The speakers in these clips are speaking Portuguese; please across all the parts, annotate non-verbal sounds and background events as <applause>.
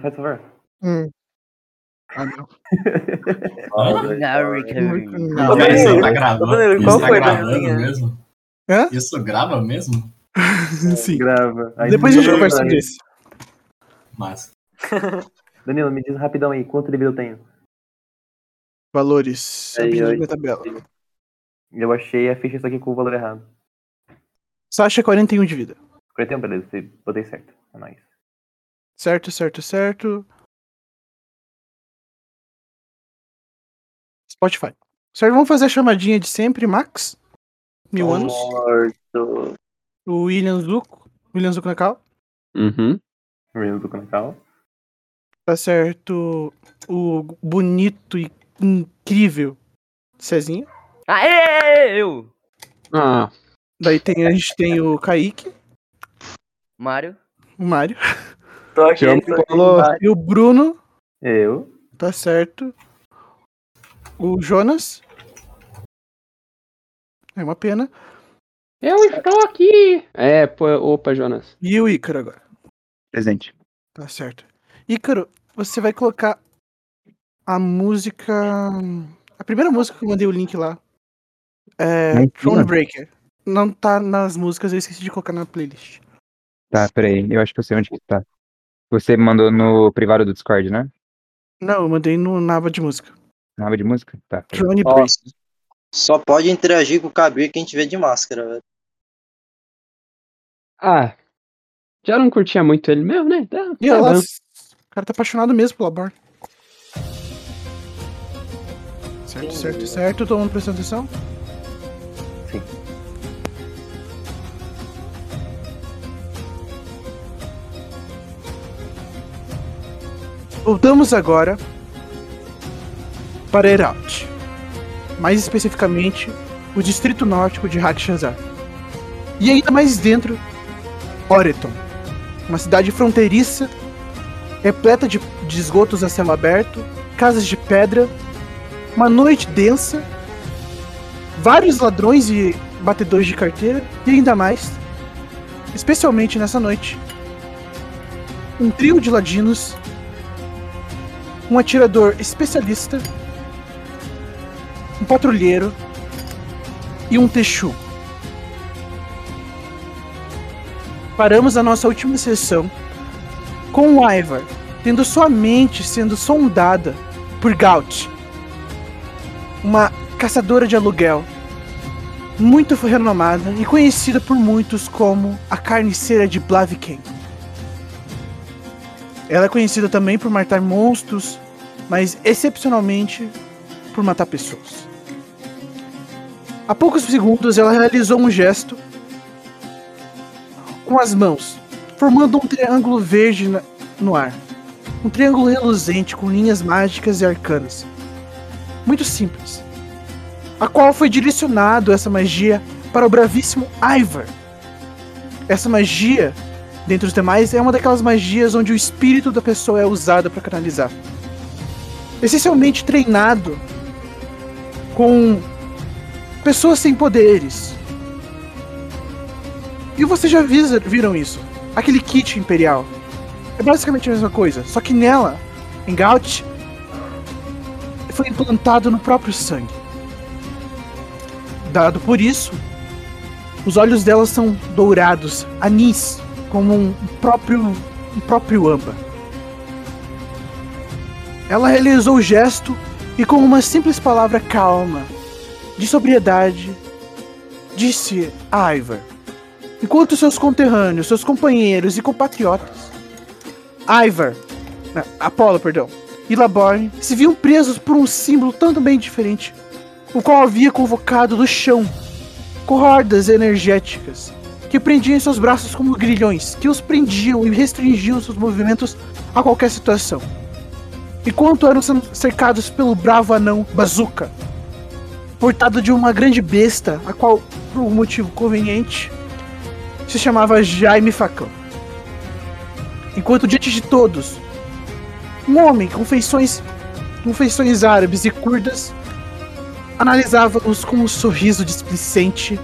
faz favor. Hum. Ah, não. <laughs> Não, Ricardo. Não. isso tá gravando. Qual Isso tá foi a gravando dancinha? mesmo? Hã? Isso grava mesmo? <laughs> Sim. Grava. Aí Depois a gente conversa sobre isso. Mas. <laughs> Danilo, me diz rapidão aí, quanto de vida eu tenho? Valores. Aí, aí. minha tabela. Eu achei a ficha só aqui com o valor errado. Sasha, 41 de vida. 41, beleza, você- botei certo. É nóis. Certo, certo, certo. Spotify. Certo, vamos fazer a chamadinha de sempre, Max. Mil anos. Morto. O William Zuco. William Zuco na cal. Uhum. Reino do canal. Tá certo. O bonito e incrível Cezinha. Aê, eu! Ah, Daí tem, a gente tem o Kaique, Mário. o Mário. Tô aqui, Chama tô o aqui Paulo. embaixo. E o Bruno. Eu. Tá certo. O Jonas. É uma pena. eu estou aqui. É, pô, opa, Jonas. E o Ícaro agora. Presente. Tá certo. Ícaro, você vai colocar a música. A primeira música que eu mandei o link lá. É. Thronebreaker. Não tá nas músicas, eu esqueci de colocar na playlist. Tá, peraí. Eu acho que eu sei onde que tá. Você mandou no privado do Discord, né? Não, eu mandei no na aba de música. Na aba de música? Tá. Thronebreaker. Ó, só pode interagir com o Kabir quem tiver de máscara, velho. Ah, já não curtia muito ele mesmo, né? Tá, E tá o cara tá apaixonado mesmo pela Born. Certo, certo, certo. Todo mundo prestando atenção? Voltamos agora para Eraut. Mais especificamente, o distrito nórdico de Hakshazar. E ainda mais dentro, Oreton. Uma cidade fronteiriça, repleta de, de esgotos a céu aberto, casas de pedra, uma noite densa, vários ladrões e batedores de carteira, e ainda mais, especialmente nessa noite, um trio de ladinos um atirador especialista, um patrulheiro e um Texu. Paramos a nossa última sessão com o Ivar tendo sua mente sendo sondada por Gaut, uma caçadora de aluguel muito renomada e conhecida por muitos como a carniceira de Blaviken. Ela é conhecida também por matar monstros, mas excepcionalmente por matar pessoas. Há poucos segundos ela realizou um gesto com as mãos, formando um triângulo verde no ar. Um triângulo reluzente com linhas mágicas e arcanas. Muito simples. A qual foi direcionado essa magia para o bravíssimo Ivar. Essa magia dentre os demais, é uma daquelas magias onde o espírito da pessoa é usado para canalizar. Essencialmente treinado com pessoas sem poderes. E vocês já viram isso? Aquele kit imperial. É basicamente a mesma coisa, só que nela, em Gaut, foi implantado no próprio sangue. Dado por isso, os olhos dela são dourados, anis, como um próprio, um próprio âmbar. Ela realizou o gesto e, com uma simples palavra calma, de sobriedade, disse a Ivar, enquanto seus conterrâneos, seus companheiros e compatriotas, Ivar, não, Apolo, perdão, e Laborne se viam presos por um símbolo tanto bem diferente, o qual havia convocado do chão cordas energéticas que prendiam seus braços como grilhões, que os prendiam e restringiam seus movimentos a qualquer situação. Enquanto eram cercados pelo bravo anão Bazooka, portado de uma grande besta, a qual, por um motivo conveniente, se chamava Jaime Facão. Enquanto diante de todos, um homem com feições, com feições árabes e curdas analisava-os com um sorriso displicente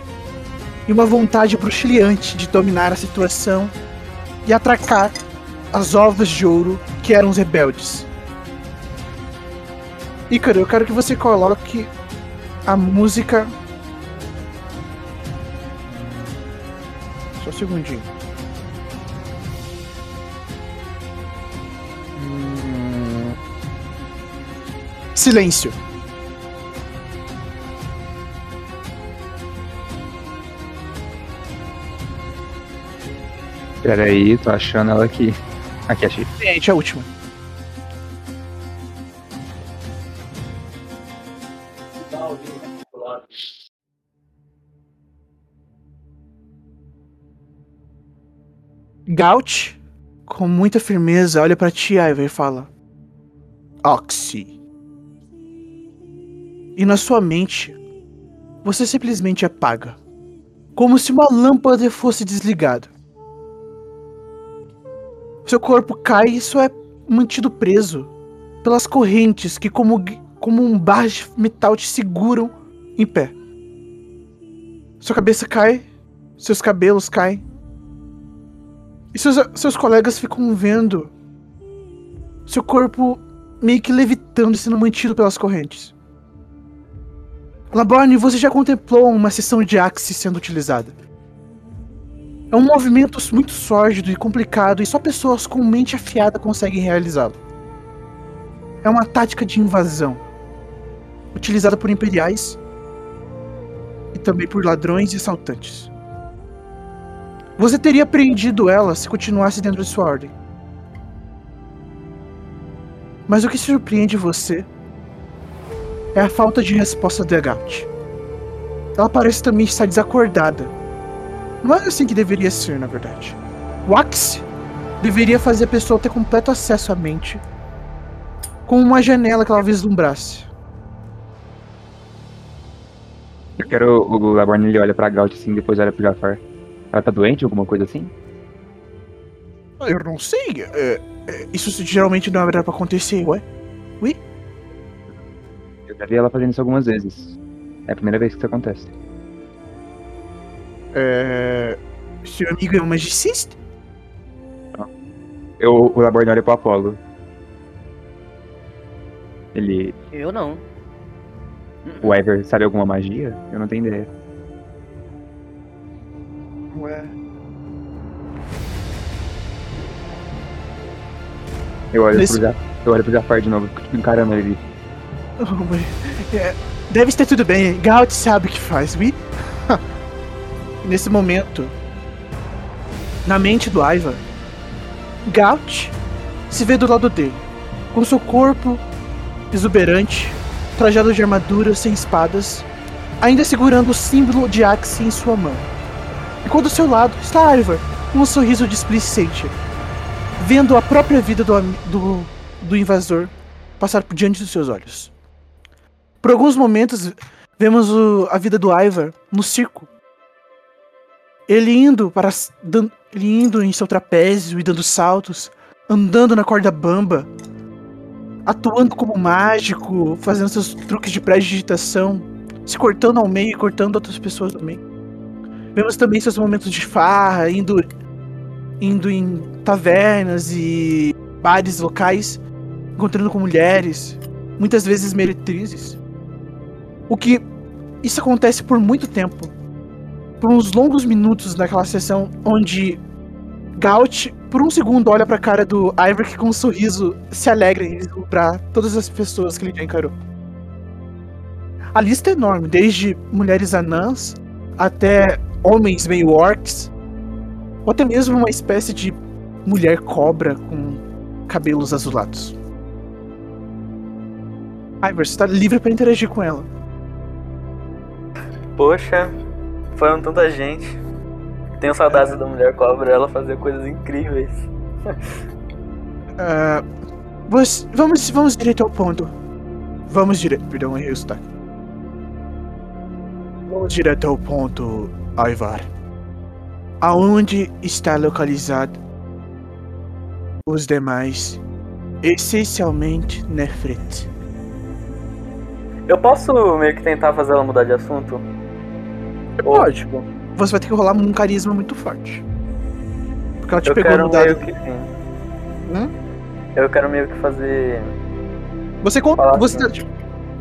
e uma vontade bruxuleante de dominar a situação e atracar as ovas de ouro que eram os rebeldes. Ícaro, eu quero que você coloque a música. Só um segundinho. Hum. Silêncio. Pera aí, tô achando ela aqui. Aqui, achei. Gente, a última. Gaut, com muita firmeza, olha pra ti, Ivor, e fala: Oxy. E na sua mente, você simplesmente apaga. Como se uma lâmpada fosse desligada. Seu corpo cai e isso é mantido preso pelas correntes que, como, como um bar de metal, te seguram em pé. Sua cabeça cai, seus cabelos caem. E seus, seus colegas ficam vendo seu corpo meio que levitando sendo mantido pelas correntes. Laborne, você já contemplou uma sessão de Axie sendo utilizada. É um movimento muito sórdido e complicado e só pessoas com mente afiada conseguem realizá-lo. É uma tática de invasão, utilizada por imperiais e também por ladrões e assaltantes. Você teria prendido ela se continuasse dentro de sua ordem. Mas o que surpreende você é a falta de resposta da Gaut. Ela parece também estar desacordada. Não é assim que deveria ser, na verdade. O Axe deveria fazer a pessoa ter completo acesso à mente, com uma janela que ela vislumbrasse. Eu quero o Laborne ele olha pra Gaut assim, depois olha pro Jafar. Ela tá doente, alguma coisa assim? Eu não sei. é, é, isso geralmente não é pra acontecer, ué? Eu já vi ela fazendo isso algumas vezes. É a primeira vez que isso acontece. É... Seu amigo é um magicista? Eu, o Laborne olha pro Apolo. Ele. Eu não. O Ever sabe alguma magia? Eu não tenho ideia. Ué. Eu olho, Nesse- pro, Ja- eu olho pro Jafar de novo, fico tipo, encarando ele. Oh, mas, é, deve estar tudo bem. Gaut sabe o que faz, oui? <laughs> Nesse momento, na mente do Ivan, Gaut se vê do lado dele, com seu corpo exuberante, trajado de armadura sem espadas, ainda segurando o símbolo de Axe em sua mão. Enquanto do seu lado está Ivar, com um sorriso displicente, vendo a própria vida do, do, do invasor passar por diante dos seus olhos. Por alguns momentos, vemos o- a vida do Ivar no circo. Ele indo para ele indo em seu trapézio e dando saltos, andando na corda bamba, atuando como mágico, fazendo seus truques de pré-digitação, se cortando ao meio e cortando outras pessoas também. Vemos também seus momentos de farra, indo indo em tavernas e bares locais, encontrando com mulheres, muitas vezes meretrizes. O que isso acontece por muito tempo. Por uns longos minutos naquela sessão onde Gaut, por um segundo, olha pra cara do Ivor que com um sorriso se alegra em pra todas as pessoas que ele já encarou. A lista é enorme, desde mulheres anãs até homens meio orcs, ou até mesmo uma espécie de mulher cobra com cabelos azulados. Ivor, você tá livre pra interagir com ela. Poxa, foram tanta gente. Tenho saudades da mulher cobra, ela fazia coisas incríveis. Você- vamos, vamos direto ao ponto. Vamos direto. Perdão, errei o sotaque. Vamos direto ao ponto, Ivar. Aonde está localizado os demais, essencialmente Nefret? Eu posso meio que tentar fazer ela mudar de assunto? Ou Lógico. Você vai ter que rolar um carisma muito forte. Porque ela te eu pegou quero no dado. meio que sim. Hum? Eu quero meio que fazer. Você, você assim. tá, tipo,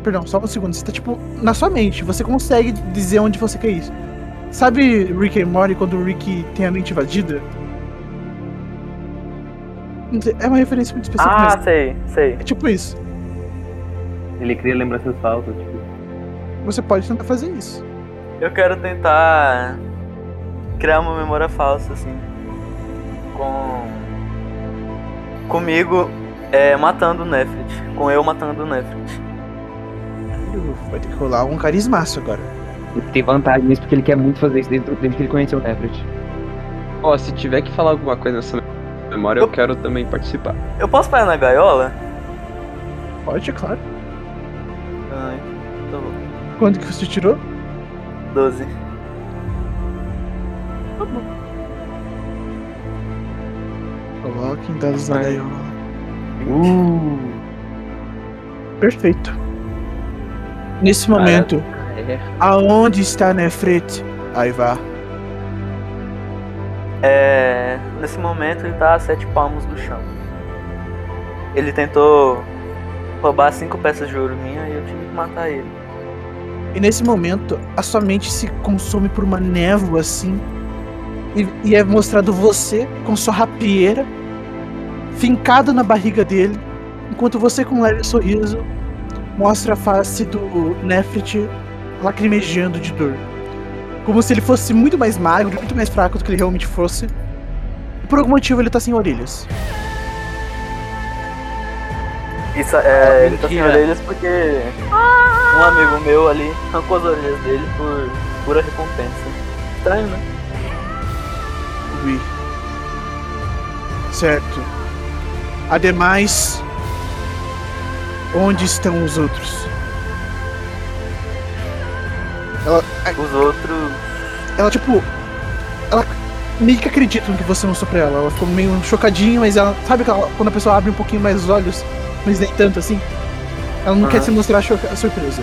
Perdão, só um segundo. Você tá, tipo, na sua mente. Você consegue dizer onde você quer ir. Sabe Rick and Morty quando o Rick tem a mente invadida? É uma referência muito específica, Ah, mas sei, sei. é tipo isso. Ele cria lembranças falsas, tipo. Você pode tentar fazer isso. Eu quero tentar criar uma memória falsa, assim. Com. Comigo é, matando o Nefrit. Com eu matando o Nefrit. Vai ter que rolar um carismaço agora. Ele tem vantagem nisso porque ele quer muito fazer isso desde, desde que ele conheceu o Nefret. Ó, se tiver que falar alguma coisa nessa memória, eu quero também participar. Eu posso parar na gaiola? Pode, é claro. Ai, tá bom. Quanto que você tirou? 12. Coloque em dados na gaiola. Uh! Perfeito. Nesse momento, É. aonde está Nefret? Aivar. É. Nesse momento ele tá a sete palmos do chão. Ele tentou roubar cinco peças de ouro minha e eu tive que matar ele. E nesse momento, a sua mente se consome por uma névoa assim. E, e é mostrado você com sua rapieira fincado na barriga dele, enquanto você com um leve sorriso mostra a face do Nefrit lacrimejando de dor. Como se ele fosse muito mais magro, muito mais fraco do que ele realmente fosse. E por algum motivo ele tá sem orelhas. Isso, é, ele tá sem orelhas porque um amigo meu ali arrancou as orelhas dele por pura recompensa. Estranho, né? Oui. Certo. Ademais, onde estão os outros? Ela, Os outros. ela tipo, ela meio que acredita no que você mostrou pra ela. Ela ficou meio chocadinha, mas ela sabe que ela- quando a pessoa abre um pouquinho mais os olhos, mas nem tanto assim. Ela não quer Aham. se mostrar surpresa.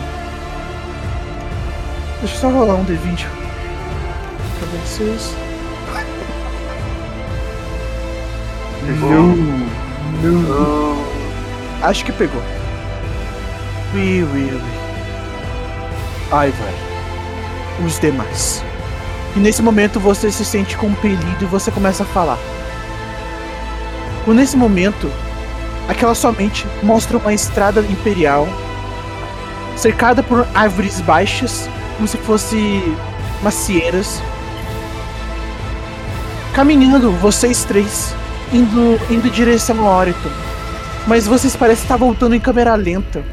Deixa eu só rolar um D20 pra vocês. o- Acho que pegou. Oui, oui, oui. Ai, vai. Os demais. E nesse momento você se sente compelido e você começa a falar. Quando nesse momento, aquela sua mente mostra uma estrada imperial cercada por árvores baixas, como se fosse macieiras. Caminhando, vocês três, indo, indo em direção ao Oriton mas vocês parecem estar voltando em câmera lenta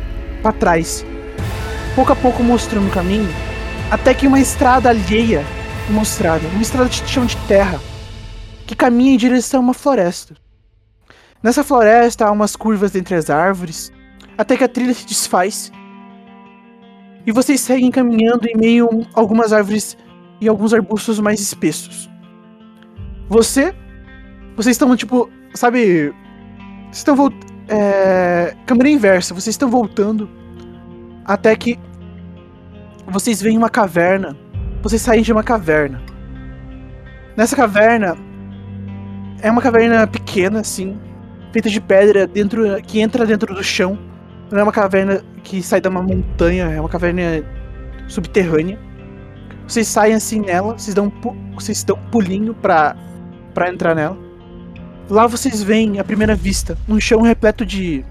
para trás, pouco a pouco mostrando o caminho, até que uma estrada alheia é mostrada, uma estrada de chão de terra que caminha em direção a uma floresta. Nessa floresta há umas curvas entre as árvores, até que a trilha se desfaz. E vocês seguem caminhando em meio a algumas árvores e alguns arbustos mais espessos. Você, vocês estão tipo, sabe, vocês estão voltando é, câmera inversa, vocês estão voltando até que vocês veem uma caverna. Vocês saem de uma caverna. Nessa caverna é uma caverna pequena, assim, feita de pedra dentro que entra dentro do chão. Não é uma caverna que sai de uma montanha, é uma caverna subterrânea. Vocês saem assim nela, vocês dão um, vocês dão um pulinho pra, pra entrar nela. Lá vocês veem, à primeira vista, um chão repleto de.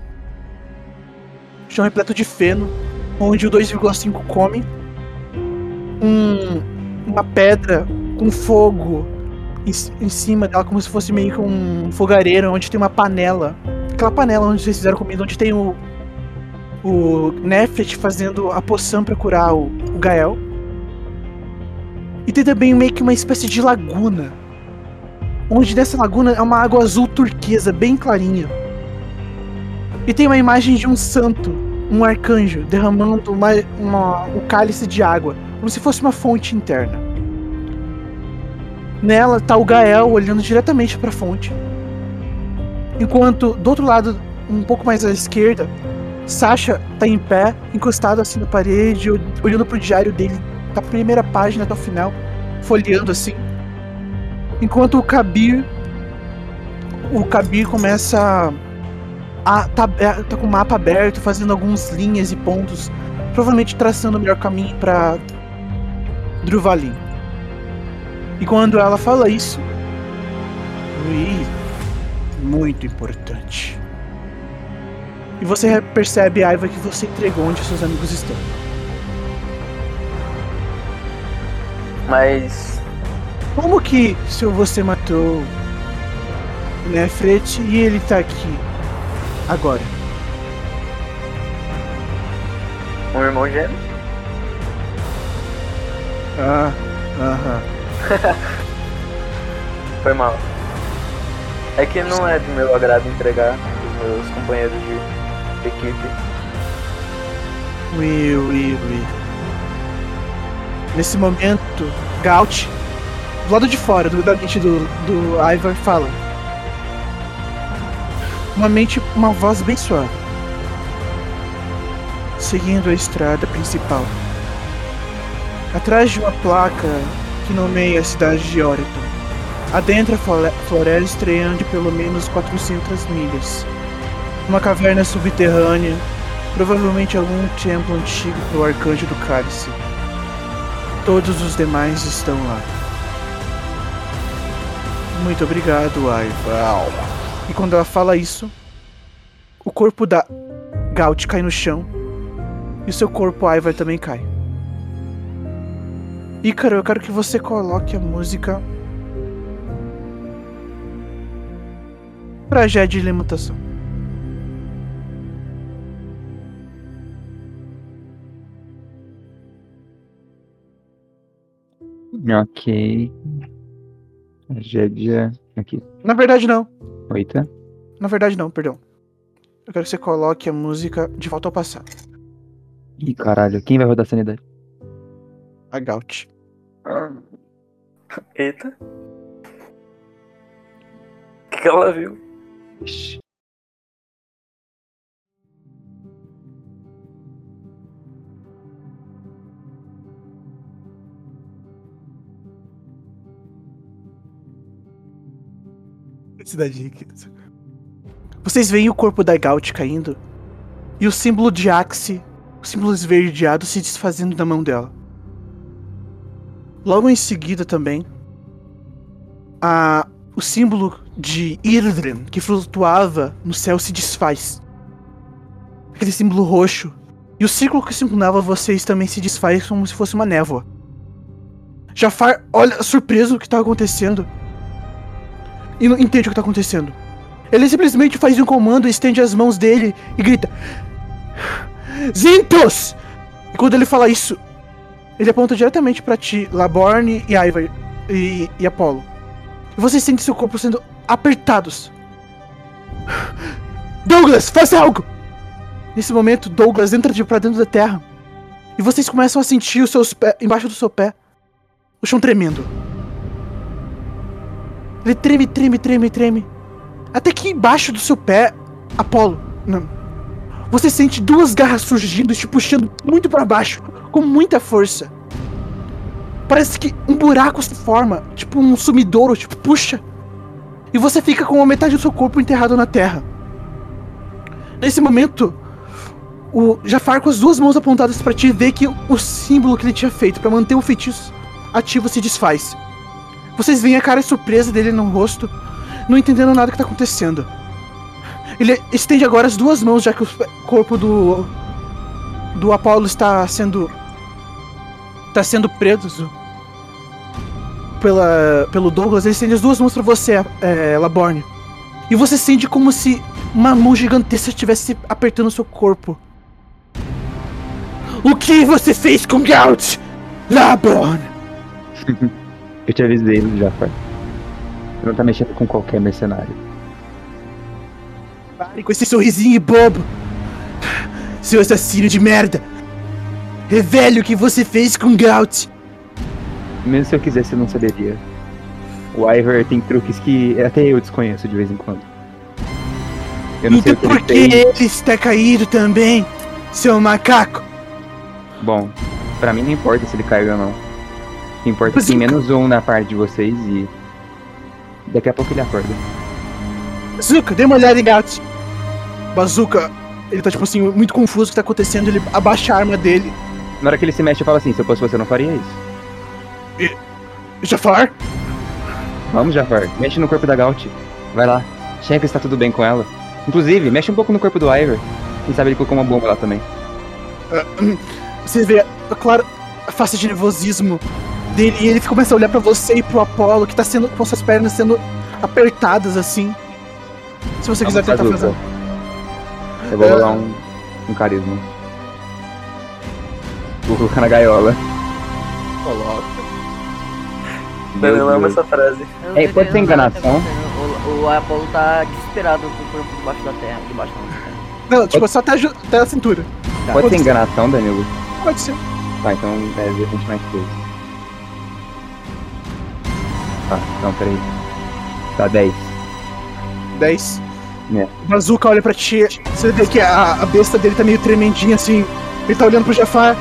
chão repleto de feno, onde o 2,5 come. Um, uma pedra com fogo em, em cima dela, como se fosse meio que um fogareiro, onde tem uma panela. Aquela panela onde vocês fizeram comida, onde tem o. O Nefret fazendo a poção pra curar o, o Gael. E tem também meio que uma espécie de laguna onde nessa laguna é uma água azul turquesa, bem clarinha. E tem uma imagem de um santo, um arcanjo, derramando uma, uma, um cálice de água, como se fosse uma fonte interna. Nela tá o Gael olhando diretamente para a fonte. Enquanto do outro lado, um pouco mais à esquerda, Sasha tá em pé, encostado assim na parede, ol- olhando pro diário dele, da primeira página até o final, folheando assim. Enquanto o Kabir. O Kabir começa a- tá, é, tá com o mapa aberto, fazendo algumas linhas e pontos, provavelmente traçando o melhor caminho pra Druvalin. E quando ela fala isso, ui, muito importante. E você percebe, Aiva, que você entregou onde seus amigos estão. Mas. Como que se você matou o Nefret e ele tá aqui agora? Um irmão gêmeo? Ah, aham. <laughs> Foi mal. É que não é do meu agrado entregar os meus companheiros de equipe. Ui, ui, ui. Nesse momento, Gaut, do lado de fora do, da mente do, do Ivar, fala. Uma mente, uma voz bem suave. Seguindo a estrada principal. Atrás de uma placa que nomeia a cidade de Oreton. Adentra a flore- floresta estreando de pelo menos 400 milhas. Uma caverna subterrânea Provavelmente algum templo antigo pro arcanjo do cálice. Todos os demais estão lá. Muito obrigado, Aiva. E quando ela fala isso, o corpo da Gaut cai no chão. E o seu corpo, Aiva, também cai. Ícaro, eu quero que você coloque a música. Jé de limitação. Ok. Tragédia. Aqui. Na verdade, não. Oita. Na verdade, não, perdão. Eu quero que você coloque a música de volta ao passado. Ih, caralho. Quem vai rodar a sanidade? A Gaut. Eita. O que, que ela viu? Ixi. Cidade riqueza. Vocês veem o corpo da Gaut caindo e o símbolo de Axe, o símbolo esverdeado, se desfazendo da mão dela. Logo em seguida também, a, o símbolo de Irdren, que flutuava no céu, se desfaz. Aquele símbolo roxo. E o círculo que circundava vocês também se desfaz como se fosse uma névoa. Jafar olha surpreso o que está acontecendo e não entende o que tá acontecendo. Ele simplesmente faz um comando, estende as mãos dele e grita: Zintos! E quando ele fala isso, ele aponta diretamente pra ti, Laborne e Ivar e, e Apollo. E vocês sentem seu corpo sendo apertados. Douglas, faça algo! Nesse momento, Douglas entra de pra dentro da terra. E vocês começam a sentir os seus pés, embaixo do seu pé, o chão tremendo. Ele treme, treme, treme, treme. Até que embaixo do seu pé, Apolo, não. Você sente duas garras surgindo, te puxando muito para baixo, com muita força. Parece que um buraco se forma, tipo um sumidouro, tipo puxa. E você fica com a metade do seu corpo enterrado na terra. Nesse momento, o Jafar com as duas mãos apontadas para ti vê que o símbolo que ele tinha feito para manter o feitiço ativo se desfaz. Vocês veem a cara surpresa dele no rosto, não entendendo nada que tá acontecendo. Ele estende agora as duas mãos, já que o corpo do. do Apollo está sendo. está sendo preso pela, pelo Douglas. Ele estende as duas mãos pra você, é, Laborne. E você sente como se uma mão gigantesca estivesse apertando o seu corpo. O que você fez com Gaut? Laborne! <laughs> Eu te avisei, Jafar. Você não tá mexendo com qualquer mercenário. Pare com esse sorrisinho bobo! Seu assassino de merda! Revele o que você fez com Gaut! Mesmo se eu quisesse, eu não saberia. O Ivor tem truques que até eu desconheço de vez em quando. Eu não Então sei por ele que ele está caído também, seu macaco? Bom, pra mim não importa se ele caiu ou não. O que importa é que tem menos um na parte de vocês e. Daqui a pouco ele acorda. Zuko, dê uma olhada em Gaut. Bazooka, ele tá tipo assim, muito confuso o que tá acontecendo, ele abaixa a arma dele. Na hora que ele se mexe, eu falo assim: se eu fosse você, eu não faria isso. Jafar? Vamos, Jafar, mexe no corpo da Gaut. Vai lá, checa se tá tudo bem com ela. Inclusive, mexe um pouco no corpo do Ivor. Quem sabe ele colocou uma bomba lá também. Você vê, é claro, a face de nervosismo dele e ele começa a olhar pra você e pro Apollo, que tá sendo com suas pernas sendo apertadas assim. Se você quiser Vamos, tentar Bazooka. fazer. Eu vou rolar um, um carisma. Vou colocar na gaiola. Coloca. Meu Eu amo Deus. essa frase. É, pode ser tá enganação? O, o Apollo tá desesperado com o corpo debaixo da terra. Debaixo da terra. Não, tipo, só até a, ju- até a cintura. Pode Pode ser ser. enganação, Danilo? Pode ser. Tá, então é 20 mais 3. Tá, não, peraí. Tá 10. 10. É. O Bazooka olha pra ti, você vê que a, a besta dele tá meio tremendinha assim. Ele tá olhando pro Jafar.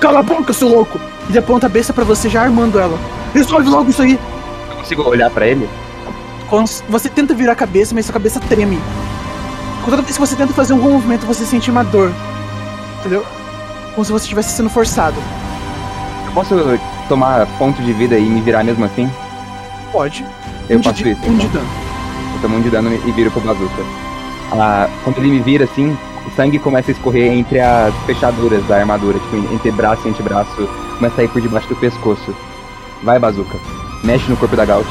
Cala a boca, seu louco! Ele aponta a besta pra você, já armando ela. Resolve logo isso aí! Eu consigo olhar pra ele? Você tenta virar a cabeça, mas sua cabeça treme. Toda vez que você tenta fazer um movimento, você sente uma dor. Entendeu? Como se você estivesse sendo forçado. Eu posso tomar ponto de vida e me virar mesmo assim? Pode. Eu um faço de, isso. Um de então. dano. Eu tomo um de dano e viro pro bazooka. Ah, quando ele me vira assim, o sangue começa a escorrer entre as fechaduras da armadura, tipo, entre braço e antebraço, começa a sair por debaixo do pescoço. Vai, bazooka. Mexe no corpo da Gaut.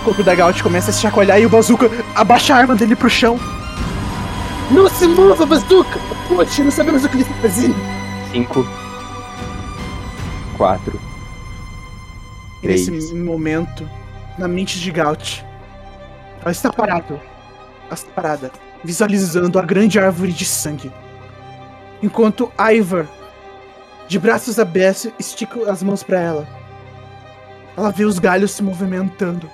O corpo da Gaut começa a se chacoalhar e o Bazooka abaixa a arma dele pro chão. Não se mova, Bazooka! Poxa, não sabemos o que ele está fazendo. 5. 4. E nesse Três. momento, na mente de Gaut, ela está parada. Ela está parada, visualizando a grande árvore de sangue. Enquanto Ivor, de braços abertos, estica as mãos para ela. Ela vê os galhos se movimentando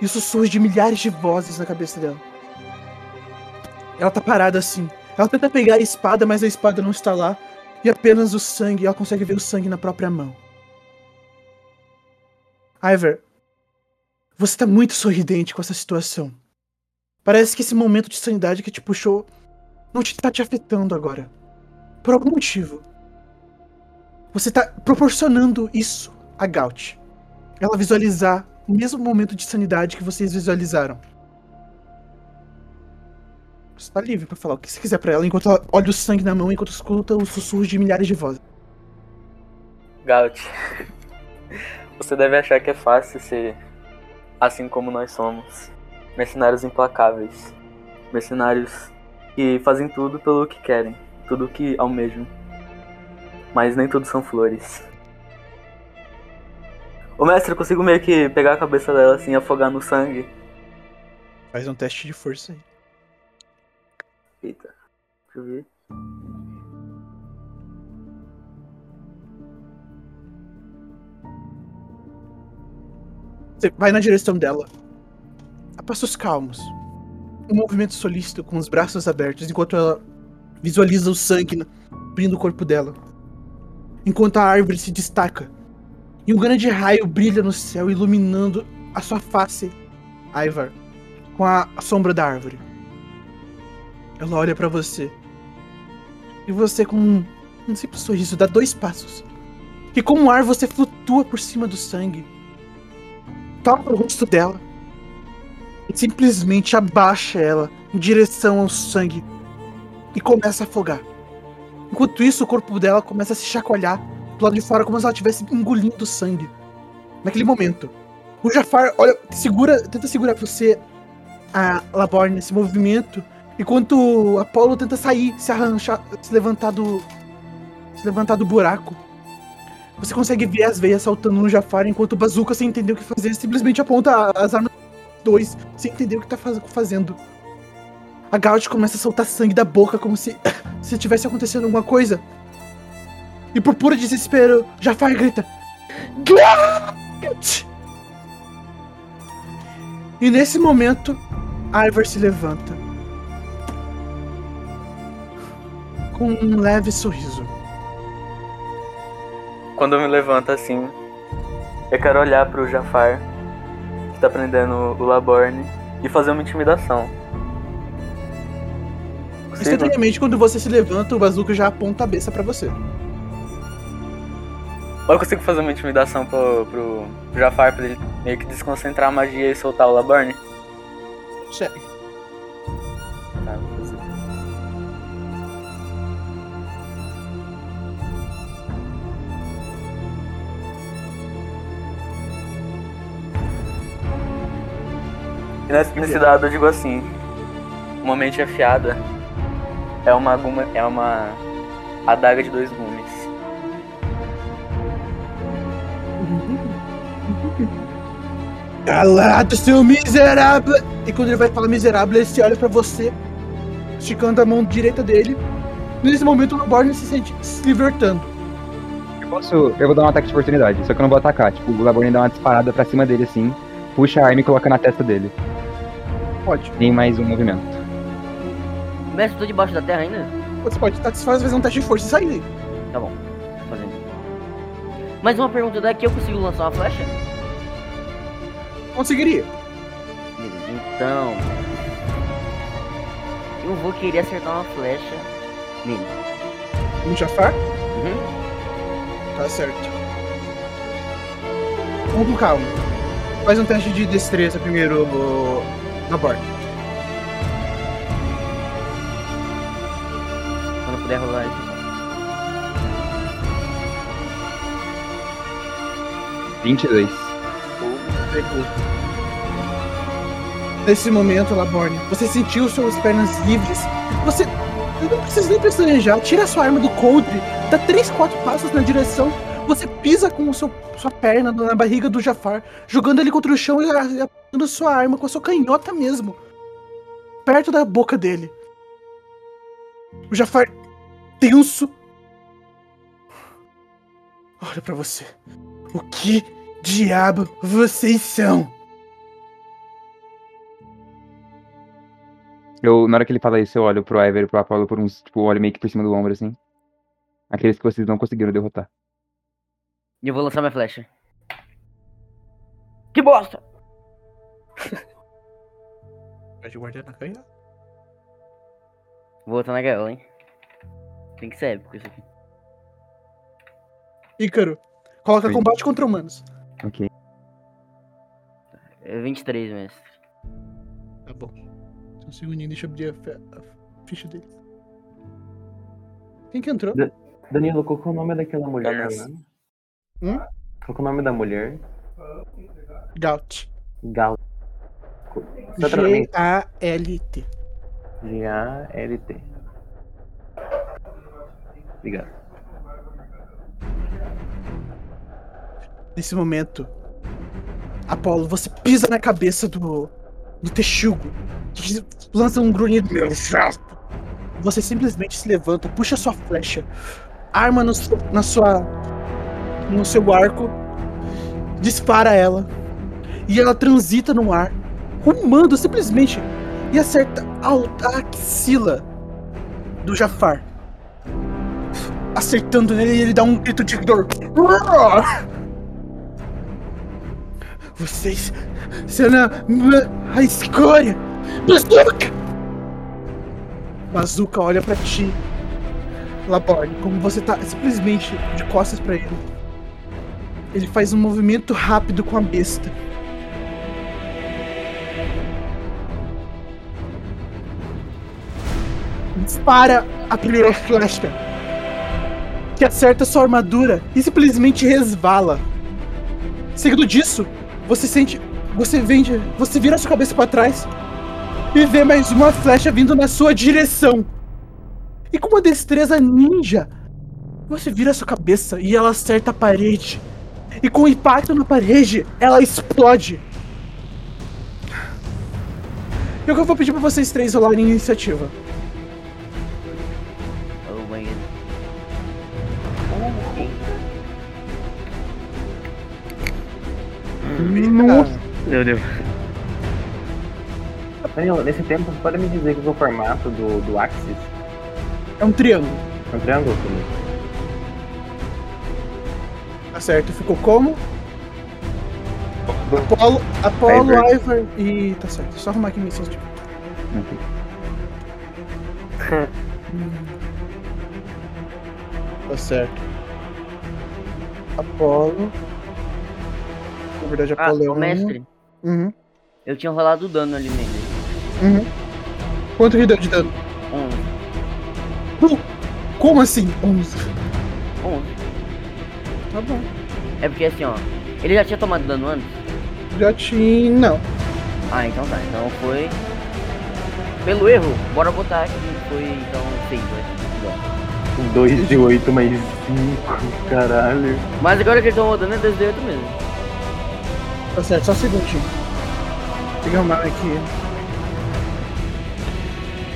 e os sussurros de milhares de vozes na cabeça dela. Ela tá parada assim. Ela tenta pegar a espada, mas a espada não está lá. E apenas o sangue, ela consegue ver o sangue na própria mão. Ivor, você tá muito sorridente com essa situação. Parece que esse momento de sanidade que te puxou não te tá te afetando agora. Por algum motivo. Você tá proporcionando isso a Gaut. Ela visualizar o mesmo momento de sanidade que vocês visualizaram. Você tá livre pra falar o que você quiser pra ela enquanto ela olha o sangue na mão enquanto escuta os sussurros de milhares de vozes. Gaut, <laughs> você deve achar que é fácil ser assim como nós somos. Mercenários implacáveis. Mercenários que fazem tudo pelo que querem, tudo o que almejam. Mas nem tudo são flores. Ô mestre, eu consigo meio que pegar a cabeça dela assim e afogar no sangue. Faz um teste de força aí. Eita, deixa eu ver. Você vai na direção dela. A passos calmos. Um movimento solícito com os braços abertos enquanto ela visualiza o sangue abrindo o corpo dela. Enquanto a árvore se destaca. E um grande raio brilha no céu, iluminando a sua face, Ivar, com a sombra da árvore. Ela olha pra você. E você, com um, um simples sorriso, dá dois passos. E como um ar, você flutua por cima do sangue toca o rosto dela e simplesmente abaixa ela em direção ao sangue e começa a afogar. Enquanto isso, o corpo dela começa a se chacoalhar do lado de fora como se ela estivesse engolindo sangue. Naquele momento, o Jafar olha, segura, tenta segurar você, a Laborne, nesse movimento, enquanto o Apollo tenta sair, se arranchar, se levantar do, se levantar do buraco. Você consegue ver as veias saltando no Jafar, enquanto o Bazooka, sem entender o que fazer, simplesmente aponta as armas dois, sem entender o que tá faz- fazendo. A Gaut começa a soltar sangue da boca, como se, <coughs> se tivesse acontecendo alguma coisa. E por puro desespero, Jafar grita: Gaut! E nesse momento, Ivor se levanta. Com um leve sorriso. Quando eu me levanto assim, eu quero olhar pro Jafar, que tá prendendo o Laborne, e fazer uma intimidação. Instantaneamente, quando você se levanta, o Bazooka já aponta a cabeça pra você. Ou eu consigo fazer uma intimidação pro, pro Jafar pra ele meio que desconcentrar a magia e soltar o Laburn? Chegue. E nesse, nesse dado eu digo assim, uma mente afiada é uma guma, é uma adaga de dois gumes. <laughs> Calado, seu miserável! E quando ele vai falar miserável, ele se olha pra você, esticando a mão direita dele. Nesse momento, o Laborne se sente se libertando. Eu posso. Eu vou dar um ataque de oportunidade, só que eu não vou atacar. Tipo, o Laborne dá uma disparada pra cima dele assim, puxa a arma e coloca na testa dele. Pode. Tem mais um movimento. Mestre, eu tô debaixo da terra ainda? Você pode tá, fazer um teste de força e sair. Tá bom, tô fazendo. Mais uma pergunta daqui, eu consigo lançar uma flecha? Conseguiria. Então. Eu vou querer acertar uma flecha nele. No Jafar? Uhum. Tá certo. Vamos com calma. Faz um teste de destreza primeiro na borda. Quando puder rolar isso. 22. Nesse momento, Laborne, você sentiu suas pernas livres. Você não precisa nem pestanejar. Tira sua arma do coldre, dá 3, 4 passos na direção. Você pisa com seu, sua perna na barriga do Jafar, jogando ele contra o chão e apontando sua arma com a sua canhota mesmo. Perto da boca dele. O Jafar, tenso, olha pra você. O que diabo vocês são? Eu, na hora que ele fala isso, eu olho pro Iver e pro Apollo por uns, tipo, olho meio que por cima do ombro, assim. Aqueles que vocês não conseguiram derrotar. E eu vou lançar minha flecha. Que bosta! <laughs> Pode guardar na canhota. Vou botar na gaiola, hein? Tem que ser épico isso aqui. Ícaro, coloca Oi. combate contra humanos. Ok. É 23, mestre. Tá bom. Só um segundinho, deixa eu abrir a, a ficha dele. Quem que entrou? Danilo, qual que é o nome daquela mulher. Hum? Qual que é o nome da mulher? Gaut. Gal. Exatamente. G-A-L-T. G-A-L-T. Obrigado. Nesse momento, Apolo, você pisa na cabeça do, do texugo, lança um grunhido. Meu chato. Você simplesmente se levanta, puxa sua flecha, arma no, na sua, no seu arco, dispara ela, e ela transita no ar, rumando simplesmente e acerta a, axila do Jafar. Acertando nele e ele dá um grito de dor. Vocês serão a- escória! Bazooka! Bazooka olha pra ti, Laborne, como você tá simplesmente de costas pra ele. Ele faz um movimento rápido com a besta. Dispara a primeira flecha, que acerta sua armadura e simplesmente resvala. Seguido disso, você sente. Você vende. Você vira sua cabeça pra trás e vê mais uma flecha vindo na sua direção. E com uma destreza ninja, você vira sua cabeça e ela acerta a parede. E com o impacto na parede, ela explode. E o que eu vou pedir pra vocês três rolarem iniciativa. Oh. Nossa. Meu Deus. Danilo, nesse tempo, você pode me dizer que o formato do, do Axis É um triângulo. é um triângulo? Tá certo, ficou como? Apolo, Apolo, Ivar. E. Tá certo, só arrumar aqui missões de. Ok. <laughs> Tá certo. Apolo. Na verdade, Ah, Apolo é ô um. mestre, Uhum. eu tinha rolado dano ali nele. Uhum. Quanto que deu de dano? 11. Como assim? 11. 11. Tá bom. É porque assim, ó. Ele já tinha tomado dano antes? Já tinha. Não. Ah, então tá. Então foi. Pelo erro, bora botar que foi então 6, né? 2 de 8 mais 5, caralho. Mas agora que ele tomou dano é 2 de 8 mesmo. Tá certo, só um segundinho. Tem que arrumar aqui.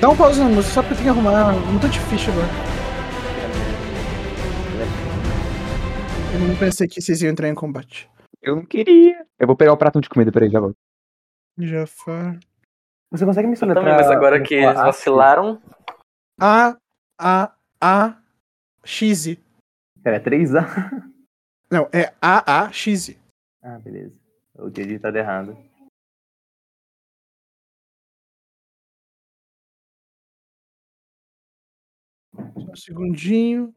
Dá um pause na música, só porque eu tenho que arrumar um de ficha agora. Eu não pensei que vocês iam entrar em combate. Eu não queria. Eu vou pegar o prato de comida, peraí, já volto. Jafar. Você consegue me soletrar? Também, mas agora que eles soletrar vacilaram, A, A, A, X. Pera, é 3A? Não, é A, A, X. Ah, beleza. Eu tinha digitado errado. Só um segundinho.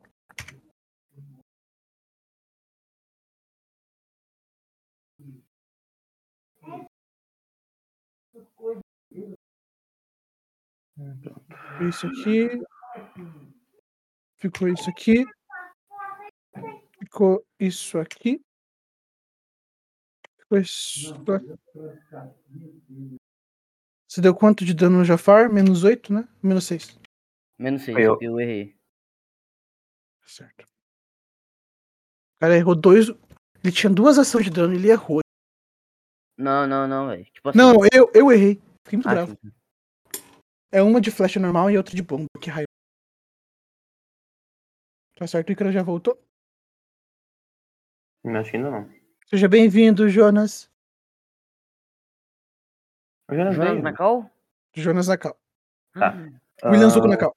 Isso aqui. Ficou isso aqui. Ficou isso aqui. Ficou isso aqui. Você deu quanto de dano no Jafar? Menos 8, né? Menos 6. Menos 6, Eu- eu errei. Certo. O cara errou dois. Ele tinha duas ações de dano, ele errou. Não, não, não, velho. Tipo assim. Não, eu, eu errei. Fiquei muito ah, bravo. sim. É uma de flecha normal e outra de bomba. Que raio. Tá certo, o Icaro já voltou. Acho que ainda não. Seja bem-vindo, Jonas. Não Jonas veio. na cal? Jonas Nakal. Tá. William Zuko Ah, Nakal.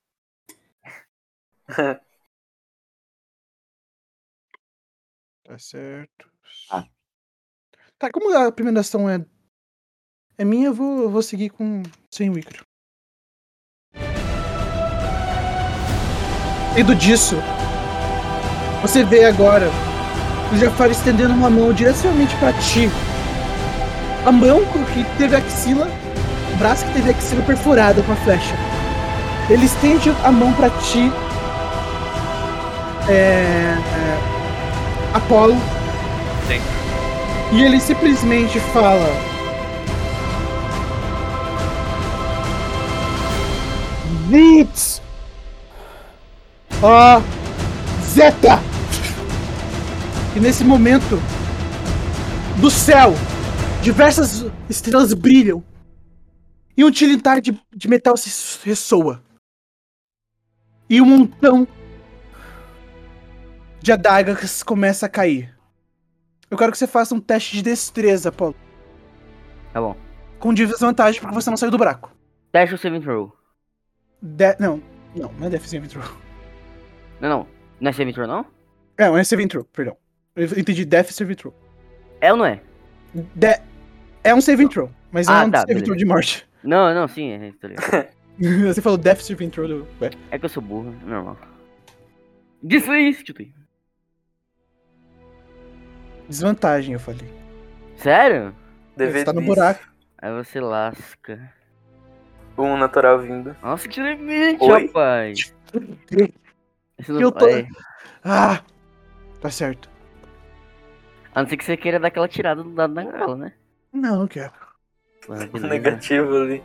<laughs> Tá certo. Ah. Tá, como a primeira ação é, é minha, eu vou, eu vou seguir com sem o Icaro. Indo disso, você vê agora o Jafar estendendo uma mão diretamente pra ti. A mão que teve a axila, o braço que teve a axila perfurada com a flecha. Ele estende a mão pra ti. É, é, Apolo. Sim. E ele simplesmente fala. Vitz! Ó! Zeta! E nesse momento, do céu, diversas estrelas brilham. E um tilintar de, de metal se ressoa. E um montão de adagas começa a cair. Eu quero que você faça um teste de destreza, Paulo. Tá bom. Com desvantagem porque você não saiu do buraco. Dash ou saving throw? De... Não, não, não é Death Saving Throw. Não, não. Não é saving throw, não? É, não é Saving Throw, perdão. Eu entendi Death Saving Throw. É ou não é? De... É um Saving Throw, mas não Ah, é um tá, Saving beleza. Throw de morte. <laughs> Não, não, sim, é, tá ligado. <laughs> você falou Death Saving Throw do... Ué. É que eu sou burro, é normal. Desiste, Desvantagem, eu falei. Sério? dever Você tá no buraco. Aí você lasca. Um natural vindo. Nossa, que limite, Oi? rapaz. <laughs> Eu tô- é, Ah! Tá certo. a não ser que você queira dar aquela tirada do lado da gala, né? Não, não quero. <laughs> Negativo ali.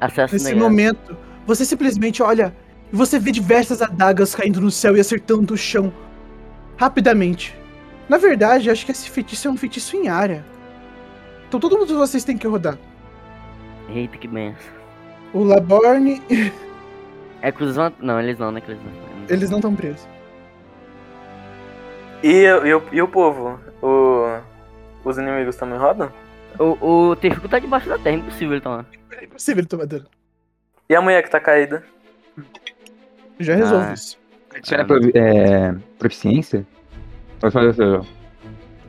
Acesso Nesse negado. momento, você simplesmente olha e você vê diversas adagas caindo no céu e acertando o chão rapidamente. Na verdade, acho que esse feitiço é um feitiço em área. Então todo mundo de vocês tem que rodar. Eita, que benção. O Laborne, <laughs> É que os. Não, eles não, né? Que eles não. eles não estão presos. E, e, o- e o povo? O, os inimigos também rodam? O, o Tefico tá debaixo da terra, impossível ele tomar. É impossível ele tomar dano. E a mulher que tá caída? Já resolve Ah. isso. Isso é, pro- é proficiência? Pode fazer isso.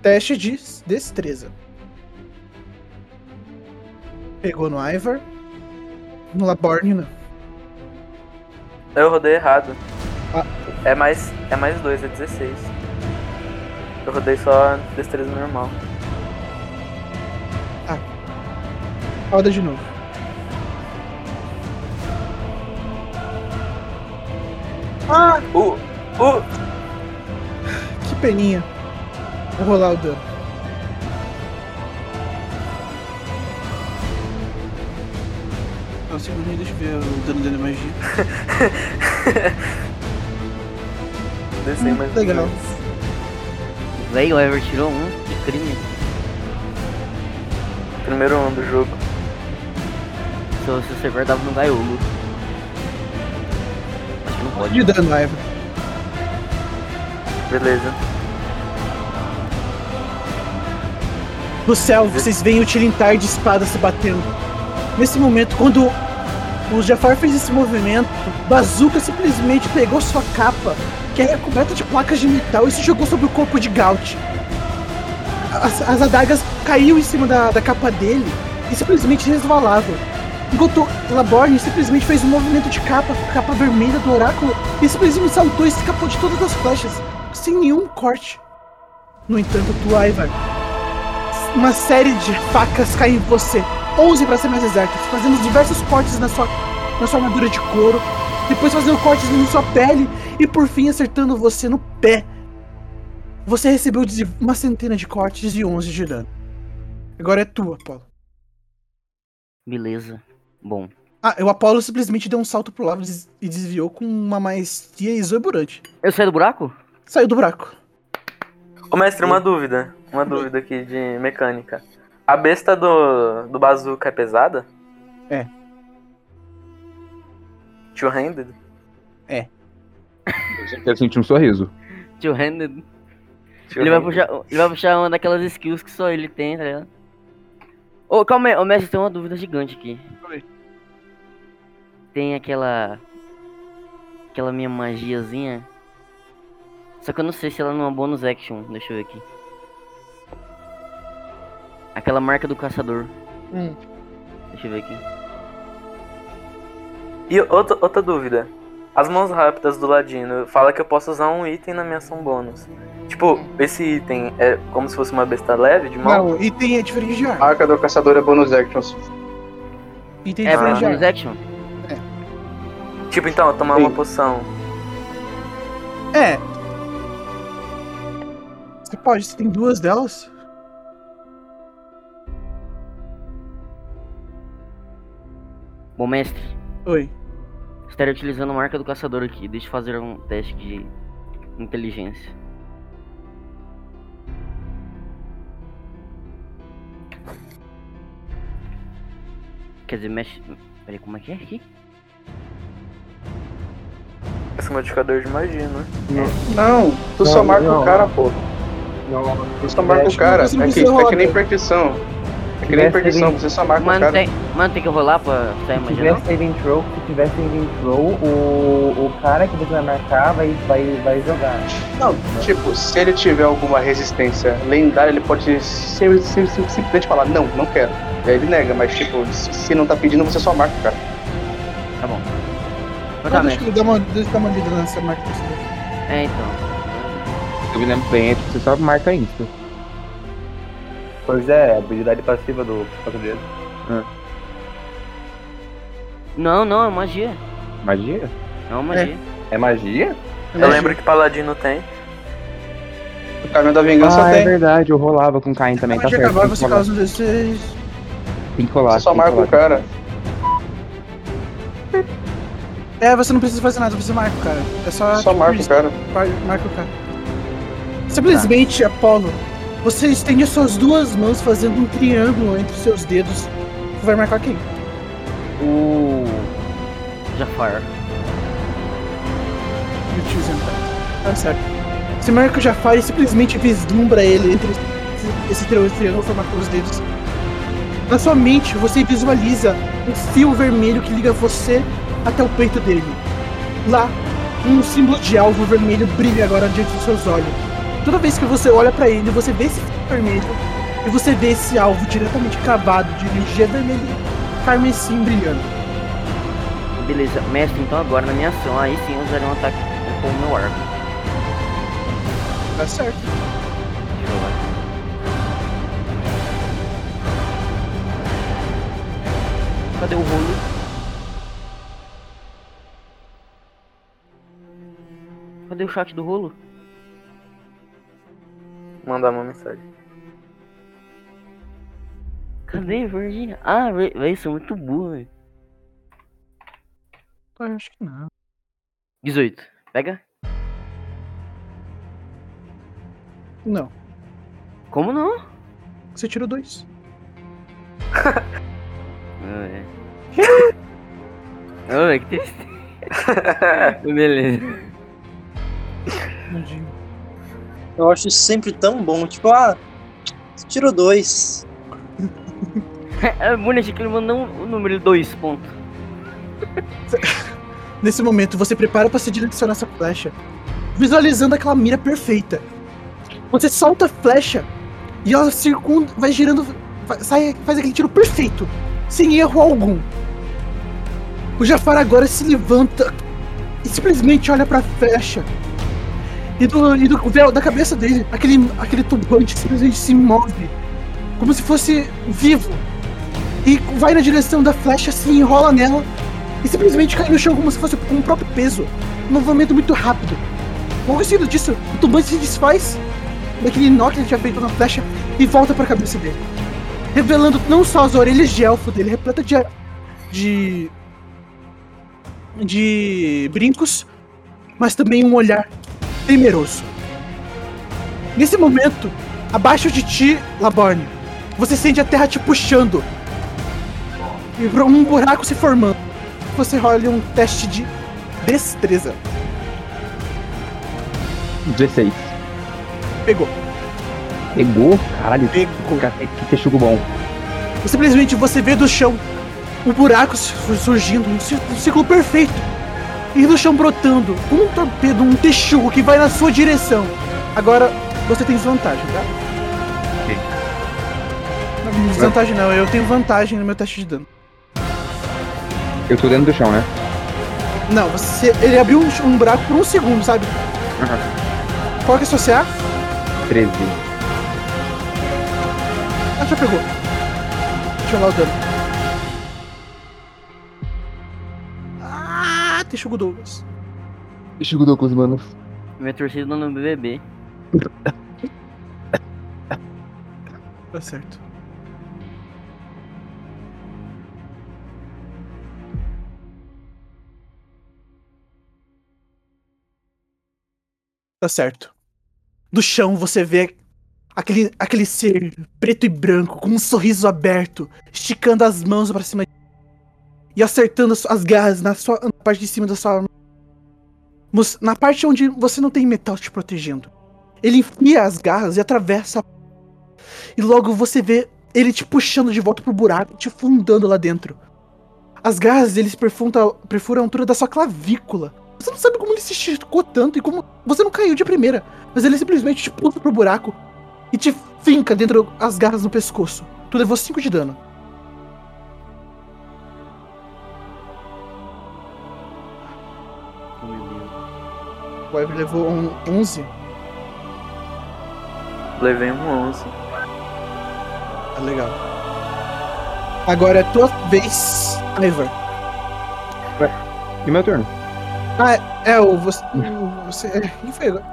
Teste de destreza. Pegou no Ivar. No Laborne, não. Eu rodei errado. Ah. É mais. É mais 2, é 16. Eu rodei só destreza normal. Roda de novo. Ah, Uh! Uh! que peninha. Vou rolar o dano. Um segundo deixa eu ver o dano dele magia. Descei Hum, mais legal. dois. Véi, o Ever tirou um. Que crime. Primeiro um do jogo. Se você ser verdade no Gaiolo. Acho que não pode. De dano, Ivan. Beleza. No céu, vocês veem o Tilintar de espada se batendo. Nesse momento, quando o Jafar fez esse movimento, Bazooka simplesmente pegou sua capa, que é coberta de placas de metal, e se jogou sobre o corpo de Gaut. As, as adagas caíram em cima da, da capa dele e simplesmente resvalavam. Enquanto Laborne simplesmente fez um movimento de capa, capa vermelha do oráculo, e simplesmente saltou e escapou de todas as flechas, sem nenhum corte. No entanto, tu, Ivar, uma série de facas cai em você. 11 para ser mais exatos, fazendo diversos cortes na sua, na sua armadura de couro, depois fazendo cortes na sua pele e por fim acertando você no pé. Você recebeu uma centena de cortes e 11 de dano. Agora é tua, Apolo. Beleza. Bom. Ah, o Apolo simplesmente deu um salto pro lado e desviou com uma maestria exuberante. Eu saí do buraco? Saiu do buraco. Ô mestre, uma dúvida. Uma dúvida aqui de mecânica. A besta do, do bazooka é pesada? É. Two-handed? Eu quero sentir um sorriso. Two-handed. Ele vai, puxar, ele vai puxar uma daquelas skills que só ele tem, tá ligado? Ô, calma aí, ô mestre, tem uma dúvida gigante aqui. Oi. Tem aquela. Aquela minha magiazinha. Só que eu não sei se ela não é uma bonus action. Deixa eu ver aqui. Aquela marca do caçador. Hum. Deixa eu ver aqui. E outra, outra dúvida. As mãos rápidas do ladino fala que eu posso usar um item na minha ação bônus. Tipo, esse item é como se fosse uma besta leve de mão? Não, item é diferente de arma. Arca do caçador é bonus actions. Item é É diferente de bonus arma. action? Tipo, então, eu tomar Sim. uma poção. É. Você pode, você tem duas delas. Bom, mestre. Oi. Estaria utilizando a marca do caçador aqui. Deixa eu fazer um teste de inteligência. Quer dizer, mexe. Peraí, como é que é aqui? Esse modificador de magia, né? Não, tu só Não, marca não. o cara, pô. Tu só marca o cara. Não É que, é que nem rodar. É que nem Tivesse perdição, você só marca o Mano, cara. tem, mano, tem que rolar pra sair Se tiver não? saving throw, se tiver saving throw, o, o cara que você vai marcar vai, vai, vai jogar. Não, tipo, se ele tiver alguma resistência lendária, ele pode simplesmente falar, não, não quero. E aí ele nega, mas tipo, se não tá pedindo, você só marca o cara. Tá bom. Ah, deixa eu dar uma, deixa eu dar uma lida nessa marca. pra você ver. É, então. Eu me lembro bem, é tipo, você só marca insta. Pois é, a habilidade passiva do patrulheiro. Não, não, é magia. Magia? É uma magia. É magia? Eu lembro que paladino tem. O caminho da vingança Ah, é tem. verdade, eu rolava com Caim também, tá certo. acabar, você causa um D6. Tem que rolar. Você só marca o cara. É, você não precisa fazer nada, você marca o cara. É só. Só tipo, marca o cara. Marca o cara. Simplesmente, Apolo, você estende as suas duas mãos fazendo um triângulo entre os seus dedos. Você vai marcar quem? O. Jafar. E o tio Zentai. Tá certo. Você marca o Jafar e simplesmente vislumbra ele entre esse, esse tri- triângulo formado pelos dedos. Na sua mente, você visualiza um fio vermelho que liga você até o peito dele. Lá, um símbolo de alvo vermelho brilha agora diante dos seus olhos. Toda vez que você olha pra ele, você vê esse vermelho e você vê esse alvo diretamente cravado de energia vermelha carmesim brilhando. Beleza, mestre, então agora na minha ação, aí sim eu usarei um ataque com o meu arco. Tá certo. Ver. Cadê o rolo? Cadê o chat do rolo? Mandar uma mensagem. Cadê, Verdinha? Ah, ve- véi, isso é muito burro, velho. Eu acho que não. 18. Pega? Não. Como não? Você tirou dois. <laughs> Ah, é. Velho, que triste. <laughs> Beleza. Tadinho. Eu acho isso sempre tão bom. Tipo, ah, tirou dois. <laughs> É bonito que ele mandou o número 2 ponto. <laughs> Nesse momento, você prepara pra se direcionar essa flecha, visualizando aquela mira perfeita. Você solta a flecha e ela circunda, vai girando, sai, faz aquele tiro perfeito, sem erro algum. O Jafar agora se levanta e simplesmente olha pra flecha. E do, e do da cabeça dele, aquele, aquele turbante simplesmente se move, como se fosse vivo. E vai na direção da flecha, se enrola nela e simplesmente cai no chão como se fosse com o próprio peso. Um movimento muito rápido. Logo em seguida disso, o turbante se desfaz daquele nó que ele tinha feito na flecha e volta para a cabeça dele. Revelando não só as orelhas de elfo dele, repleta de. de. de brincos, mas também um olhar temeroso. Nesse momento, abaixo de ti, Laborne, você sente a terra te puxando e um buraco se formando. Você rola um teste de destreza. 16. Pegou. Pegou? Caralho, Pegou. que texugo bom. Simplesmente você vê do chão um buraco su- surgindo, um círculo perfeito. E do chão brotando como um torpedo, um texugo que vai na sua direção. Agora você tem desvantagem, tá? Não, desvantagem não, eu tenho vantagem no meu teste de dano. Eu tô dentro do chão, né? Não, você. Ele abriu um, um buraco por um segundo, sabe? Qual que é a sua CA? 13. Ah, já pegou. Deixa eu lá o dano. Ah, texugo Douglas. Texugo Douglas, mano. Minha torcida no BBB. Tá certo. Tá certo. Do chão você vê aquele, aquele ser preto e branco com um sorriso aberto, esticando as mãos pra cima e acertando as, as garras na, sua, na parte de cima da sua arma. Na parte onde você não tem metal te protegendo. Ele enfia as garras e atravessa a e logo você vê ele te puxando de volta pro buraco, te fundando lá dentro. As garras deles perfuram, perfuram a altura da sua clavícula. Você não sabe como ele se esticou tanto e como você não caiu de primeira, mas ele simplesmente te puxa pro buraco e te finca dentro das garras no pescoço. Tu levou 5 de dano. Ivy levou um 11. Levei um 11. Tá legal. Agora é tua vez, Ivor. E meu turno? Ah, é, é o você. o- você é, quem foi agora?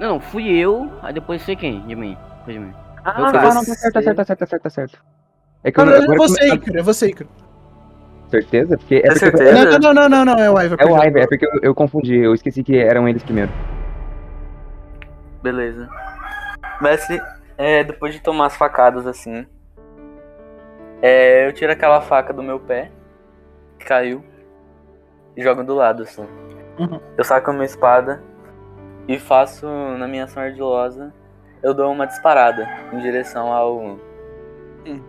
Não, não, fui eu, aí depois foi quem? De mim. Foi de mim. Ah, Eu ah, comecei- não, tá certo, tá certo, tá certo, tá certo, tá certo. É que eu, Ah, não, é agora você, que eu- Icaro, é você, Icaro. Certeza? Porque é Tem porque eu- certeza? Não, não, não, não, não, não, é o Ivor. É o. Ivy, é porque eu, eu confundi, eu esqueci que eram eles primeiro. Beleza. Mestre, é, depois de tomar as facadas assim, é, eu tiro aquela faca do meu pé, que caiu, e jogo do lado assim. Uhum. Eu saco a minha espada e faço, na minha ação ardilosa, eu dou uma disparada em direção ao Hum.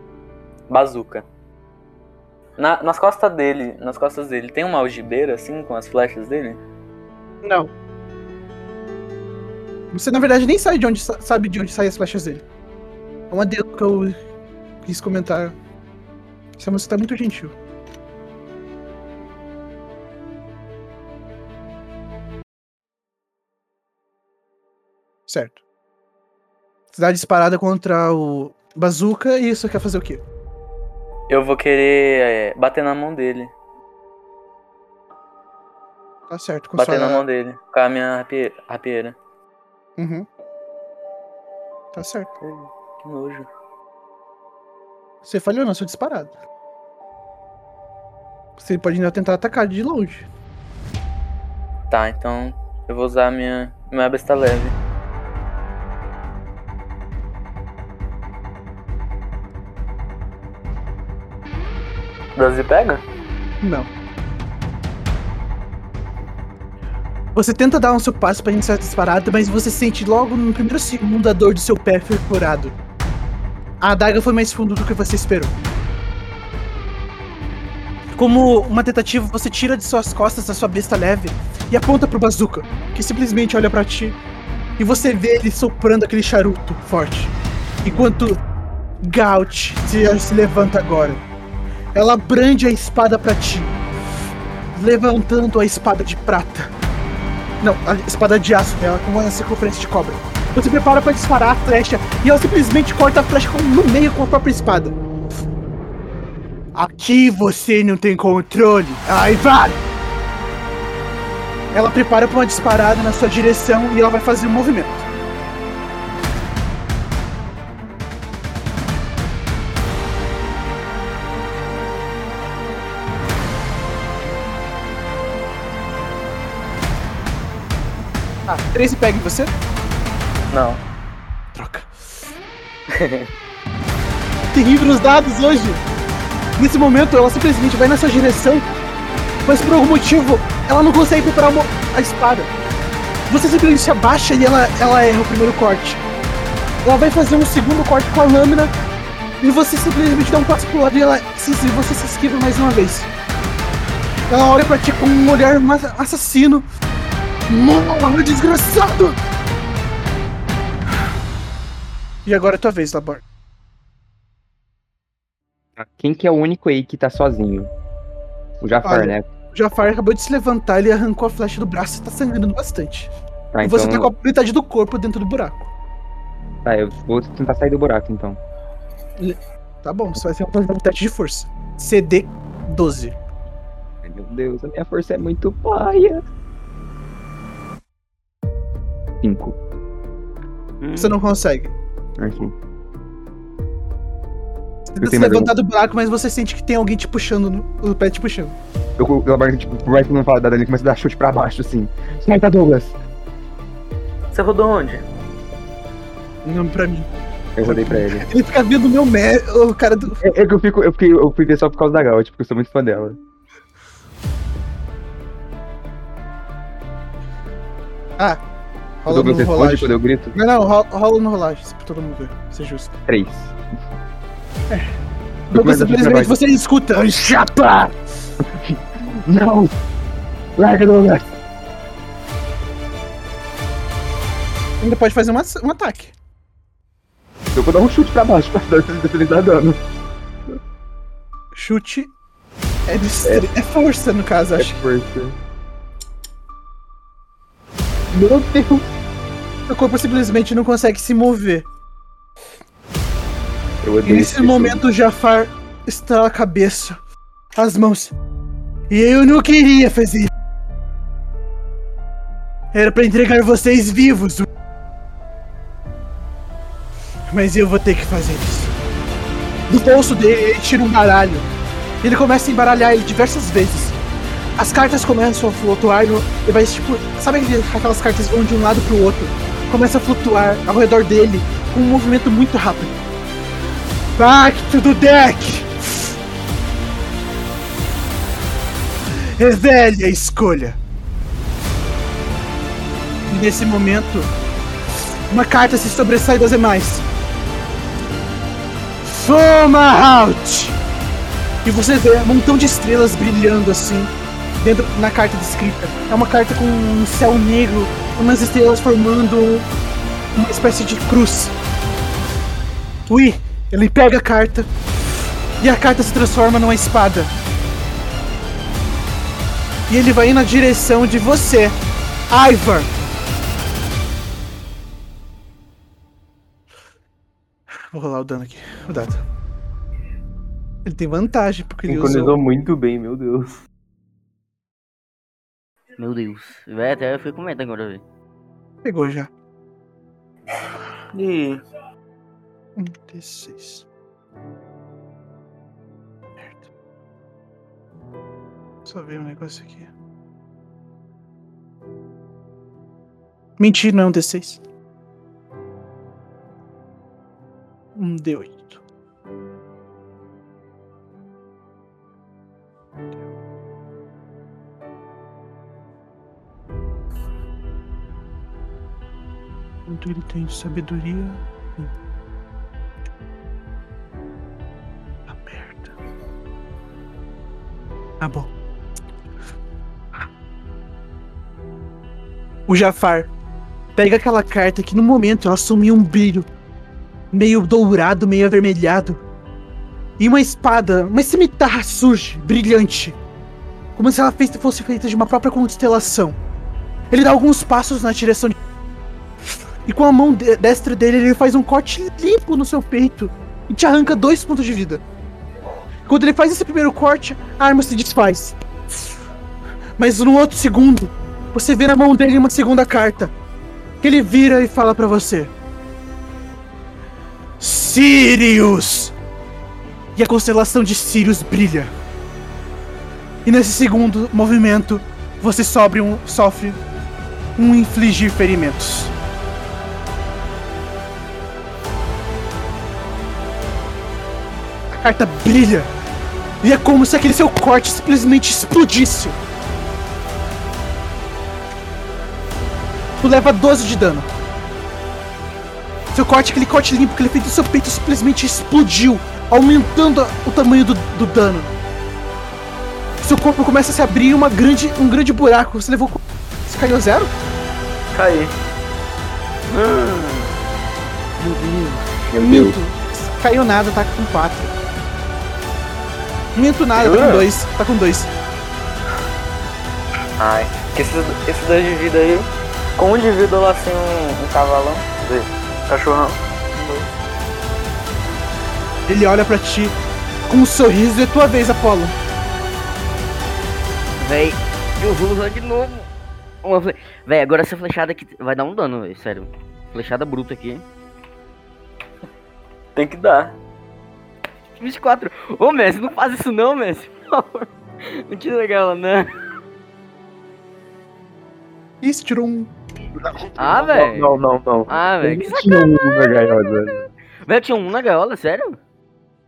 bazuca. Na, nas costas dele, nas costas dele, tem uma algibeira assim com as flechas dele? Não. Você na verdade nem sabe de onde sabe de onde saem as flechas dele. É um adendo que eu quis comentar. Essa moça tá muito gentil. Certo. Você dá disparada contra o Bazooka e isso quer fazer o quê? Eu vou querer é, bater na mão dele. Tá certo. Com bater na mão dele. Com a minha rapie- rapieira. Uhum. Tá certo. Que nojo. Você falhou na sua disparada. Você pode ainda tentar atacar de longe. Tá, então eu vou usar a minha, minha besta leve. Doze pega? Não. Você tenta dar um seu passo pra iniciar a disparada, mas você sente logo no primeiro segundo a dor do seu pé perfurado. A adaga foi mais fundo do que você esperou. Como uma tentativa, você tira de suas costas a sua besta leve e aponta pro Bazooka, que simplesmente olha pra ti. E você vê ele soprando aquele charuto forte. Enquanto Gaut se levanta agora. Ela brande a espada pra ti, levantando a espada de prata. Não, a espada de aço dela com uma circunferência de cobra. Você prepara pra disparar a flecha e ela simplesmente corta a flecha no meio com a própria espada. Aqui você não tem controle. Ai, vai! Ela prepara pra uma disparada na sua direção e ela vai fazer um movimento. 13 pega em você? Não. Troca. <laughs> Terrível nos dados hoje. Nesse momento, ela simplesmente vai na sua direção, mas por algum motivo, ela não consegue preparar a espada. Você simplesmente se abaixa e ela, ela erra o primeiro corte. Ela vai fazer um segundo corte com a lâmina e você simplesmente dá um passo pro lado e ela você se esquiva mais uma vez. Ela olha pra ti com um olhar assassino. Morra, desgraçado! E agora é tua vez, Labor. Quem que é o único aí que tá sozinho? O Jafar, Olha, né? O Jafar acabou de se levantar, ele arrancou a flecha do braço e tá sangrando bastante. Tá, e você então- tá com a metade do corpo dentro do buraco. Tá, eu vou tentar sair do buraco então. Tá bom, você vai ter um teste de força. CD 12. Ai, Meu Deus, a minha força é muito paia. Cinco. Você não consegue. Aqui. Você tenta se levantar do buraco, mas você sente que tem alguém te puxando, no- o pé te puxando. Eu, eu, eu tipo, por mais que não fala da Dani, começa a dar chute pra baixo, assim. Sai, tá, Douglas. Você rodou onde? Não pra mim. Eu rodei pra ele. Ele fica vendo meu mé, o cara do. É, é que eu fico, eu fiquei, eu fui ver só por causa da Gal, tipo, eu sou muito fã dela. Ah, O rola Douglas no responde rolagem. quando eu grito? Não, não, rola, rola no rolagem, pra todo mundo ver. Ser justo. Três. Douglas, começo a simplesmente você escuta. "Ai, Chapa! <laughs> Não! Larga, Douglas! Ainda pode fazer uma- um ataque. Eu vou dar um chute pra baixo <laughs> pra se ele tá dando. Chute é, destre... é força, no caso, acho. É força. Meu Deus! O corpo simplesmente não consegue se mover. E nesse esse momento o Jafar está a cabeça, as mãos. E eu não queria fazer isso. Era pra entregar vocês vivos. Mas eu vou ter que fazer isso. Do bolso dele, ele tira um baralho. Ele começa a embaralhar ele diversas vezes. As cartas começam a flutuar no, e vai tipo. Sabe aquelas cartas vão de um lado pro outro? Começa a flutuar ao redor dele com um movimento muito rápido. Pacto do deck! Revele a escolha. E nesse momento, uma carta se sobressai das demais. Foma out! E você vê um montão de estrelas brilhando assim dentro na carta descrita. É uma carta com um céu negro, umas estrelas formando uma espécie de cruz. Ui, ele pega a carta e a carta se transforma numa espada. E ele vai na direção de você, Ivar. Vou rolar o dano aqui. O dado. Ele tem vantagem, porque ele Sincronizou usou. muito bem, meu Deus. Meu Deus. Véi, até eu fui com medo agora, velho. Pegou já. E Um D6. Merda. Só ver um negócio aqui. Mentira, não é um D6. Um D8. Quanto ele tem de sabedoria? Ah, merda. Ah, bom. O Jafar pega aquela carta que no momento ela assumiu um brilho meio dourado, meio avermelhado. E uma espada, uma cimitarra surge, brilhante. Como se ela fosse feita de uma própria constelação. Ele dá alguns passos na direção de. E com a mão de- destra dele, ele faz um corte limpo no seu peito e te arranca dois pontos de vida. Quando ele faz esse primeiro corte, a arma se desfaz. Mas no outro segundo, você vê na mão dele uma segunda carta. Que ele vira e fala pra você: Sirius! E a constelação de Sirius brilha. E nesse segundo movimento, você sobre um- sofre um infligir ferimentos. Carta brilha. E é como se aquele seu corte simplesmente explodisse. Tu leva 12 de dano. Seu corte, aquele corte limpo que ele fez no seu peito, simplesmente explodiu, aumentando o tamanho do, do dano. Seu corpo começa a se abrir uma grande, um grande buraco. Você levou. Você caiu a zero? caí. Meu Deus. Minto. Caiu nada, tá com 4. Minto nada, tá com 2. Tá com 2. Ai, que esses, esses dois de vida aí, com um de vida lá assim um, um cavalão, vê, cachorrão. Ele olha pra ti com um sorriso e é tua vez, Apolo. Véi, eu vou usar de novo. Uma fle... Véi, agora essa flechada aqui vai dar um dano, véi, sério. Flechada bruta aqui. Tem que dar. 24. Ô, Messi, não faz isso não, Messi. Por favor. Não tira ela, né? Ih, você tirou um. Ah, velho. Não, não, não. Ah, velho. Que Tinha um na gaiola. Velho, tinha um na gaiola, sério?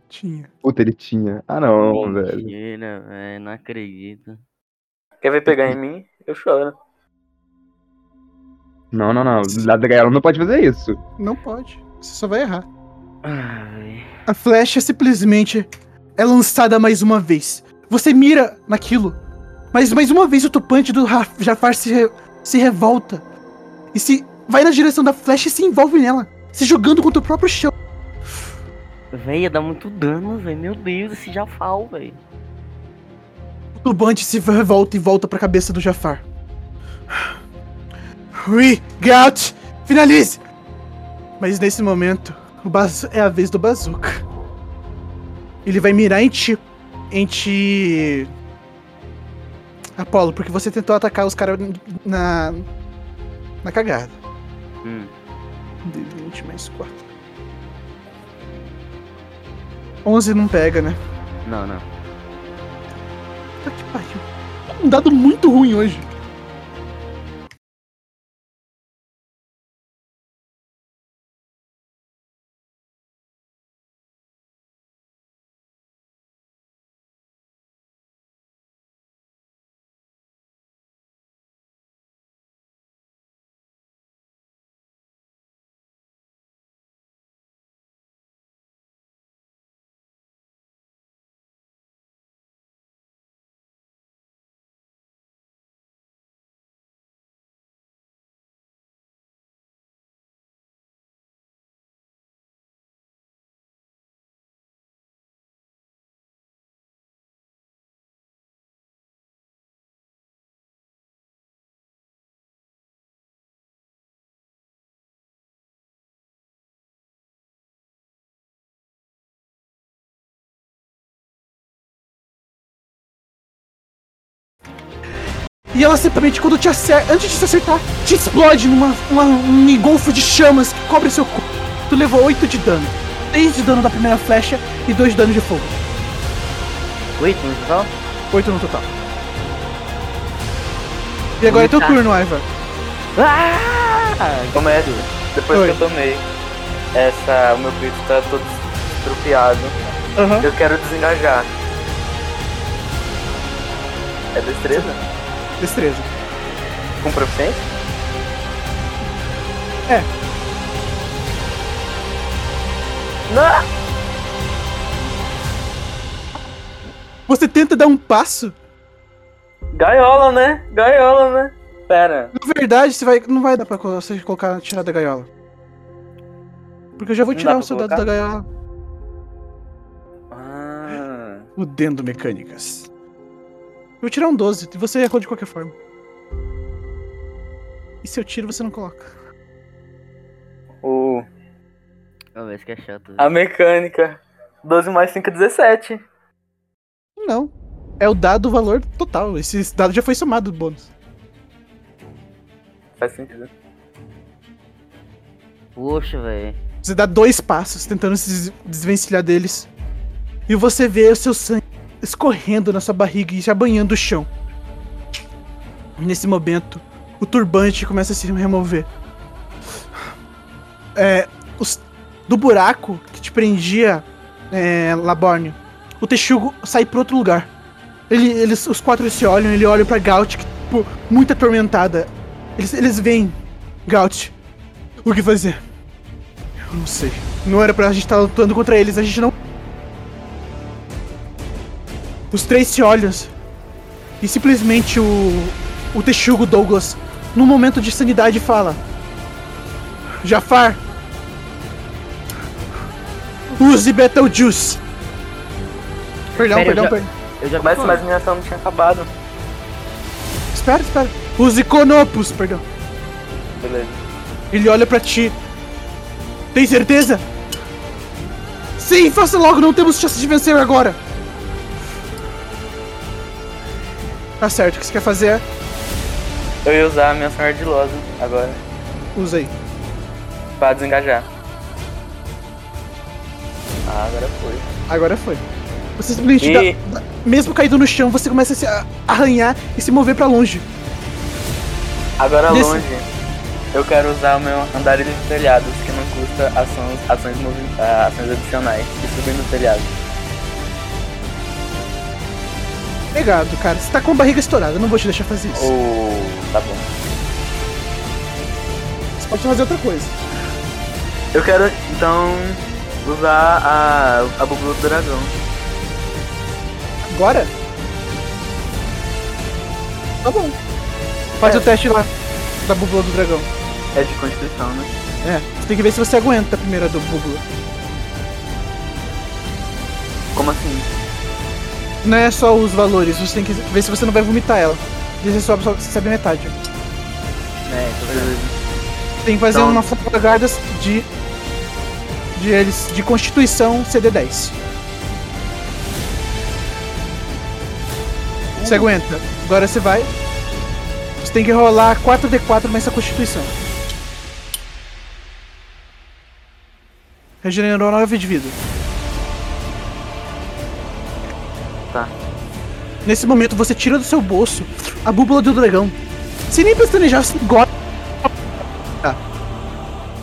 Tinha. Puta, ele tinha. Ah, não, velho. Mentira, velho. Não acredito. Quer ver pegar em mim? Eu choro. Não, não, não. Lá da gaiola não pode fazer isso. Não pode. Você só vai errar. A flecha simplesmente é lançada mais uma vez. Você mira naquilo, mas mais uma vez o topante do Jafar se, re- se revolta e se vai na direção da flecha e se envolve nela, se jogando contra o próprio chão. Véi, ia dar muito dano, velho. Meu Deus, esse Jafal, velho. O turbante se revolta e volta pra cabeça do Jafar. Ui, Gout, finalize! Mas nesse momento, é a vez do Bazooka. Ele vai mirar em ti. Em ti. Apolo, porque você tentou atacar os caras na. na cagada. Hum. D20 mais 4. 11 não pega, né? Não, não. Puta que pariu. Um dado muito ruim hoje. E ela simplesmente, quando te acerta, antes de te acertar, te explode numa uma, um engolfo de chamas que cobre seu corpo. Tu levou 8 de dano. 3 de dano da primeira flecha e 2 de dano de fogo. Oito no total? 8 no total. E agora é teu turno, Ivar. Ah! Ô médio, depois Oi. que eu tomei essa. O meu peito tá todo estrupiado. Aham. Eu quero desengajar. É destreza? Destreza. Com proficiência? É. Não! Você tenta dar um passo. Gaiola, né? Gaiola, né? Pera. Na verdade, você vai, não vai dar pra você colocar tirar da gaiola. Porque eu já vou Não tirar o pra seu dado colocar? da gaiola. Ah. Fudendo mecânicas. Eu vou tirar um 12 e você errou de qualquer forma. E se eu tiro, você não coloca. O. Vamos ver se que é chato. A mecânica. 12 mais 5, 17. Não. É o dado valor total. Esse dado já foi somado do bônus. Faz sentido. Poxa, velho. Você dá dois passos tentando se des- desvencilhar deles. E você vê o seu sangue escorrendo na sua barriga e já banhando o chão. Nesse momento, o turbante começa a se remover. É, os- do buraco que te prendia, é, o texugo sai para outro lugar. Ele- eles, os quatro se olham, ele olha pra Gaut, que, tipo, muito atormentada. Eles, eles veem, Gaut, o que fazer? Eu não sei. Não era pra gente estar lutando contra eles, a gente não. Os três se olham. E simplesmente o. O Texugo Douglas, num momento de sanidade, fala: Jafar, use Betelgeuse. Perdão, Pera, eu perdão, já- perdão. Eu já vi mas minha ação não tinha acabado. Espera, espera. Use Conopus, perdão. Beleza. Ele olha pra ti. Tem certeza? Sim, faça logo, não temos chance de vencer agora. Tá certo, o que você quer fazer é. Eu ia usar a minha ação ardilosa agora. Usa aí. Pra desengajar. Ah, agora foi. Agora foi. Você simplesmente, E- dá- dá- mesmo caído no chão, você começa a se arranhar e se mover pra longe. Agora Nesse- longe. Eu quero usar o meu andar nos telhados, que não custa ações, ações, ah, ações adicionais. E subir no telhado. Pegado, cara. Você tá com a barriga estourada, eu não vou te deixar fazer isso. Oh, tá bom. Você pode fazer outra coisa. Eu quero então usar a, a búbula do dragão. Agora? Tá bom. Faz É. o teste lá da búbula do dragão. É de constituição, né? É, você tem que ver se você aguenta a primeira do búbula. Como assim? Não é só os valores, você tem que ver se você não vai vomitar ela. E você sobe, sobe, você sobe metade. É. Tem que fazer Então- uma forma guardas de. De eles. De constituição CD10. Você aguenta. Agora você vai. Você tem que rolar 4D4 mais essa constituição. Regenerou 9 de vida. Tá. Nesse momento você tira do seu bolso a búbula do dragão. Sem nem pestanejar, você engole.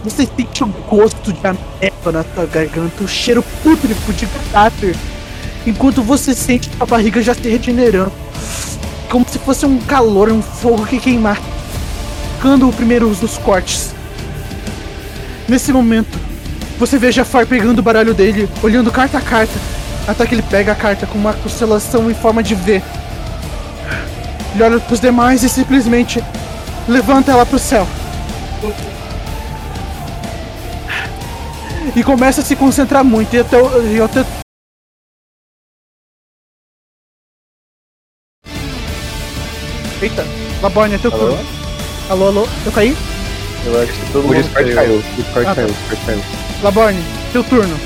Você sente o gosto de ameba na sua garganta, o cheiro pútrico de cadáver. Enquanto você sente a barriga já se regenerando. Como se fosse um calor, um fogo que queimar. Ficando o primeiro dos cortes. Nesse momento, você vê Jafar pegando o baralho dele, olhando carta a carta, até que ele pega a carta com uma constelação em forma de V. Ele olha pros demais e simplesmente levanta ela pro céu. E começa a se concentrar muito. E até, o- e até... Eita, Laborne, é teu Alô? turno. Alô, alô, eu caí? Eu acho que todo O mundo Discord caiu. caiu. O Discord Ah, tá. caiu. O Discord caiu. Laborne, teu turno.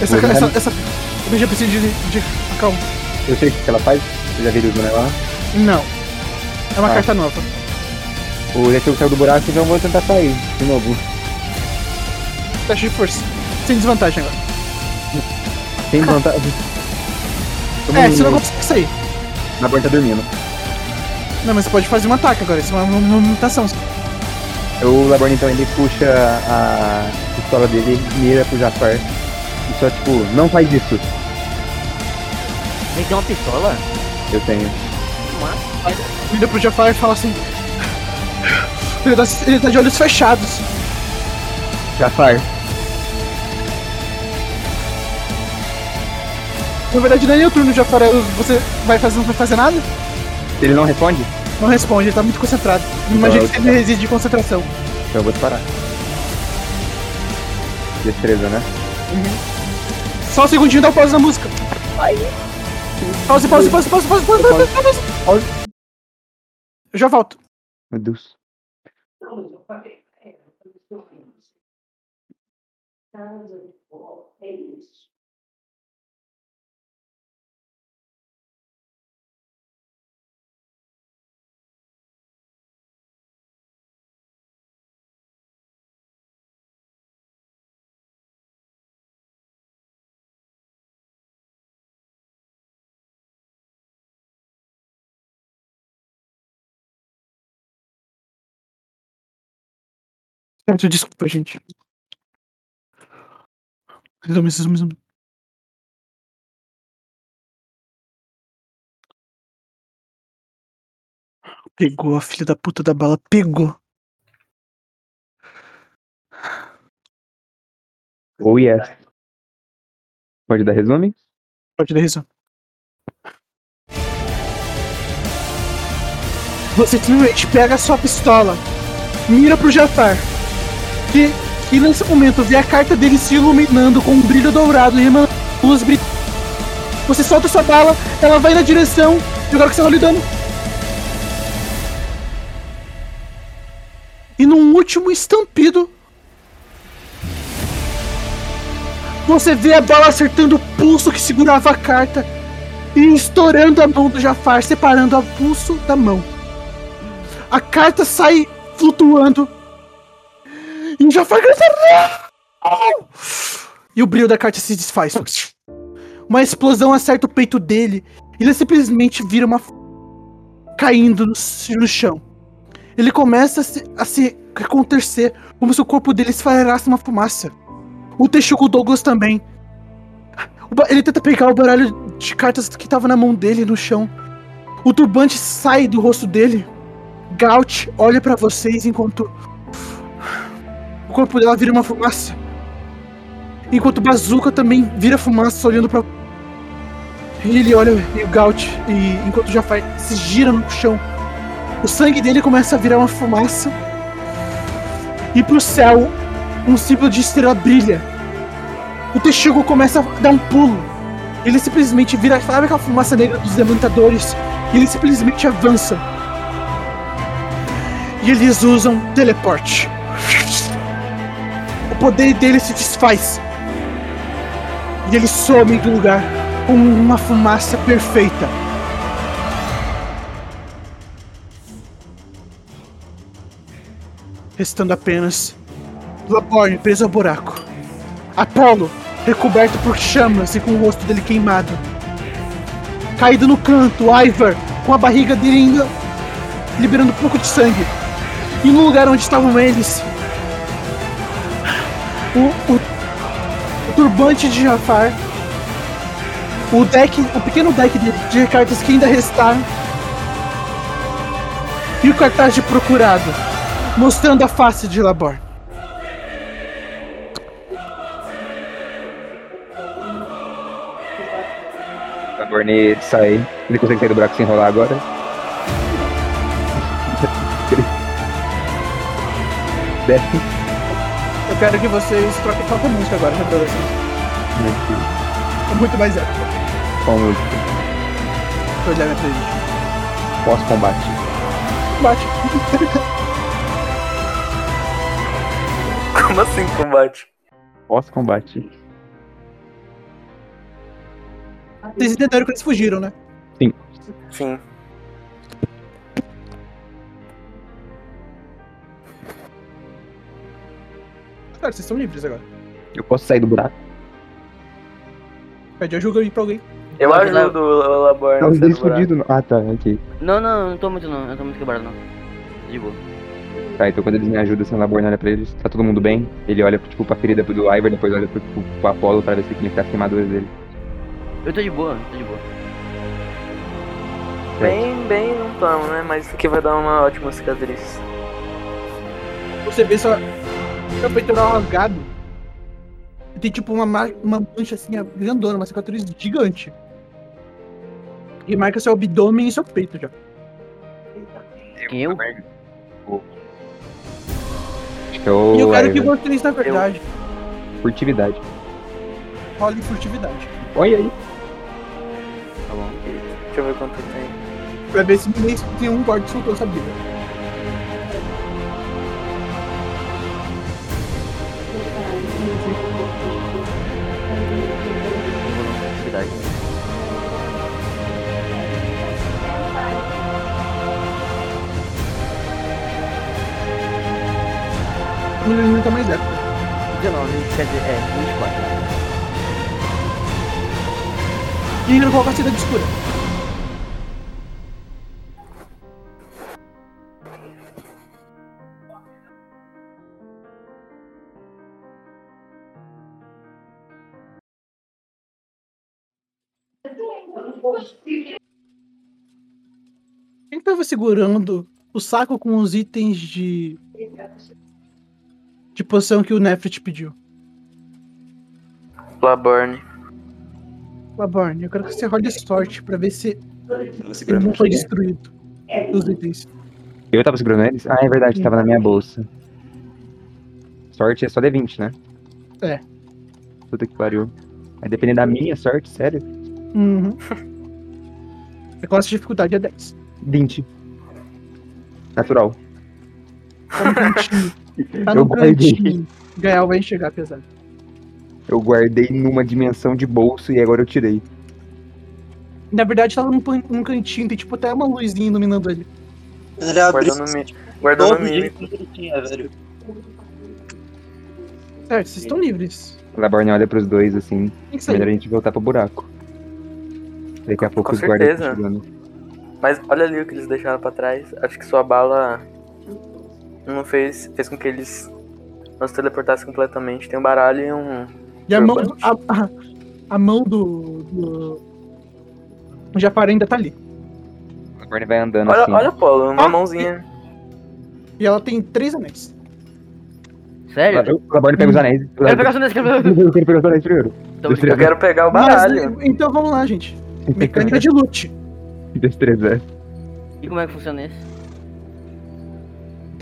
Essa, essa, essa, eu já preciso de, de. Calma. Eu sei o que ela faz. Você já viu o boneco lá? Não. É uma Ah. carta nova. O Deixou saiu do buraco, então eu vou tentar sair de novo. Teste de força. Sem desvantagem agora. Sem vantagem. Todo É, você não consegue sair. Na porta tá dormindo. Não, mas você pode fazer um ataque agora. Isso é uma uma mutação. O Laborn então ele puxa a pistola dele, mira pro Jafar. E só tipo, não faz isso. Ele tem uma pistola? Eu tenho. Mas... Vira pro Jafar e fala assim. Ele tá, ele tá de olhos fechados. Jafar, Na verdade, nem é o turno do Jafar. é- Você vai fazer, não vai fazer nada? ele não responde? Não responde, ele tá muito concentrado. Imagina que ele reside de concentração. Então eu vou disparar. Destreza, né? Só um segundinho, dá um pause na música. Pause, pause, pause, pause, pause, pause, pause, pause, pause. Eu já volto. Meu Deus. Certo, desculpa, gente. Resume, resume, resume. Pegou a filha da puta da bala, pegou. Oh yes. Pode dar resume? Pode dar resumo. Você simplesmente pega a sua pistola, mira pro Jafar, que nesse momento vê a carta dele se iluminando com um brilho dourado e uma luz. Você solta sua bala, ela vai na direção, e agora que você rola o dano. E num último estampido, você vê a bala acertando o pulso que segurava a carta e estourando a mão do Jafar, separando o pulso da mão. A carta sai flutuando. E Jafar grita. "Não!" E o brilho da carta se desfaz. Uma explosão acerta o peito dele. Ele simplesmente vira uma. caindo no, chão. Ele começa a se, a se acontecer como se o corpo dele esfarelasse uma fumaça. O Texugo Douglas também. Ele tenta pegar o baralho de cartas que tava na mão dele no chão. O turbante sai do rosto dele. Gaut olha pra vocês enquanto o corpo dela vira uma fumaça. Enquanto Bazooka também vira fumaça olhando pra. E ele olha e o Gaut, e enquanto o Jafar se gira no chão, o sangue dele começa a virar uma fumaça. E pro céu, um símbolo de estrela brilha. O Texugo começa a dar um pulo. Ele simplesmente vira, sabe aquela fumaça negra dos demantadores? E ele simplesmente avança. E eles usam teleporte. Poder dele se desfaz. E ele some do lugar com uma fumaça perfeita. Restando apenas Laborne preso ao buraco. Apolo, recoberto por chamas e com o rosto dele queimado. Caído no canto, Ivar, com a barriga dele ainda liberando um pouco de sangue. E no lugar onde estavam eles, o, o, o turbante de Jafar, o deck, o pequeno deck de, de cartas que ainda restaram, e o cartaz de procurado, mostrando a face de Labor. A Borne sai. Ele consegue sair do buraco sem rolar agora. <laughs> Desce. Eu quero que vocês troquem qualquer música agora, já pra vocês. É muito mais épico. Qual música? Deixa eu olhar minha playlist. Pós-combate. Bate. <laughs> Como assim combate? Pós-combate. Vocês entenderam que eles fugiram, né? Sim. Cara, vocês estão livres agora. Eu posso sair do buraco? Pede ajuda aí pra alguém. Eu ajudo o Laborn. Tá os dois fudidos. no- Ah, tá, ok. Não, não, não tô muito não. Eu não tô muito quebrado não. De boa. Tá, então quando eles me ajudam, assim, o Laborn olha pra eles, tá todo mundo bem? Ele olha, tipo, pra ferida do Ivor, depois olha pro, pro, pro Apollo pra ver se ele tá as queimaduras dele. Eu tô de boa, tô de boa. Bem, bem não tamo, né? Mas isso aqui vai dar uma ótima cicatriz. Você vê só seu peitoral rasgado. Tem tipo uma, ma- uma mancha assim, grandona, uma cicatriz gigante. E marca seu abdômen e seu peito já. Eu? Acho que o e eu quero que vocês, na verdade, Furtividade. rolem furtividade. Olha aí. Tá bom. Deixa eu ver quanto tem. Pra ver se ninguém tem um que soltou essa briga. Não não tá mais dentro. 19, quer dizer, é, 24. E não coloca a cidade escura. Quem tava segurando o saco com os itens de. De poção que o Nefrit pediu? Laborn. Laborn, eu quero que você role sorte pra ver se ele não foi destruído. Os itens. Eu tava segurando eles? Ah, é verdade, tava na minha bolsa. Sorte é só D20, né? É. Puta que pariu. Vai depender da minha sorte, sério? Uhum. A classe de dificuldade é 10. 20. Natural. Tá no cantinho. Tá Eu no guardei. cantinho. Gael vai enxergar pesado. Eu guardei numa dimensão de bolso e agora eu tirei. Na verdade, tava num, num cantinho, tem tipo até uma luzinha iluminando ele. Ele abriu mímico. velho. Certo, vocês estão livres. O Laborne olha pros dois assim. Melhor a gente voltar pro buraco. Daqui a pouco Com os guardas certeza. estão chegando. Mas olha ali o que eles deixaram pra trás. Acho que sua bala não fez, fez com que eles não se teleportassem completamente. Tem um baralho e um. E a mão, a, a, a mão do. do. O Jafar ainda tá ali. O Laborne vai andando Olha, assim. olha, Polo, uma Ah, mãozinha. E ela tem três anéis. Sério? O Laborne pega os anéis. O Quero pegar nesse quero Eu quero pegar os anéis primeiro. Destreza. Eu quero pegar o baralho. Mas, então vamos lá, gente. Mecânica de loot. <laughs> Destreza. E como é que funciona isso?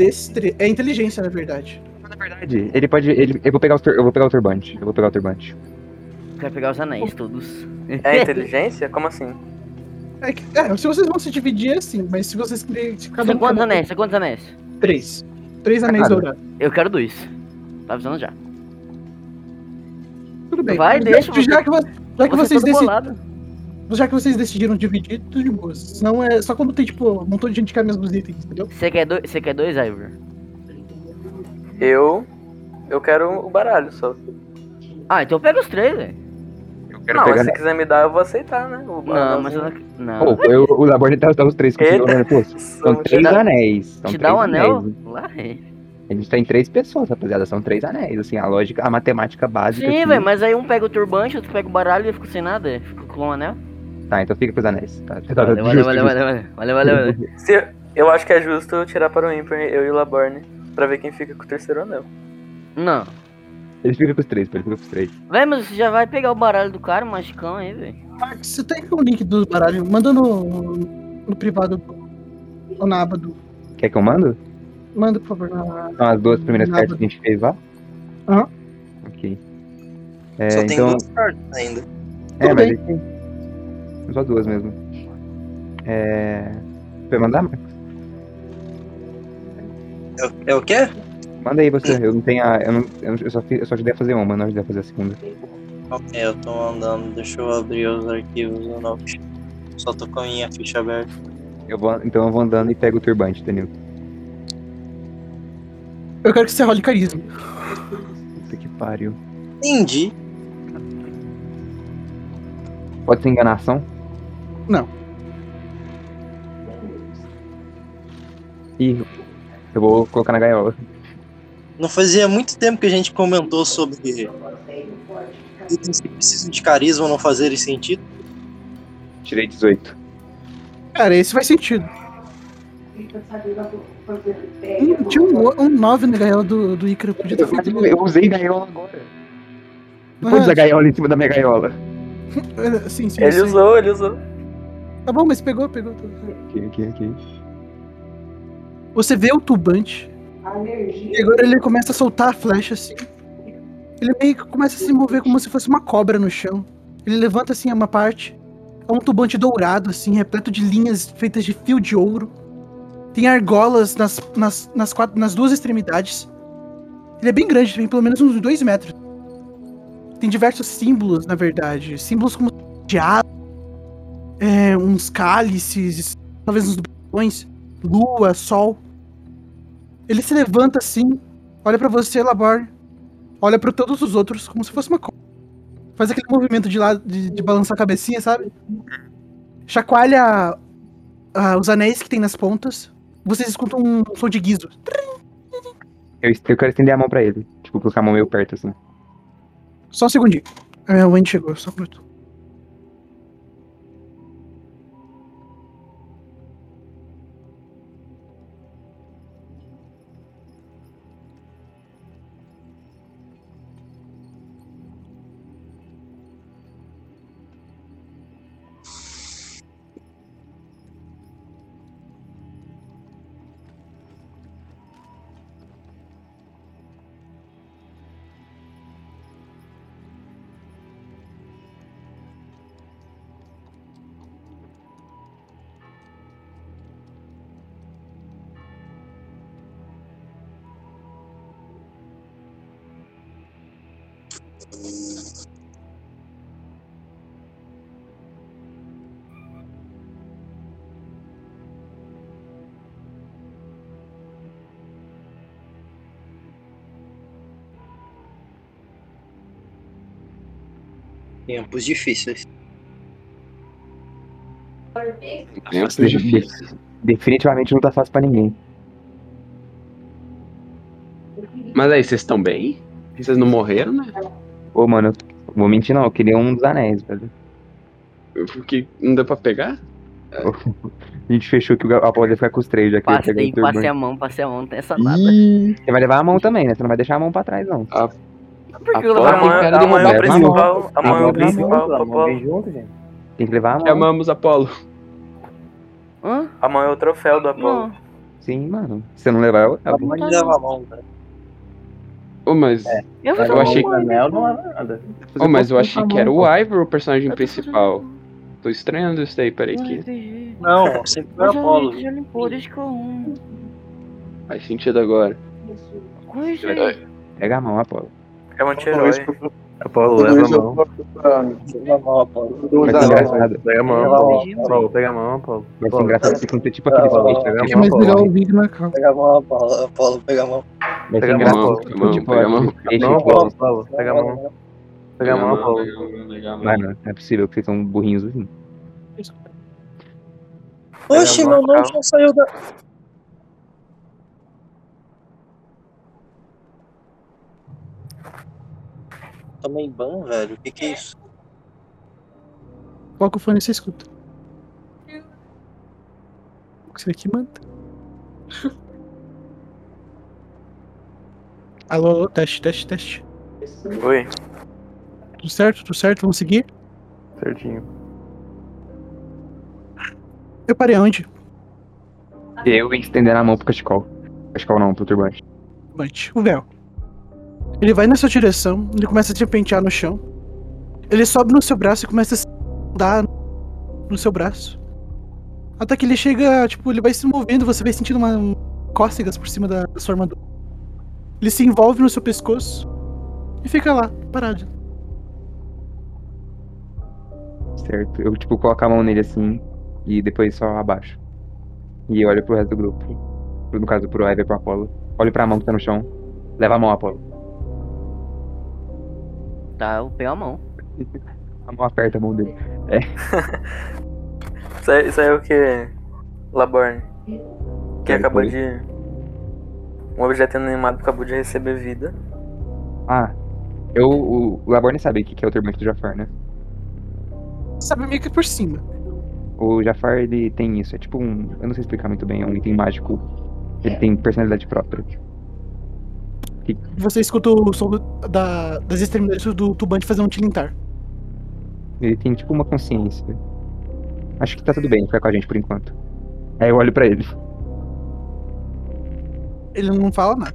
Destre... É inteligência, na verdade. Na verdade, ele pode. Ele, eu, vou pegar os tur- eu vou pegar o turbante. Eu vou pegar o turbante. Quero pegar os anéis todos. É inteligência? Como assim? É, que- é, se vocês vão se dividir, é assim, mas se vocês querem. Se cada um quantos cada- anéis? Quantos anéis? Três. Três anéis Cara. dourados. Eu quero dois. Tá avisando já. Tudo bem. Vai, já, deixa, Já, você- que, vo- já que Você vocês todo deci- bolado. Já que vocês decidiram dividir, tudo de boa. Senão é só quando tem, tipo, um montão de gente que quer mesmos itens, entendeu? Você quer dois, você quer dois, Ivor? Eu. Eu quero o baralho só. Ah, então pega os três, velho. Eu quero Não, mas pegar. se quiser me dar, eu vou aceitar, né? O Não, mas eu não. Não. Pô, eu, o Laborne tá, tá os três Eita. o Pô, São três dá- anéis. São Te três dá o anel? anéis. Lá, é. A gente tá em três pessoas, rapaziada. São três anéis. Assim, a lógica, a matemática básica. Sim, aqui- velho, mas aí um pega o turbante, outro pega o baralho e eu fico sem nada. Fico com o anel. Tá, então fica pros anéis. Tá, tá, Valeu, tá, valeu, justo, valeu, justo. valeu, valeu, valeu, valeu, valeu. Se, eu acho que é justo eu tirar para o ímpar, eu e o Laborne, pra ver quem fica com o terceiro anel. Não. Ele fica com os três, ele fica com os três. Véi, mas você já vai pegar o baralho do cara, o magicão aí, velho. Você tem o link do baralho, manda no, no privado do, ou na aba do. Quer que eu mando? Manda, por favor, na. São as duas primeiras cartas que a gente fez lá? Aham. Ok. É, Só tem então. duas cartas ainda. É, Tudo mas bem. tem. Só duas mesmo. É. Vai mandar, Marcos? É, o- é o quê? Manda aí você. Eu não tenho a. Eu, não, eu, só, eu só ajudei a fazer uma, não ajudei a fazer a segunda. Ok, eu tô andando. Deixa eu abrir os arquivos do Note. Só tô com a minha ficha aberta. Eu vou, então eu vou andando e pego o turbante, Danilo. Eu quero que você role carisma. pariu. Entendi. Pode ser enganação? Não. Ih, eu vou colocar na gaiola. Não fazia muito tempo que a gente comentou sobre itens que precisam de carisma não fazerem sentido. Tirei 18. Cara, esse faz sentido. Hum, tinha um, um 9 na gaiola do, do Icaro. Podia ter feito. Eu usei gaiola agora. Não pode Ah, usar gaiola em cima da minha gaiola. <laughs> sim, sim. Ele sim. usou, ele usou. Tá bom, mas pegou, pegou. Aqui, aqui, aqui. Você vê o tubante. E agora ele começa a soltar a flecha assim. Ele meio que começa a se mover como se fosse uma cobra no chão. Ele levanta assim uma parte. É um tubante dourado, assim, repleto de linhas feitas de fio de ouro. Tem argolas nas, nas, nas, quatro, nas duas extremidades. Ele é bem grande, tem pelo menos uns dois metros. Tem diversos símbolos, na verdade. Símbolos como de água, é, uns cálices, talvez uns dragões, lua, sol. Ele se levanta assim, olha pra você, Labor, olha pra todos os outros como se fosse uma cobra. Faz aquele movimento de lado de, de balançar a cabecinha, sabe? Chacoalha ah, os anéis que tem nas pontas. Vocês escutam um som de guizo. Eu, eu quero estender a mão pra ele. Tipo, colocar a mão meio perto, assim. Só um segundinho. É, o Andy chegou, só um minuto. Tempos difíceis. Nossa, difícil. Definitivamente não tá fácil pra ninguém. Mas aí, vocês estão bem? Vocês não morreram, né? Ô, mano, eu vou mentir não, eu queria um dos anéis, velho. Porque não deu pra pegar? <laughs> A gente fechou que o Apolo ia ficar com os três, já que eu ia pegar Passei, passei a mão, passei a mão, não tem essa nada. Você vai levar a mão também, né? Você não vai deixar a mão pra trás, não. Por que eu Apolo levar a mão? tem cara de Amanhã é o Roberto. principal. É o Vamos lá, principal. Apolo. ver junto, gente. Tem que levar a mão. Chamamos Apolo. Hã? Amanhã é o troféu do Apolo. Não. Sim, mano. Se você não levar, eu levo. Pode levar a mão, velho. Ô, mas, Eu vou Eu tomar achei- O anel não leva nada. ô, mas eu achei a que era mão, o. Ivor o personagem Eu principal. Tô estranhando isso daí, peraí Não que. Não, sempre foi Apolo. já, limpou, deixa que eu faz sentido agora. Aí. Pega a mão, Apolo. É um anti-herói. Apolo, leva a mão. Leva a mão, Apolo. Pega a mão, Leva a Apolo. mão. Apolo, pega a mão, Apolo. Vai ser Apolo, engraçado se acontecer tipo aquele skate. pega a É mão, Apolo. Pega a mão, Apolo. Apolo, pega a mão. Vai ser Pega a engraçado mão, se pega a mão, tipo pega a mão. aquele. Apolo, pega a mão. Pega a mão, Apolo. Mano, não é possível que vocês são burrinhos assim. Oxe, a meu mão, nome já saiu da. Tomei ban, velho. O que que é isso? Coloca o fone e você escuta. O que será que manda? <laughs> Alô, alô, teste, teste, teste. Oi. Tudo certo? Tudo certo? Vamos seguir? Certinho. Eu parei aonde? Eu ia estender a mão pro cachecol. Cachecol não, pro turbante. Bante, o véu. Ele vai na sua direção, ele começa a te pentear no chão. Ele sobe no seu braço e começa a se dar no seu braço. Até que ele chega, tipo, ele vai se movendo, você vai sentindo uma um cócegas por cima da, sua armadura. Ele se envolve no seu pescoço e fica lá, parado. Certo? Eu, tipo, coloco a mão nele assim e depois só abaixo. E olho pro resto do grupo. No caso, pro Ivy e pro Apollo. Olho pra mão que tá no chão. Leva a mão, Apollo. Tá, eu pego a mão. <laughs> A mão aperta a mão dele. <laughs> Isso aí, isso aí é o que? Laborne. Que É, acabou foi. de. Um objeto inanimado acabou de receber vida. Ah, eu, o, o Laborne sabe o que que é o turbante do Jafar, né? Sabe meio que por cima. O Jafar, ele tem isso. É tipo um. Eu não sei explicar muito bem. É um item mágico. Ele tem personalidade própria. Você escuta o som da, das extremidades do tubante fazer um tilintar. Ele tem tipo uma consciência. Acho que tá tudo bem, fica com a gente por enquanto. Aí eu olho pra ele. Ele não fala nada.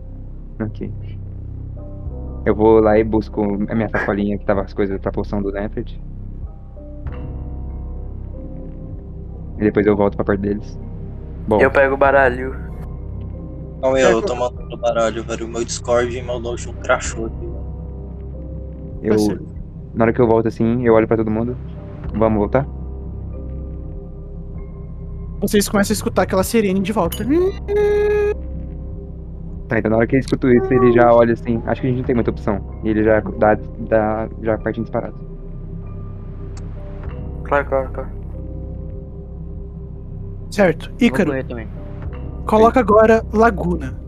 Ok. Eu vou lá e busco a minha sacolinha que tava as coisas pra poção do Nefred. E depois eu volto pra perto deles. Bom, Eu pego o baralho. Calma aí, eu tô mandando baralho, velho. O meu Discord e meu Notion crashou aqui. eu. Na hora que eu volto assim, eu olho pra todo mundo. Vamos voltar? Vocês começam a escutar aquela sirene de volta. Tá, então na hora que ele escuta isso, ele já olha assim. Acho que a gente não tem muita opção. E ele já dá, dá já parte disparado. Claro, claro, claro. Certo. Vou Ícaro, correr também. Coloca agora Laguna.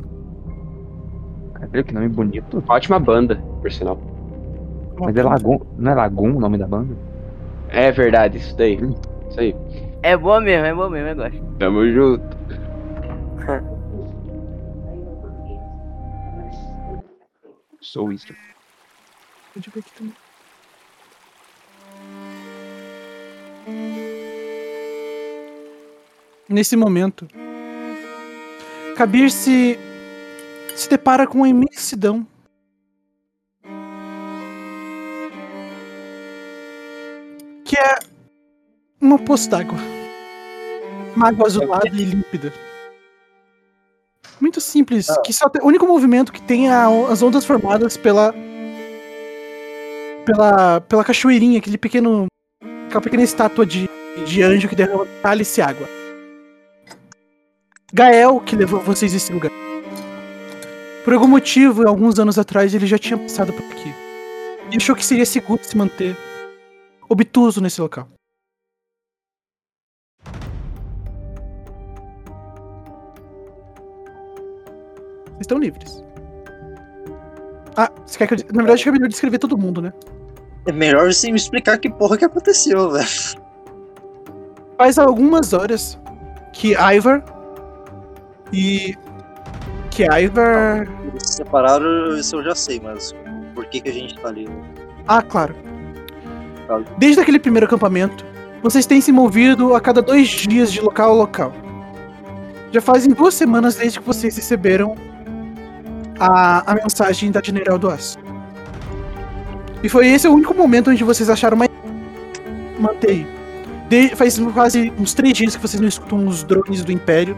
Cara, que nome bonito. Ótima banda, por sinal. Mas é Lagoon. Não é Lagoon o nome da banda? É verdade, isso daí. Isso aí. É boa mesmo, é boa mesmo, eu gosto. Tamo junto. <laughs> Sou isso. Eu ver aqui também. Nesse momento, Kabir se, se depara com uma imensidão. Que é uma poça d'água. Uma água azulada e límpida. Muito simples. Que só tem, o único movimento que tem é a- as ondas formadas pela pela, pela cachoeirinha, aquele pequeno. aquela pequena estátua de, de anjo que derrama cálice e água. Gael que levou vocês a esse lugar. Por algum motivo, alguns anos atrás, ele já tinha passado por aqui. E achou que seria seguro se manter obtuso nesse local. Vocês estão livres. Ah, você quer que eu. Na verdade, acho que é melhor descrever todo mundo, né? É melhor você me explicar que porra que aconteceu, velho. Faz algumas horas que Ivar e. Que Ivar. Eles se separaram, isso eu já sei, mas por que que a gente tá ali? Ah, claro. Desde aquele primeiro acampamento, vocês têm se movido a cada dois dias de local a local. Já fazem duas semanas desde que vocês receberam a, a mensagem da General do Aço. E foi esse o único momento onde vocês acharam mais. manter aí. De- faz quase uns três dias que vocês não escutam os drones do Império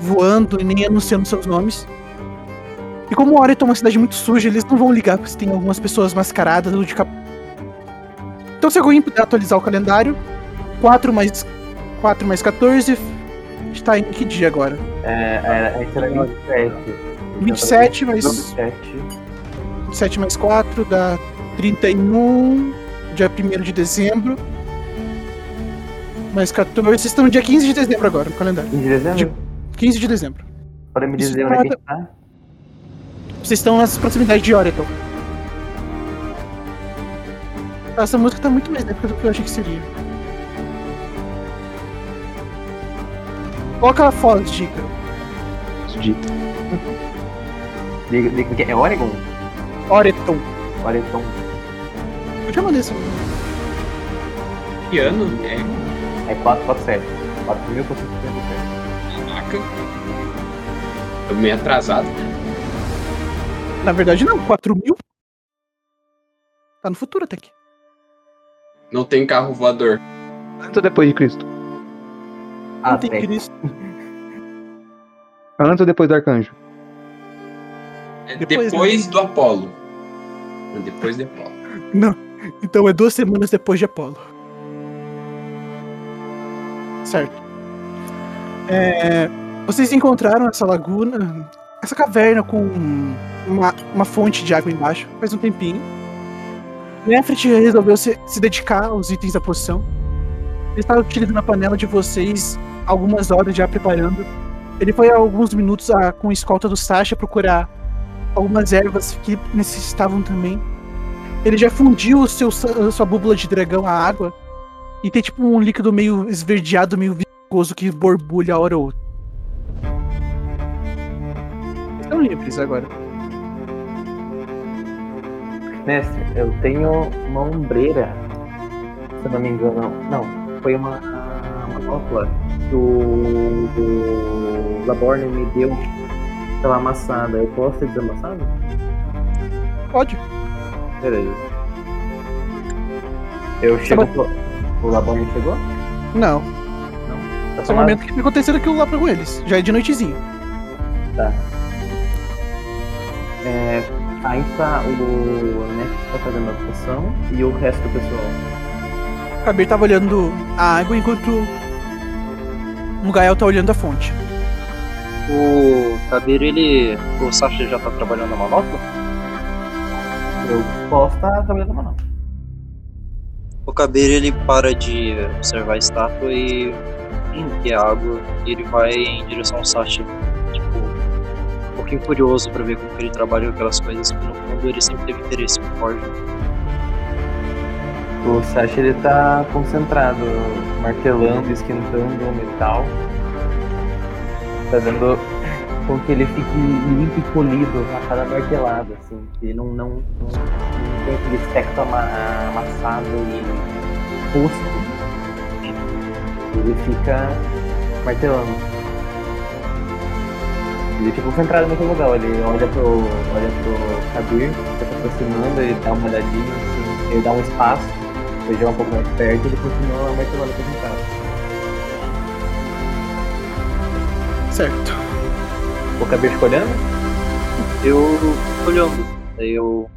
voando e nem anunciando seus nomes. E como Oreton é uma cidade muito suja, eles não vão ligar se tem algumas pessoas mascaradas ou de cap... Então, se alguém puder atualizar o calendário, 4 mais 4 mais 14 está em que dia agora? É, é, esse era 27. 27 mais 27. 7 mais 4 dá 31, dia 1 de dezembro. Mais 14, vocês estão no dia 15 de dezembro agora no calendário. 15 de dezembro? 15 de dezembro. Pode me Isso dizer onde é que a gente nada- tá? Vocês estão nas proximidades de Oreton. Essa música tá muito mais épica do que eu achei que seria. Coloca a foto, dica. Isso dito. Diga, diga, que é Oregon? Oreton. Oregon. Eu já mandei essa. Que ano? É, É 447. 4.457. caraca. Tô meio atrasado. Na verdade, não. 4 mil? Tá no futuro até aqui. Não tem carro voador. Antes ou depois de Cristo? Ah, Não tem tem. Cristo. <laughs> Antes ou depois do arcanjo? É Depois, depois, né? do Apolo. Depois do Apolo. Não. Então é duas semanas depois de Apolo. Certo. É, vocês encontraram essa laguna, essa caverna com uma, uma fonte de água embaixo, faz um tempinho. Nefrit resolveu se, se dedicar aos itens da poção. Ele estava utilizando a panela de vocês algumas horas já preparando. Ele foi há alguns minutos a, com a escolta do Sasha procurar algumas ervas que necessitavam também. Ele já fundiu seu, sua búbula de dragão à água. E tem tipo um líquido meio esverdeado, meio viscoso que borbulha a hora ou outra. Estão livres agora. Mestre, eu tenho uma ombreira. Se eu não me engano. Não, foi uma manopla que o, o Laborne me deu pela amassada. Eu posso ter desamassado? Pode. Beleza. Eu chego. pro- O Laborne chegou? Não. Tá É só o uma- momento que tá acontecendo aquilo lá pra com eles. Já é de noitezinho. Tá. É, aí tá o Nex tá fazendo a poção e o resto do pessoal. O Kabir tava olhando a água enquanto o Gael tá olhando a fonte. O Kabir, ele. O Sasha já tá trabalhando na manopla? Eu posso estar trabalhando na mão. O Kabir, ele para de observar a estátua e. que é água. E ele vai em direção ao Sasha. Tipo, um pouquinho curioso pra ver como que ele trabalha com aquelas coisas. Porque no fundo ele sempre teve interesse por forja. O Sasha ele tá concentrado, martelando, esquentando o metal. Fazendo com que ele fique limpo e polido a cada martelada, assim. Que ele não, não, não, não tem aquele aspecto ama- amassado e fosco. Ele fica martelando. Ele fica concentrado no mesmo lugar, ele olha pro, olha pro Kabir, tá se aproximando, ele dá uma olhadinha, assim, ele dá um espaço, depois joga um pouco mais perto e ele continua martelando concentrado. Certo. O Kabir fica olhando? Eu olhando. Daí eu.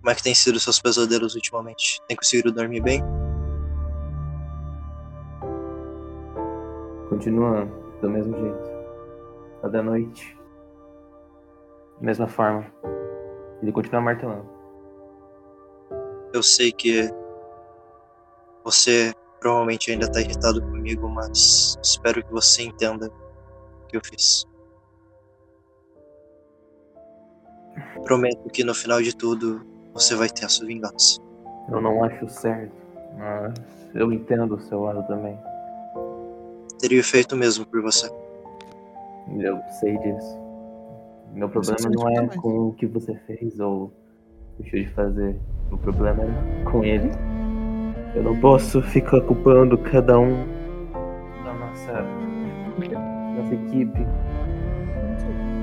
Como é que tem sido os seus pesadelos ultimamente? Tem conseguido dormir bem? Continua do mesmo jeito. Toda noite. Mesma forma. Ele continua martelando. Eu sei que você provavelmente ainda tá irritado comigo, mas espero que você entenda o que eu fiz. Prometo que no final de tudo você vai ter a sua vingança. Eu não acho certo, mas eu entendo o seu lado também. Teria feito o mesmo por você. Eu sei disso. Meu problema não é com o que você fez ou deixou de fazer. O problema é com ele. Eu não posso ficar culpando cada um da nossa, nossa equipe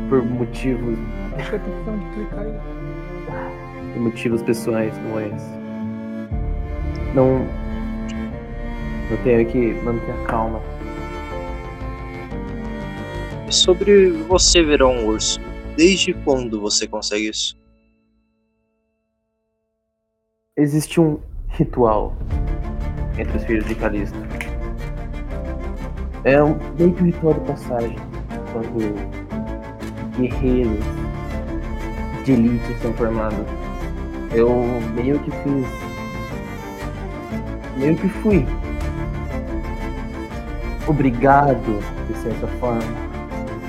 por motivos, Acho que é questão de clicar aí. por motivos pessoais como esse. Não. Eu tenho que manter a calma. Sobre você virar um urso, desde quando você consegue isso? Existe um ritual entre os filhos de Calisto. É um, meio que ritual de passagem. Quando guerreiros de elite são formados. Eu meio que fiz. Meio que fui. Obrigado, de certa forma,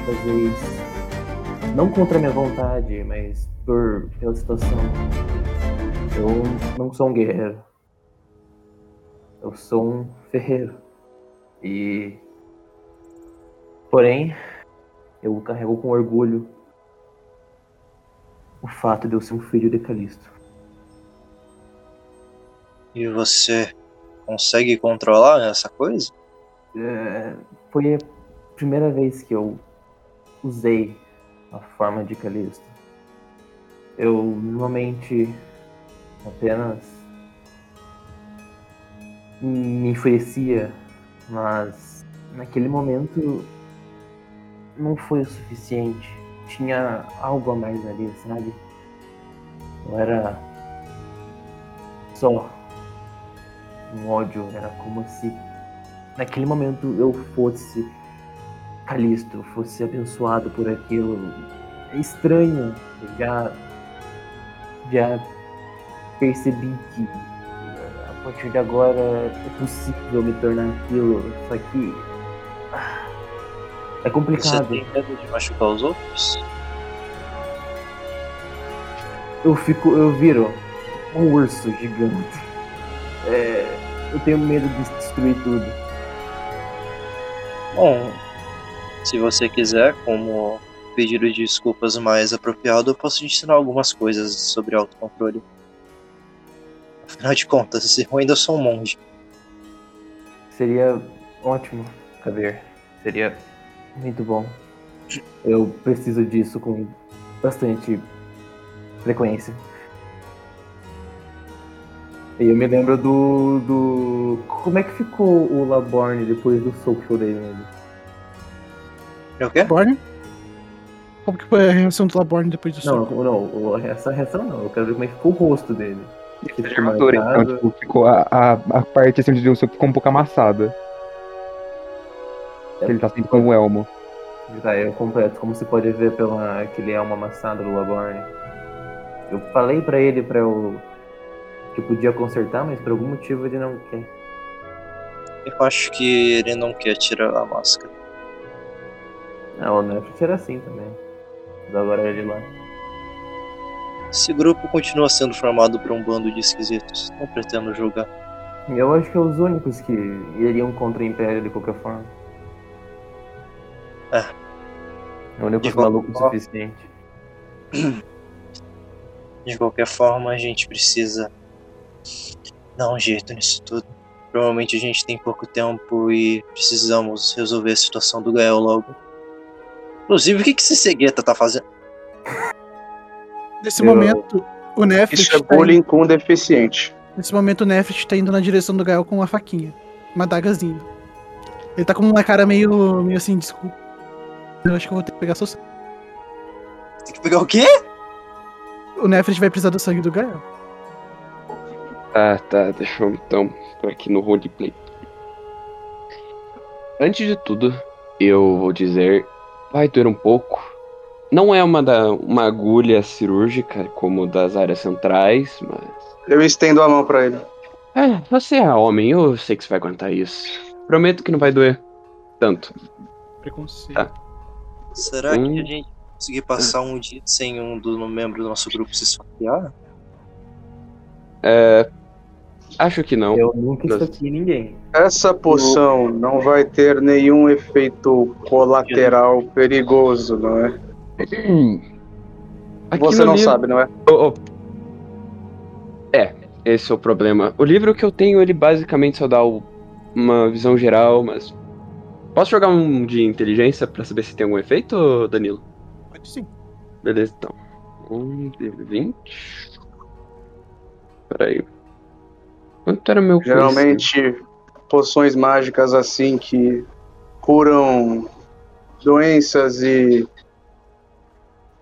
fazer isso. Não contra a minha vontade, mas por pela situação. Eu não sou um guerreiro. Eu sou um ferreiro. E. Porém, eu carrego com orgulho o fato de eu ser um filho de Calisto. E você consegue controlar essa coisa? É, foi a primeira vez que eu usei a forma de Calisto. Eu normalmente apenas me enfurecia, mas naquele momento não foi o suficiente. Tinha algo a mais ali, sabe? Não era só um ódio, era como se naquele momento eu fosse Calisto, fosse abençoado por aquilo. É estranho, já já percebi que a partir de agora é possível me tornar aquilo, só que ah, é Você complicado. tem medo de machucar os outros? Eu fico, eu viro um urso gigante. É, eu tenho medo de destruir tudo. Bom, se você quiser, como pedido de desculpas mais apropriado, eu posso te ensinar algumas coisas sobre autocontrole. Afinal de contas, <laughs> eu ainda sou um monge. Seria ótimo, Kabir. Seria muito bom. Eu preciso disso com bastante frequência. E eu me lembro do. do. Como é que ficou o Laborne depois do soco que eu dei nele? É o quê? Laborne? Como que foi a reação do Laborne depois do Não, soco? não, essa reação não. Eu quero ver como é que ficou o rosto dele. De ficou armadura, então, tipo, ficou a, a, a parte assim onde deu o soco ficou um pouco amassada. Ele tá sempre com o elmo. Tá, eu completo. Como você pode ver pela aquele elmo amassado do Laborne. Eu falei pra ele pra eu. que eu podia consertar, mas por algum motivo ele não quer. Eu acho que ele não quer tirar a máscara. Não, o Netflix era assim também. Mas agora é ele lá. Esse grupo continua sendo formado por um bando de esquisitos. Não pretendo julgar. Eu acho que é os únicos que iriam contra o Império de qualquer forma. É. É o único qualquer maluco o forma- suficiente. <clears throat> De qualquer forma, a gente precisa dar um jeito nisso tudo. Provavelmente a gente tem pouco tempo e precisamos resolver a situação do Gael logo. Inclusive, o que, que esse cegueta tá fazendo? Nesse Eu- momento, o Nefrit Isso é tá bullying com deficiente. Nesse momento o Nefrit tá indo na direção do Gael com uma faquinha. Uma dagazinha. Ele tá com uma cara meio, meio assim, desculpa. Eu acho que eu vou ter que pegar seu sangue. Tem que pegar o quê? O Nefrit vai precisar do sangue do Gael. Tá, tá, deixa eu então tô aqui no roleplay. Antes de tudo, eu vou dizer, vai doer um pouco. Não é uma, da, uma agulha cirúrgica como das áreas centrais, mas. Eu estendo a mão pra ele. É, você é homem, eu sei que você vai aguentar isso. Prometo que não vai doer tanto. Preconceito. Tá. Será Hum. que a gente vai conseguir passar um dia sem um do no membro do nosso grupo se esfaquear? É. Acho que não. Eu nunca esfaquei ninguém. Essa poção não vai ter nenhum efeito colateral perigoso, não é? Você não livro- sabe, não é? Oh, oh. É, esse é o problema. O livro que eu tenho, ele basicamente só dá o- uma visão geral, mas. Posso jogar um de inteligência pra saber se tem algum efeito, Danilo? Pode sim. Beleza, então. Um de 20. Peraí. Quanto era meu? Geralmente, poções mágicas assim que curam doenças e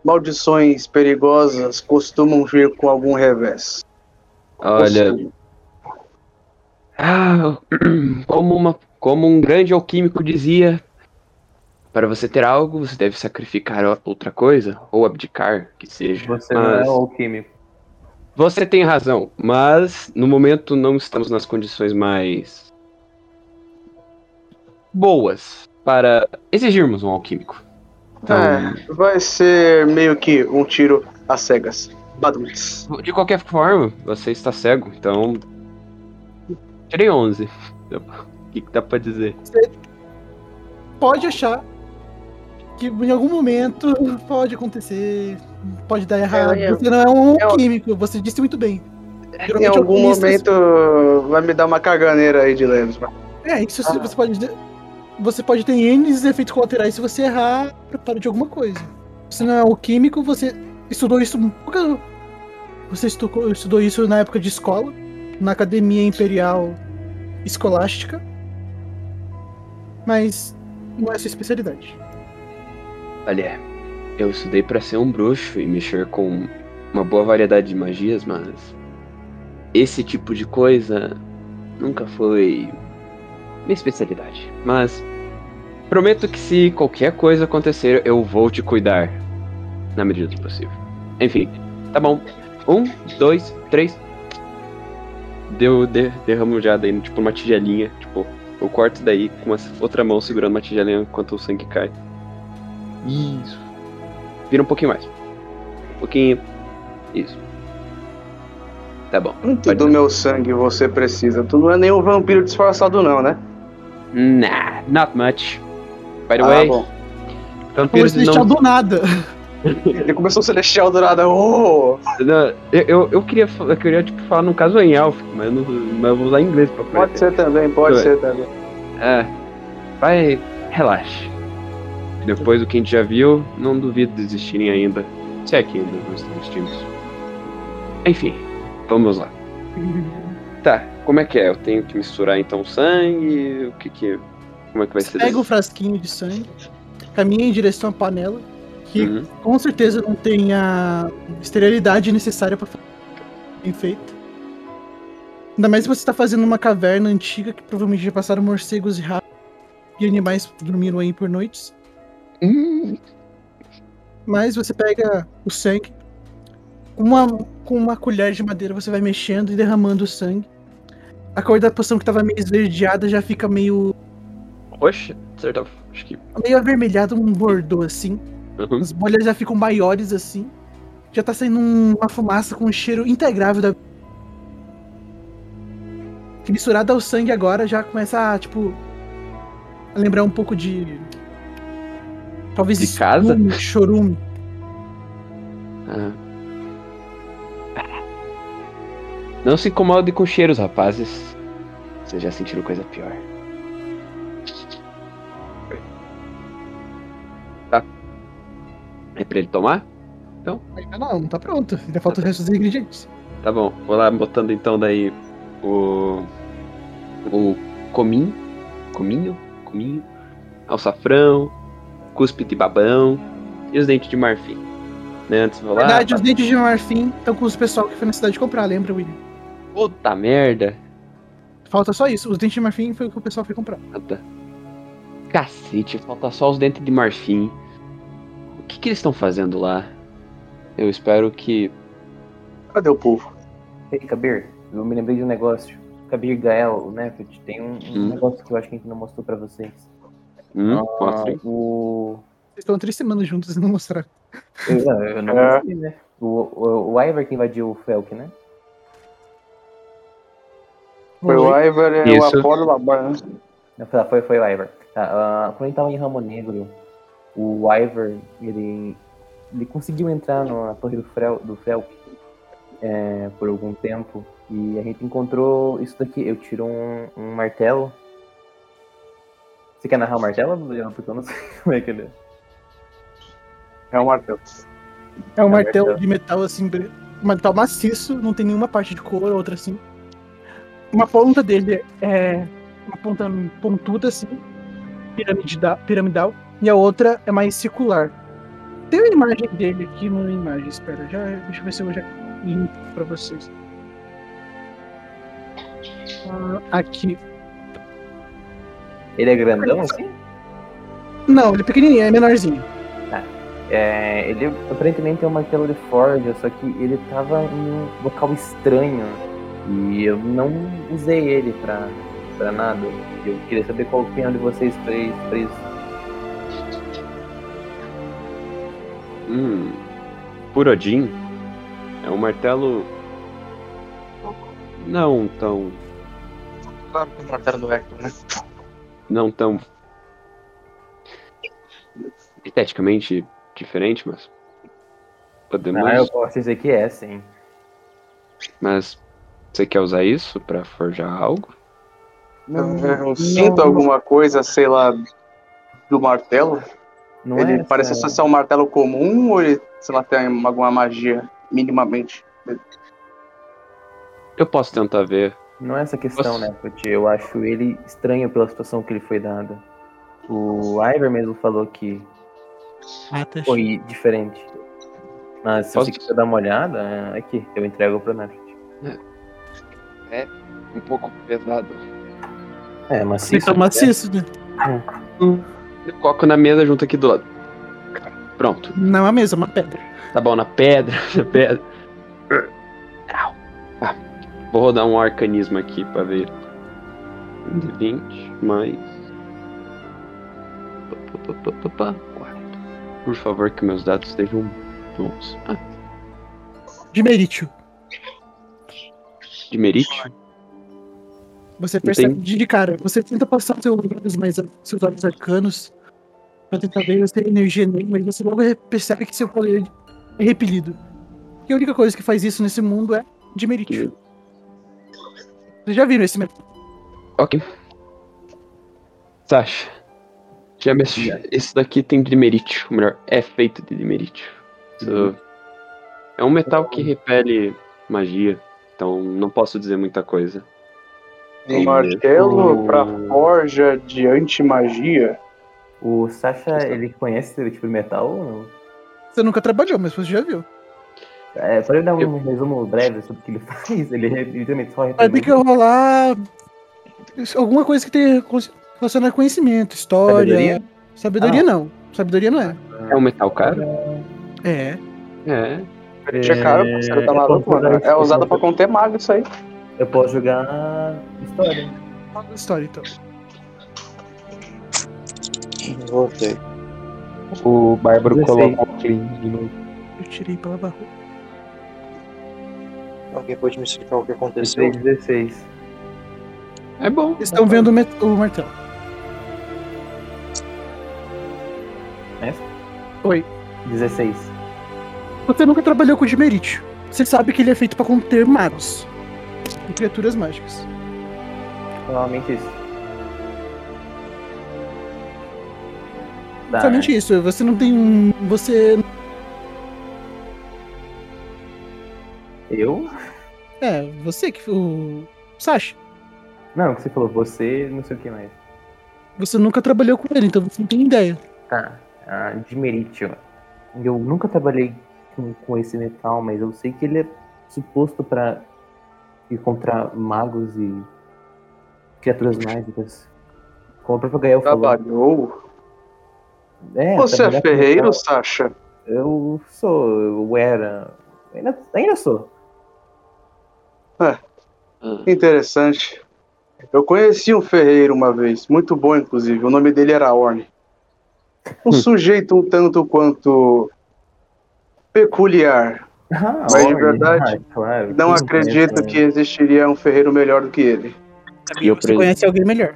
maldições perigosas costumam vir com algum revés. Olha. Ah, <clears throat> como, uma, como um grande alquímico dizia, para você ter algo, você deve sacrificar outra coisa, ou abdicar, que seja. Você não Mas é alquímico. Você tem razão, mas no momento não estamos nas condições mais boas para exigirmos um alquímico. Então, É, vai ser meio que um tiro às cegas. Baduns. de qualquer forma, você está cego, então. Tirei 11. O que, que dá pra dizer? Pode achar que em algum momento pode acontecer, pode dar errado. É, eu- você não é um eu- químico, você disse muito bem. Em Geralmente algum alquimistas- momento vai me dar uma caganeira aí de leves. É, isso você pode. Você pode ter N efeitos colaterais se você errar preparo de alguma coisa. Você não é o químico, você estudou isso. Você estudou, estudou isso na época de escola, na Academia Imperial Escolástica. Mas não é sua especialidade. Olha, eu estudei pra ser um bruxo e mexer com uma boa variedade de magias, mas esse tipo de coisa nunca foi minha especialidade. Mas prometo que se qualquer coisa acontecer, eu vou te cuidar na medida do possível. Enfim, tá bom. Um, dois, três, deu, de, derramo já daí, tipo, uma tigelinha. Tipo, eu corto daí com uma outra mão segurando uma tigelinha enquanto o sangue cai. Isso. Vira um pouquinho mais. Um pouquinho. Isso. Tá bom. Quanto do meu sangue você precisa? Tu não é nenhum vampiro disfarçado, não, né? Nah, not much. By the Ah, way, bom. vampiros deixar não, do nada. Ele começou celestial do nada. Oh! eu, eu, eu queria, eu queria tipo, falar num caso em élfico, mas eu, não, mas eu vou usar inglês pra Pode ser também, pode ser também. É. Vai, relaxa. Depois do que a gente já viu, não duvido desistirem ainda. Se é que ainda não desistimos. Enfim, vamos lá. <laughs> Tá, como é que é? Eu tenho que misturar então sangue? O que que. Como é que vai ser? Pega o frasquinho de sangue, caminha em direção à panela, que Uhum. com certeza não tem a esterilidade necessária para bem feita. Ainda mais se você está fazendo uma caverna antiga que provavelmente já passaram morcegos e ratos e animais dormiram aí por noites. Hum, Mas você pega o sangue, com uma, com uma colher de madeira você vai mexendo e derramando o sangue. A cor da poção que estava meio esverdeada já fica meio, Roxa? Certo, acho que. meio avermelhada, um bordô assim. Uhum. As bolhas já ficam maiores assim. Já tá saindo um- uma fumaça com um cheiro integrável da. Que misturada ao sangue agora já começa a, tipo. A lembrar um pouco de. Talvez De casa? chorume. Ah. Não se incomode com cheiros, rapazes. Vocês já sentiram coisa pior. Tá. É pra ele tomar? Ainda não, não tá pronto. Ainda falta o resto dos ingredientes. Tá bom. Vou lá botando então daí o. O cominho. Cominho? Cominho. Alçafrão. Cuspe de babão. E os dentes de marfim. Né? Antes vou Na lá. verdade, os dentes de marfim estão com os pessoal que foi na cidade comprar, lembra, William? Puta merda. Falta só isso. Os dentes de marfim foi o que o pessoal foi comprar. Nada. Cacete, falta só os dentes de marfim. O que, que eles estão fazendo lá? Eu espero que. Cadê o povo? Ei, Kabir, eu me lembrei de um negócio. Kabir Gael, né? Tem um, um Hum. negócio que eu acho que a gente não mostrou pra vocês. Hum, Ah, aí. o. Vocês estão três semanas juntos e não mostraram. Eu, não, eu <laughs> não É. mostrei, né? O, o, o Ivar que invadiu o Felk, né? Foi o Ivar e o. Apolo Labar, né? Não, Foi, foi, foi o Ivar. Tá, ah, quando a gente tava em Ramo Negro, o Ivar, ele, ele conseguiu entrar na torre do, Frel, do Felk é, por algum tempo. E a gente encontrou isso daqui. Eu tiro um, um martelo. Você quer narrar o martelo? Adriano? Porque eu não sei <laughs> como é que ele é. É o martelo. É um É um martelo martelo. de metal assim, um metal maciço, não tem nenhuma parte de cor, outra assim. Uma ponta dele é uma ponta pontuda assim, piramidal, piramidal, e a outra é mais circular. Tem uma imagem dele aqui na imagem, espera, já, deixa eu ver se eu já limpo pra vocês. Ah, aqui. Ele é grandão assim? Não, ele é pequenininho, é menorzinho. É, ele aparentemente é um martelo de forja, só que ele tava em um local estranho. E eu não usei ele pra, pra nada. Eu queria saber qual a opinião de vocês pra isso. Pra isso. Hum. Por Odin, é um martelo. Não tão. Claro que é o martelo do Hector, né? Não tão. Esteticamente diferente, mas. Podemos. Ah, eu posso dizer que é, sim. Mas. Você quer usar isso pra forjar algo? Não, Eu sinto alguma coisa, sei lá, do martelo. não ele é parece essa- só ser um martelo comum ou ele, sei lá, tem alguma magia, minimamente? Eu posso tentar ver. Não é essa questão, Nossa. né, Puti? Eu acho ele estranho pela situação que ele foi dada. O Ivar mesmo falou que Ah, tá foi diferente. Mas se Posso- você quiser dar uma olhada, é aqui, eu entrego pra Nefrit. Um pouco pesado. É, mas se Metal maciço, né? Eu coloco na mesa junto aqui do lado. Pronto. Não é uma mesa, é uma pedra. Tá bom, na pedra, <laughs> na pedra. Vou rodar um arcanismo aqui pra ver. Um de 20, mais. Por favor, que meus dados estejam bons. Ah, De Meritio. de merite? Você percebe Entendi. de cara. Você tenta passar seus olhos mais seus olhos arcanos pra tentar ver se tem energia nele, mas você logo percebe que seu poder é repelido. E a única coisa que faz isso nesse mundo é de Meritio. Vocês já viram esse método? Ok. Sasha. Já me... Esse daqui tem dimerítio. Ou melhor, é feito de dimerítio. Isso- É um metal que repele magia. Então não posso dizer muita coisa. Um martelo pra forja de antimagia. O Sasha, ele conhece esse tipo de metal ou não? Você nunca trabalhou, mas você já viu. É, pode dar um Eu- resumo breve sobre o que ele <laughs> faz? Ele literalmente só Vai ter que rolar alguma coisa que tenha relacionado a conhecimento, história. Sabedoria? Sabedoria Ah. não. Sabedoria não é. É um metal caro? É. É. Tinha cara, você tá eu maluco, posso mano. jogar- É usado pra conter mago isso aí. Eu posso jogar história. Fala a história então. Voltei. O Bárbaro 16. coloca o clean de novo. Eu tirei pela barra. Alguém pode me explicar o que aconteceu? 16, 16. É bom. Vocês estão vendo o, met- o martelo. Essa? Oi. 16. Você nunca trabalhou com o Dimerite. Você sabe que ele é feito pra conter magos. E criaturas mágicas. Provavelmente isso. Tá, Somente isso. Você não tem um. Você. Eu? É, você que. O. Sasha. Não, que você falou, você, não sei o que mais. Você nunca trabalhou com ele, então você não tem ideia. Tá, ah, de merítio. Eu nunca trabalhei com, com esse metal, mas eu sei que ele é suposto pra ir contra magos e criaturas mágicas. Como o próprio Gael falou. Trabalhou. É, Você é ferreiro, Sasha? Eu sou, eu era. Ainda, ainda sou. Ah, Interessante. Eu conheci um ferreiro uma vez, muito bom inclusive. O nome dele era Orne. Um sujeito um tanto quanto peculiar. Ah, Mas de verdade, ah, claro, Não acredito que existiria um ferreiro melhor do que ele. E eu, Você pre- conhece alguém melhor.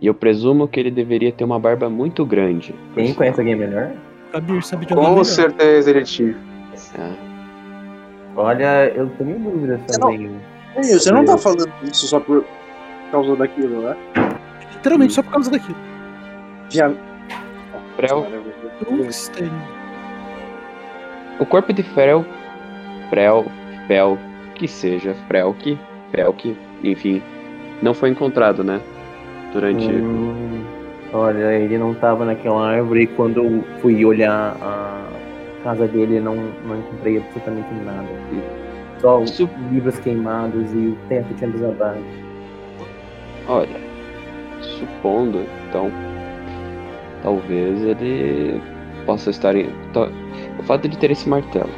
e eu presumo que ele deveria ter uma barba muito grande. Quem sinal. conhece alguém melhor? Kabir sabe de alguém Com melhor. certeza ele tinha. Ah, Olha, eu tenho dúvidas Eu não- Ei, Você não tá falando isso só por causa daquilo, né? Literalmente só por causa daquilo. Já. Frel, Tungsten. o corpo de Frel, Frel, Fel, que seja, Frelk, Felk, enfim, não foi encontrado, né? Durante. Hum, olha, ele não tava naquela árvore e quando eu fui olhar a casa dele não, não encontrei absolutamente nada. Só livros queimados e o teto tinha desabado. Olha, supondo, então, talvez ele possa estar em. O fato de ter esse martelo,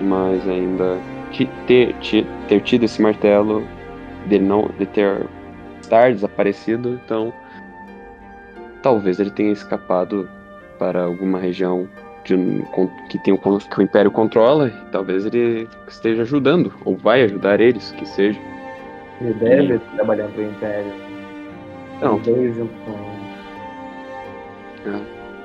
mas ainda ter, ti- ter tido esse martelo, de não de ter estar desaparecido, então talvez ele tenha escapado para alguma região de um- que, tem o, que o Império controla, e talvez ele esteja ajudando, ou vai ajudar eles, que seja. Ele deve trabalhar pro Império. Não. Dois junto com.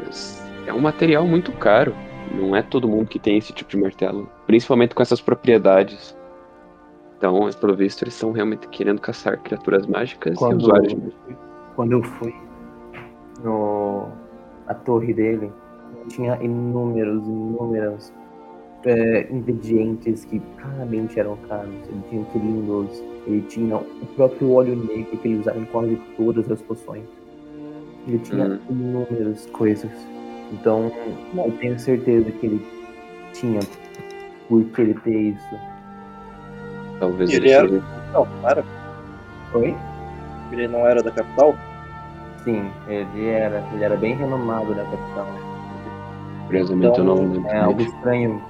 Mas É um material muito caro. Não é todo mundo que tem esse tipo de martelo. Principalmente com essas propriedades. Então, pelo visto, eles estão realmente querendo caçar criaturas mágicas Quando- e usuários de magia. Quando eu fui no a torre dele, tinha inúmeros, inúmeros é, ingredientes que claramente eram caros. Ele tinha quilindos, ele tinha o próprio óleo negro que ele usava em quase todas as poções. Ele tinha Hum. inúmeras coisas. Então, eu tenho certeza que ele tinha por que ele ter isso. Talvez Ele ele era- seja- Não, não era. Oi? Ele não era da capital? Sim, ele era. Ele era bem renomado na capital. Curiosamente, eu não lembro. é algo estranho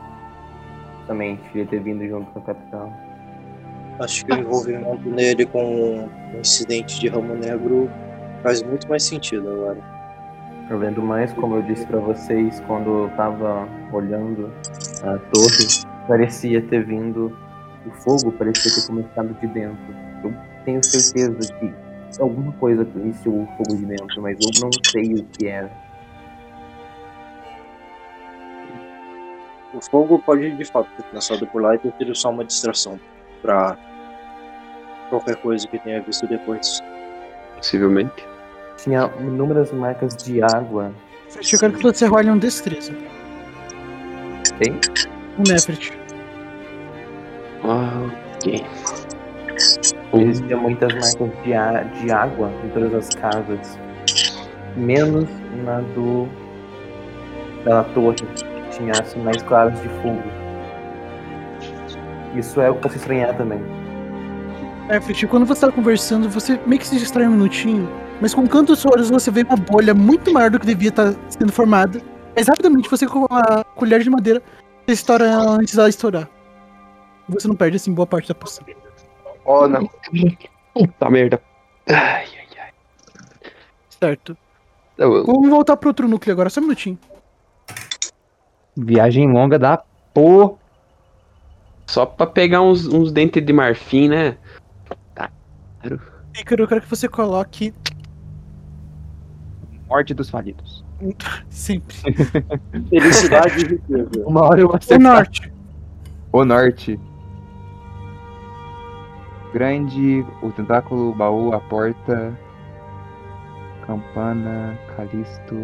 também ele ter vindo junto com a capital. Acho que o envolvimento nele com o incidente de Ramo Negro faz muito mais sentido agora. Eu vendo mais, como eu disse pra vocês, quando eu tava olhando a torre, parecia ter vindo o fogo, parecia ter começado de dentro. Eu tenho certeza que alguma coisa iniciou o fogo de dentro, mas eu não sei o que era. O fogo pode de fato ter começado por lá e ter sido só uma distração pra qualquer coisa que tenha visto depois. Possivelmente. Tinha inúmeras marcas de água. Eu quero que você role um destreza. Tem? Um Nefret. Ah, ok. Existiam muitas marcas de, a- de água em todas as casas. Menos na do. da torre, tinha sinais claros de fogo. Isso é o que posso estranhar também. Nefret, quando você tá conversando, você meio que se distrai um minutinho, mas com cantos olhos você vê uma bolha muito maior do que devia estar sendo formada. Mas rapidamente você com a colher de madeira você estoura ela antes dela estourar. Você não perde assim boa parte da poção. Oh, não. Puta merda. Ai, ai, ai. Certo. Eu- Vamos voltar pro outro núcleo agora, só um minutinho. Viagem longa da porra. Só pra pegar uns, uns dentes de marfim, né? Tá. Claro. Ícaro, eu quero que você coloque Morte dos falidos. <laughs> sempre. <laughs> Felicidade e riqueza. Uma hora eu vou O acertar. norte. O norte. Grande, o tentáculo, o baú, a porta. Campana, Calisto.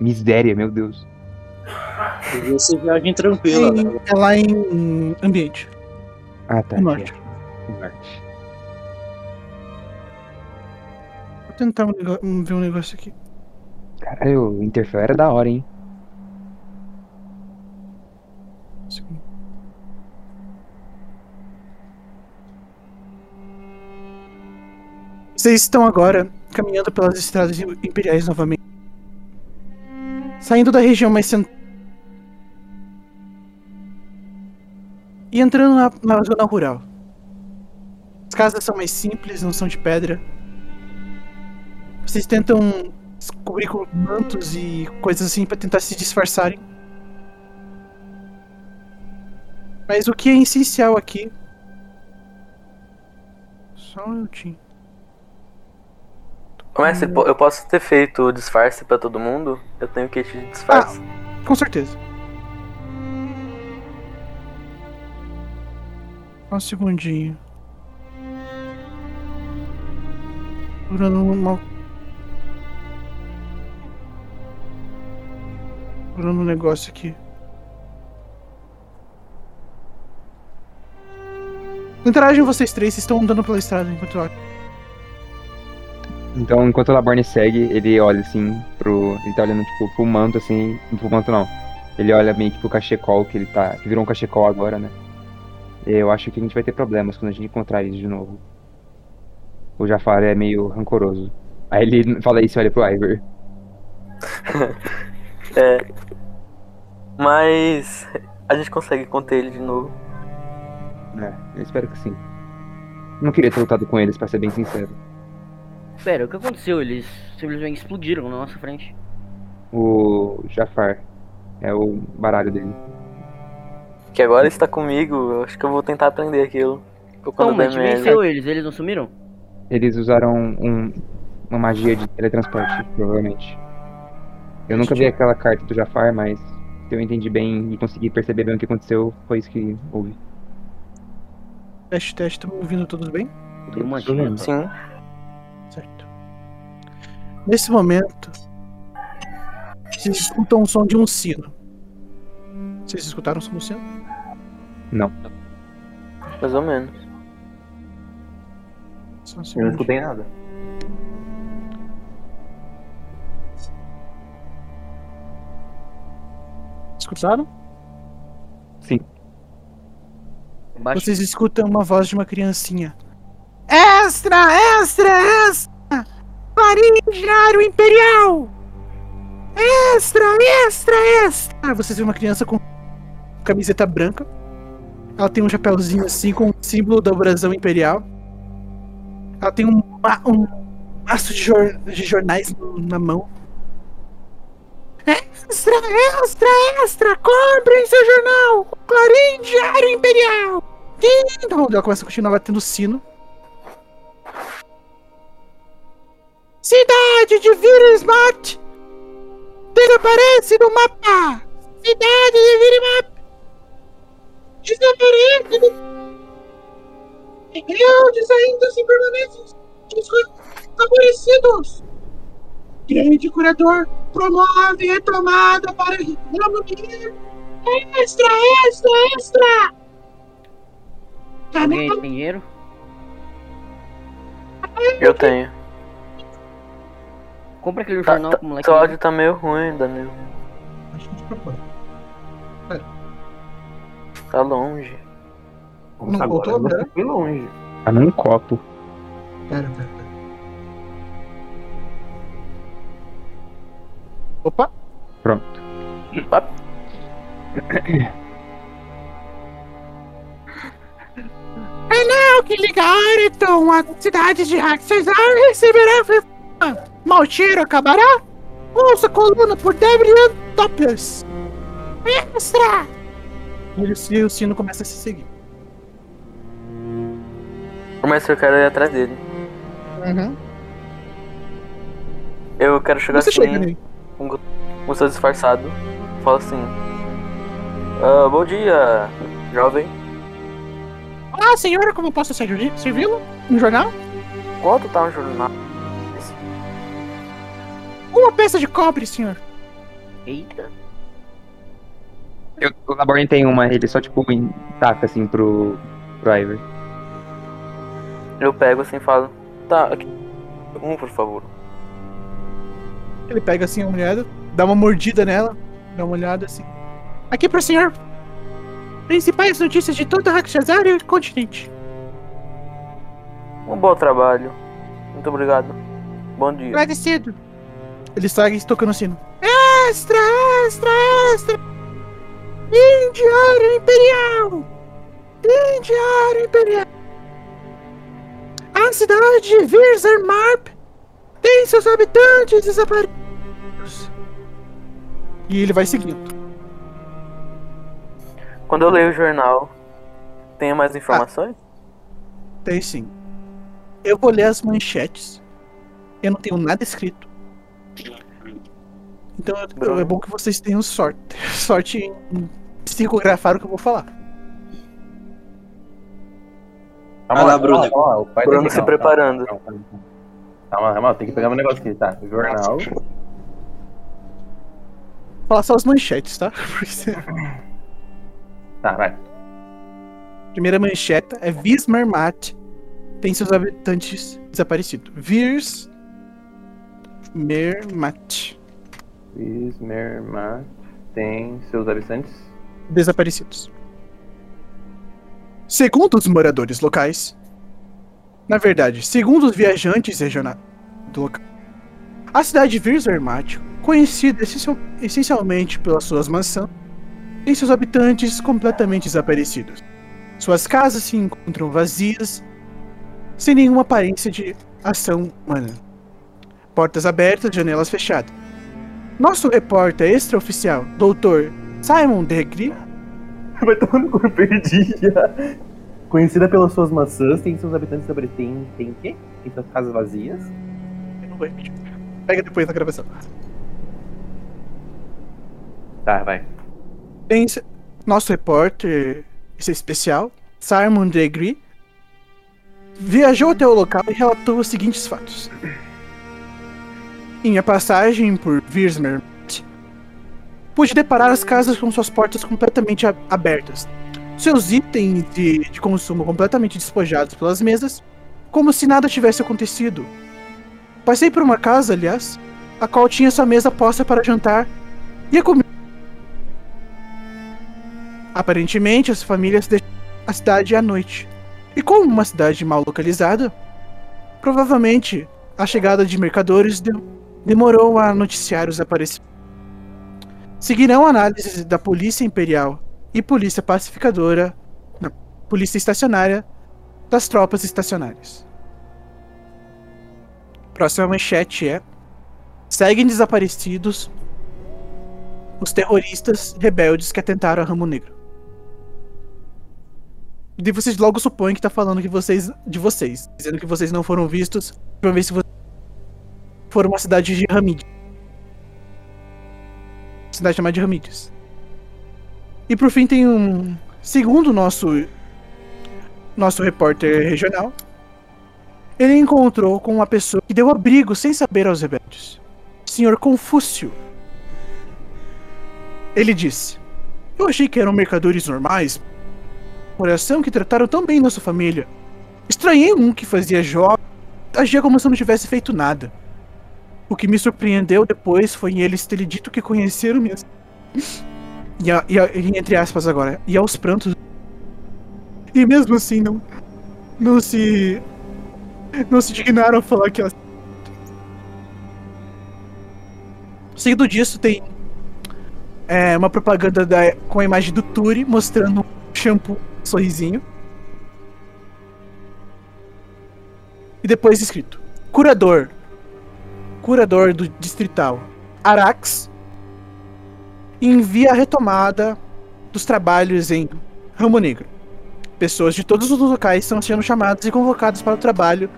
Miséria, meu Deus. Ser viagem tranquila, Em- né? é lá em ambiente. Ah, tá. O norte. norte. Vou tentar um um- ver um negócio aqui. Caralho, o Interfell era da hora, hein? Segundo. Vocês estão agora caminhando pelas estradas imperiais novamente. Saindo da região mais central. E entrando na, na zona rural. As casas são mais simples, não são de pedra. Vocês tentam se cobrir com mantos e coisas assim para tentar se disfarçarem. Mas o que é essencial aqui. Só um minutinho. Comece, po- eu posso ter feito o disfarce pra todo mundo? Eu tenho kit de disfarce. Com certeza. Um segundinho. Procurando uma. Procurando um negócio aqui. Interagem vocês três, vocês estão andando pela estrada enquanto eu Então, enquanto o Laborne segue, ele olha assim pro. Ele tá olhando, tipo, pro manto, assim. Pro manto não. Ele olha meio que pro cachecol, que ele tá. Que virou um cachecol agora, né? Eu acho que a gente vai ter problemas quando a gente encontrar eles de novo. O Jafar é meio rancoroso. Aí ele fala isso e olha pro Ivor. <laughs> É. Mas a gente consegue conter ele de novo. É, eu espero que sim. Não queria ter lutado com eles, pra ser bem sincero. Pera, o que aconteceu? Eles simplesmente explodiram na nossa frente. O Jafar é o baralho dele. Que agora está comigo, eu acho que eu vou tentar aprender aquilo. Não, mas venceu eles, eles não sumiram? Eles usaram um- uma magia de teletransporte, provavelmente. Eu nunca vi aquela carta do Jafar, mas se eu entendi bem e consegui perceber bem o que aconteceu, foi isso que houve. Teste, teste, estão me ouvindo todos bem? Vendo. Sim. Certo. Nesse momento, vocês escutam o som de um sino. Vocês escutaram o som do sino? Não. Mais ou menos. Só um Eu não escutei nada. Escutaram? Sim. Vocês escutam uma voz de uma criancinha. Extra, extra, extra! Marinheiro Imperial! Extra, extra, extra! Vocês veem uma criança com camiseta branca Ela tem um chapéuzinho assim com o símbolo da brasão imperial. Ela tem um, um maço de, jor- de jornais no- na mão. Extra, extra, extra! Comprem seu jornal! O Clarim Diário Imperial! Então, ela começa a continuar batendo sino. Cidade de Virismat! Desaparece do mapa! Cidade de Virismat! Desaparece do... Grandes ainda se permanecem desaparecidos! Grande curador promove retomada para reunir. Extra, extra, extra! Alguém tem dinheiro? Eu tenho. Compra aquele Tá, jornal tá, pro moleque. seu áudio tá meio ruim, Danilo. A gente procura. Tá longe. Vamos Não agora, voltou, você né? foi longe. Tá num copo. Pera, pera, pera. Opa! Pronto. É não que liga Areton, a cidade de Haxazar receberá Maltiro acabará? Ouça a coluna por Debrian Topless. Extra! E o sino começa a se seguir. Mas eu quero ir atrás dele. Uhum. Eu quero chegar Você assim, chega com o seu disfarçado. Fala assim. "Ah, bom dia, jovem. Ah, senhora, como eu posso servi- servi-lo? Um jornal? Quanto tá um jornal? Uma peça de cobre, senhor. Eita. Eu, o Laborn tem uma, ele só tipo taca assim pro, pro Ivor. Eu pego assim e falo. Tá, aqui. Um, por favor. Ele pega assim a mulher, dá uma mordida nela, dá uma olhada assim. Aqui pro senhor. Principais notícias de todo Haxazar e o continente. Um bom trabalho. Muito obrigado. Bom dia. Agradecido. Ele segue tocando o sino. Extra, extra, extra! Indiário Imperial! Indiário Imperial! A cidade de Virzermarp tem seus habitantes desaparecidos. E ele vai seguindo. Quando eu leio o jornal, tem mais informações? Tem sim. Eu vou ler as manchetes. Eu não tenho nada escrito. Então é bom que vocês tenham sorte. <laughs> Sorte em psicografar o que eu vou falar. Calma Vai lá, Bruno. o pai Bruno se calma, preparando. Calma, calma, calma, calma, tem que pegar um negócio aqui, tá? Jornal. Vou falar só as manchetes, tá? <laughs> Tá, vai. Primeira manchete é Vismermat tem seus habitantes desaparecidos. Virs Mermat Ismermat tem seus habitantes. desaparecidos. Segundo os moradores locais, na verdade, segundo os viajantes regionais do local, a cidade de Virzermat, conhecida essencial- essencialmente pelas suas maçãs, tem seus habitantes completamente desaparecidos. Suas casas se encontram vazias, sem nenhuma aparência de ação humana. Portas abertas, janelas fechadas. Nosso repórter extraoficial, Dr. Simon Degri, <laughs> Vai tomar no cu, eu perdi já. Conhecida pelas suas maçãs, tem seus habitantes sobre. Tem, tem o quê? Tem suas casas vazias. Eu não vou repetir. Pega depois na gravação. Tá, vai. Tem nosso repórter esse especial, Simon Degri, viajou até o local e relatou os seguintes fatos. Em minha passagem por Virsmer, pude deparar as casas com suas portas completamente abertas, seus itens de, de consumo completamente despojados pelas mesas, como se nada tivesse acontecido. Passei por uma casa, aliás, a qual tinha sua mesa posta para jantar e a comida. Aparentemente, as famílias deixaram a cidade à noite. E como uma cidade mal localizada, provavelmente a chegada de mercadores de- demorou a noticiar os aparecimentos. Seguirão análises da Polícia Imperial e Polícia Pacificadora. Polícia estacionária das tropas estacionárias. Próxima manchete é: seguem desaparecidos os terroristas rebeldes que atentaram a Ramo Negro. E vocês logo supõem que tá falando que vocês de vocês, dizendo que vocês não foram vistos, pra ver se foram uma cidade de Ramídias. Cidade chamada de Ramídias. E por fim tem um segundo nosso nosso repórter regional. Ele encontrou com uma pessoa que deu abrigo sem saber aos rebeldes. Senhor Confúcio. Ele disse: Eu achei que eram mercadores normais, coração que trataram tão bem nossa família. Estranhei um que fazia jogos, agia como se não tivesse feito nada. O que me surpreendeu depois foi eles terem dito que conheceram minhas. E, a, e, a, entre aspas agora, e aos prantos. E mesmo assim não. Não se. Não se dignaram a falar que elas. Seguido disso, tem é, uma propaganda da, com a imagem do Turi mostrando um shampoo sorrisinho. E depois escrito: Curador. Curador do distrital Arax envia a retomada dos trabalhos em Ramo Negro. Pessoas de todos os locais estão sendo chamadas e convocadas para o trabalho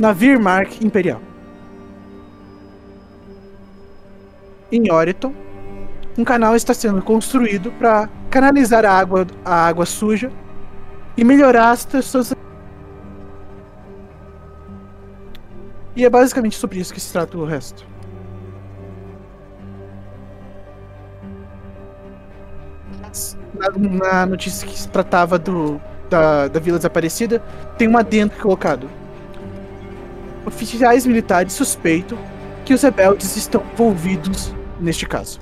na Virmark Imperial. Em Oriton, um canal está sendo construído para canalizar a água, a água suja e melhorar as pessoas. E é basicamente sobre isso que se trata o resto. Na, na notícia que se tratava do, da, da Vila Desaparecida, tem um adendo colocado. Oficiais militares suspeitam que os rebeldes estão envolvidos neste caso.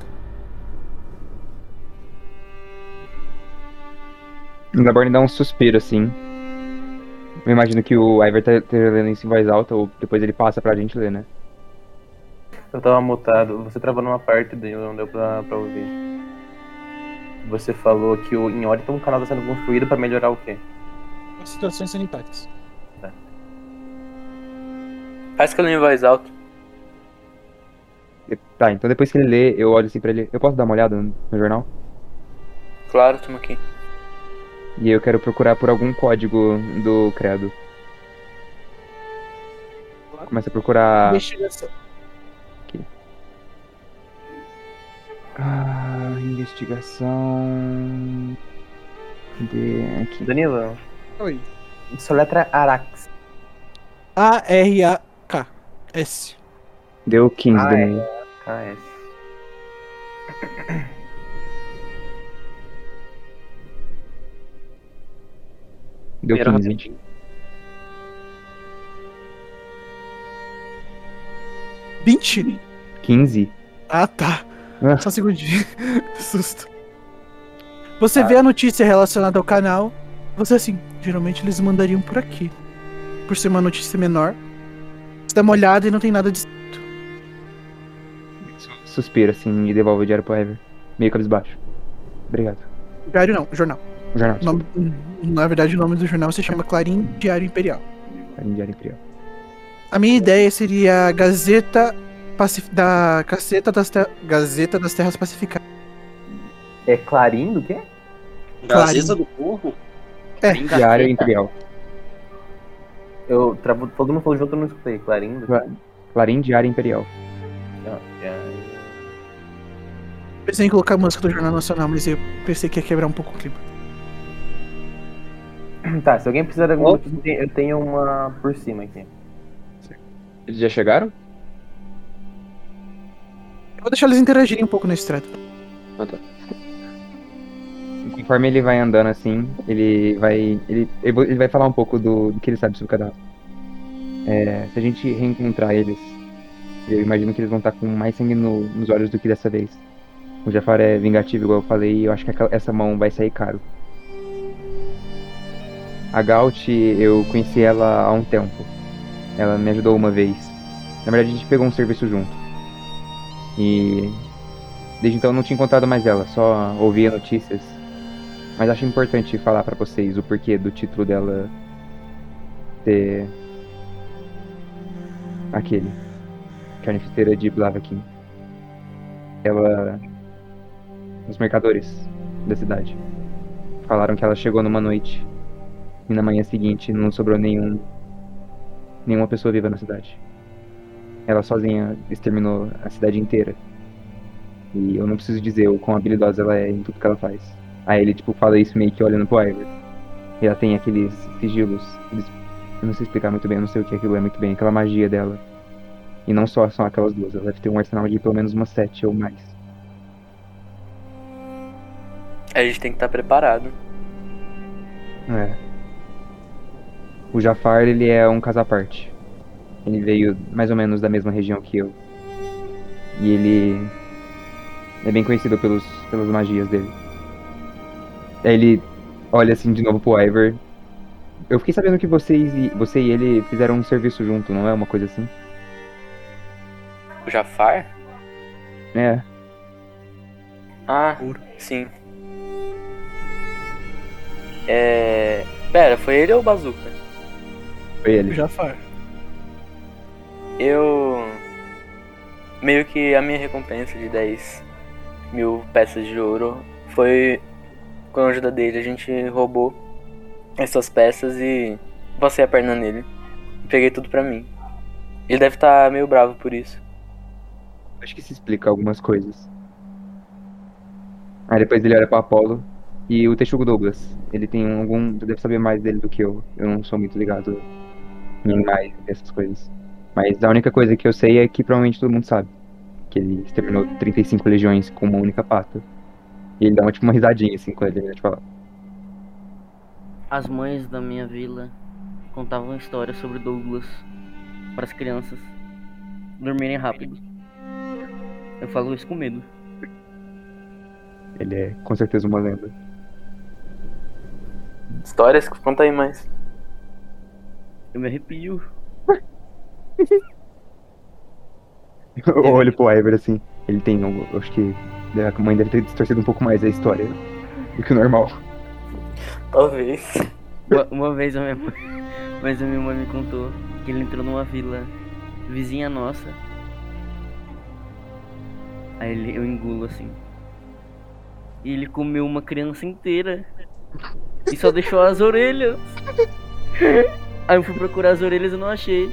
O dá um suspiro assim. Eu imagino que o Iver tá, tá lendo isso em voz alta, ou depois ele passa pra gente ler, né? Eu tava mutado, você travou numa parte dele, não deu pra, pra ouvir. Você falou que o, em Oriton o canal tá sendo construído pra melhorar o quê? As situações sanitárias. Faz que eu leio em voz alta. Tá, então depois que ele lê, eu olho assim pra ele. Eu posso dar uma olhada no, no jornal? Claro, tamo aqui. E eu quero procurar por algum código do credo. Começa a procurar. Investigação. Ah, investigação. Cadê? Aqui. Danilo, Oi. sua letra é Arax. A-R-A-K-S. Deu 15, Ah, Danilo. é. Deu Primeiro 15. rapidinho. Vinte? 15? Ah, tá. Ah. Só um segundinho. Que <laughs> susto. Você vê a notícia relacionada ao canal. Você assim, geralmente eles mandariam por aqui. Por ser uma notícia menor. Você dá uma olhada e não tem nada de. Suspiro assim e devolve o diário pro Ever. Meio cabisbaixo. Obrigado. Diário não, jornal. O jornal. O nome- na verdade, o nome do jornal se chama Clarim Diário Imperial. desculpa. Diário Imperial. A minha ideia seria a Gazeta Pacif da Gazeta das, Te- Gazeta das Terras Pacificadas. É Clarim do quê? Gazeta do Povo? É, Diário Imperial. Eu todo mundo falou junto, eu não escutei. Clarim do? Clarim Diário Imperial. Não, é- pensei em colocar a música do Jornal Nacional, mas eu pensei que ia quebrar um pouco o clima. <clears throat> Tá, se alguém precisar de alguma notícia, eu tenho- uma por cima aqui. Eles já chegaram? Eu vou deixar eles interagirem um pouco nesse trato. Ah, tá. Conforme ele vai andando assim, ele vai. Ele, ele vai- falar um pouco do, do que ele sabe sobre o cadáver. É, se a gente reencontrar eles, eu imagino que eles vão estar com mais sangue no- nos olhos do que dessa vez. O Jafar é vingativo, igual eu falei, e eu acho que essa mão vai sair caro. A Gaut, eu conheci ela há um tempo. Ela me ajudou uma vez. Na verdade, a gente pegou um serviço junto. E desde então não tinha encontrado mais ela, só ouvia notícias. Mas acho importante falar pra vocês o porquê do título dela ser aquele. Carniceira de Blavakin. Ela. Os mercadores da cidade falaram que ela chegou numa noite e na manhã seguinte não sobrou nenhum. nenhuma pessoa viva na cidade. Ela sozinha exterminou a cidade inteira. E eu não preciso dizer o quão habilidosa ela é em tudo que ela faz. Aí ele, tipo, fala isso meio que olhando pro Ivor. E ela tem aqueles sigilos. Eles... Eu não sei explicar muito bem, eu não sei o que aquilo é muito bem. Aquela magia dela. E não só são aquelas duas, ela deve ter um arsenal de pelo menos umas sete ou mais. A gente tem que estar preparado. É. O Jafar, ele é um caso à parte. Ele veio mais ou menos da mesma região que eu. E ele é bem conhecido pelos, pelas magias dele. Aí ele olha assim de novo pro Ivor. Eu fiquei sabendo que vocês e, você e ele fizeram um serviço junto, não é uma coisa assim? O Jafar? É. Ah, sim. É. Pera, foi ele ou o Bazooka? Foi ele. Jafar. Eu. Meio que a minha recompensa de 10 mil peças de ouro foi com a ajuda dele. A gente roubou essas peças e passei a perna nele. Peguei tudo pra mim. Ele deve estar meio bravo por isso. Acho que isso explica algumas coisas. Aí depois ele olha pro Apollo e o Texugo Douglas. Ele tem algum. Você deve saber mais dele do que eu. Eu não sou muito ligado em mais dessas coisas. Mas a única coisa que eu sei é que provavelmente todo mundo sabe. Que ele exterminou 35 legiões com uma única pata. E ele dá uma, tipo, uma risadinha assim quando ele termina de falar. As mães da minha vila contavam histórias sobre Douglas para as crianças dormirem rápido. Eu falo isso com medo. Ele é com certeza uma lenda. Histórias? Conta aí mais. Eu me arrepio. <laughs> Eu olho pro Ivor assim. Ele tem. Eu acho que a mãe deve ter distorcido um pouco mais a história do que o normal. Talvez. Uma, uma vez a minha mãe, mas a minha mãe me contou que ele entrou numa vila vizinha nossa. Aí ele, eu engulo assim. E ele comeu uma criança inteira. E só deixou as orelhas. <laughs> Aí eu fui procurar as orelhas e não achei.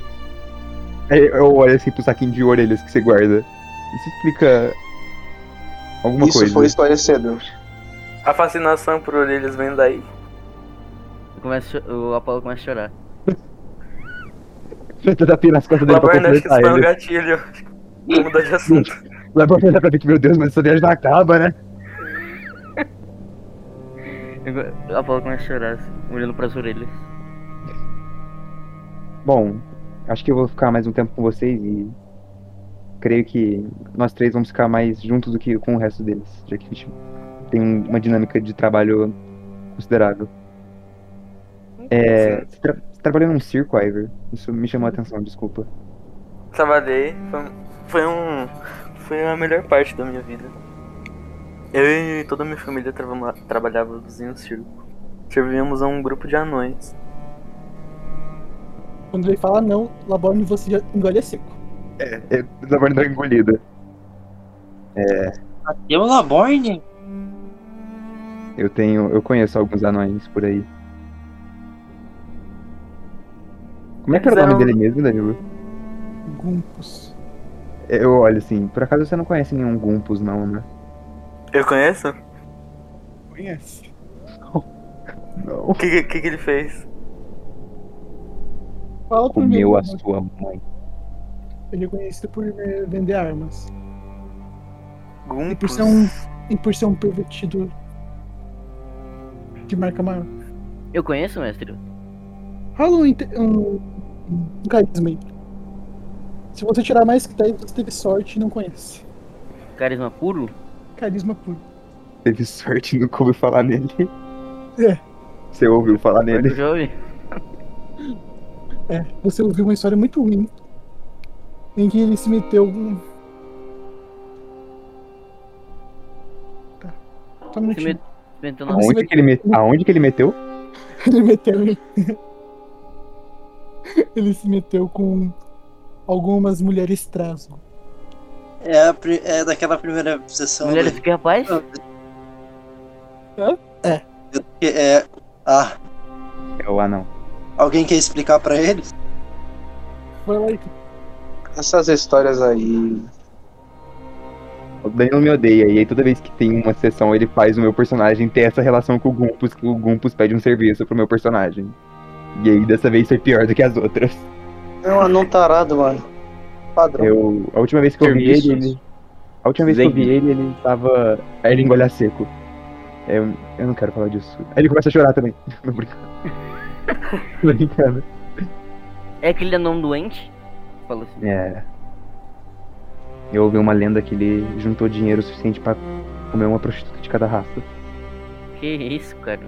Aí eu olho assim pro saquinho de orelhas que você guarda. Isso explica alguma Isso coisa. foi história cedo. A fascinação por orelhas vem daí. Eu começo, a o Apolo começa a chorar. Tenta dar pia nas costas dele pra Laborna, acho que isso foi um gatilho. Vou mudar de assunto. Lá pra olhar pra ver que, meu Deus, mas essa viagem não acaba, né? Eu Apolo começa a chorar, assim, olhando pras orelhas. Bom, acho que eu vou ficar mais um tempo com vocês e creio que nós três vamos ficar mais juntos do que com o resto deles, já que a gente tem um- uma dinâmica de trabalho considerável. É, você, tra você trabalhou num circo, Ivor? Isso me chamou a atenção, desculpa. Trabalhei. Foi, foi um. Foi a melhor parte da minha vida. Eu e toda a minha família trava- trabalhávamos em um circo. Servíamos a um grupo de anões. Quando ele fala não, Laborne você já engole a seco. É, é banda engolida. E o Laborne? Eu tenho. Eu conheço alguns anões por aí. Como é que era o nome Eles dele mesmo, Danilo? Gumpus. Eu olho assim, por acaso você não conhece nenhum Gumpus, não, né? Eu conheço? Conhece. Não. O que, que, que ele fez? Mim. Comeu a sua mãe. Ele é conhecido por vender armas. E por ser um, e por ser um pervertido de marca maior. Eu conheço, mestre? Rola um, um, um carisma aí. Se você tirar mais que 10, você teve sorte e não conhece. Carisma puro? Carisma puro. Teve sorte, nunca ouviu falar nele. É. Você ouviu falar Eu nele? já ouvi. É, você ouviu uma história muito ruim. Em que ele se meteu. um- Tá. Só um minutinho. met- Como se Aonde que ele, me... Aonde que ele meteu? <laughs> Ele meteu. em- <laughs> Ele se meteu com algumas mulheres trans. É, a pri- é daquela primeira sessão. Mulheres dele. que rapaz? É. É. Ah, É o anão. Alguém quer explicar pra eles? Essas histórias aí. O Danilo me odeia, e aí toda vez que tem uma sessão ele faz o meu personagem ter essa relação com o Gumpus, que o Gumpus pede um serviço pro meu personagem. E aí dessa vez foi pior do que as outras. É um anão tarado, mano. Padrão. Eu, a última vez que eu vi ele, ele. A última vez que eu vi ele, ele tava. Aí ele engolha seco. Eu, eu não quero falar disso. Aí ele começa a chorar também. <laughs> Não brincando. <laughs> Brincando. É aquele anão doente? Fala assim. É. Eu ouvi uma lenda que ele juntou dinheiro suficiente pra comer uma prostituta de cada raça. Que isso, cara?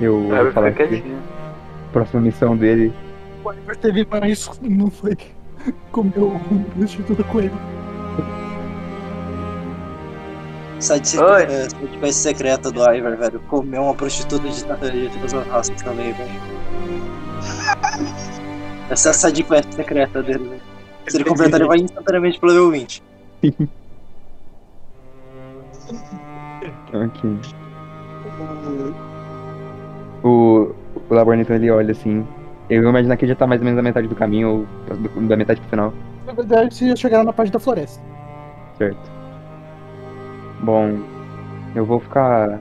Eu vou falar que a próxima missão dele. o Oliver teve mais. Não foi. <laughs> Comeu um prostituta com ele. Side sec- Oi. é, side quest secreta do Ivar, velho. Comer uma prostituta de, de todas as raças também, velho. <laughs> Essa é a side quest secreta dele, velho. Se ele completar, ele vai instantaneamente pro level 20. Ok. O, o Labornito ele olha assim. Eu vou imaginar que ele já tá mais ou menos na metade do caminho, ou da metade pro final. Na verdade, vocês já chegaram na parte da floresta. Certo. Bom, eu vou ficar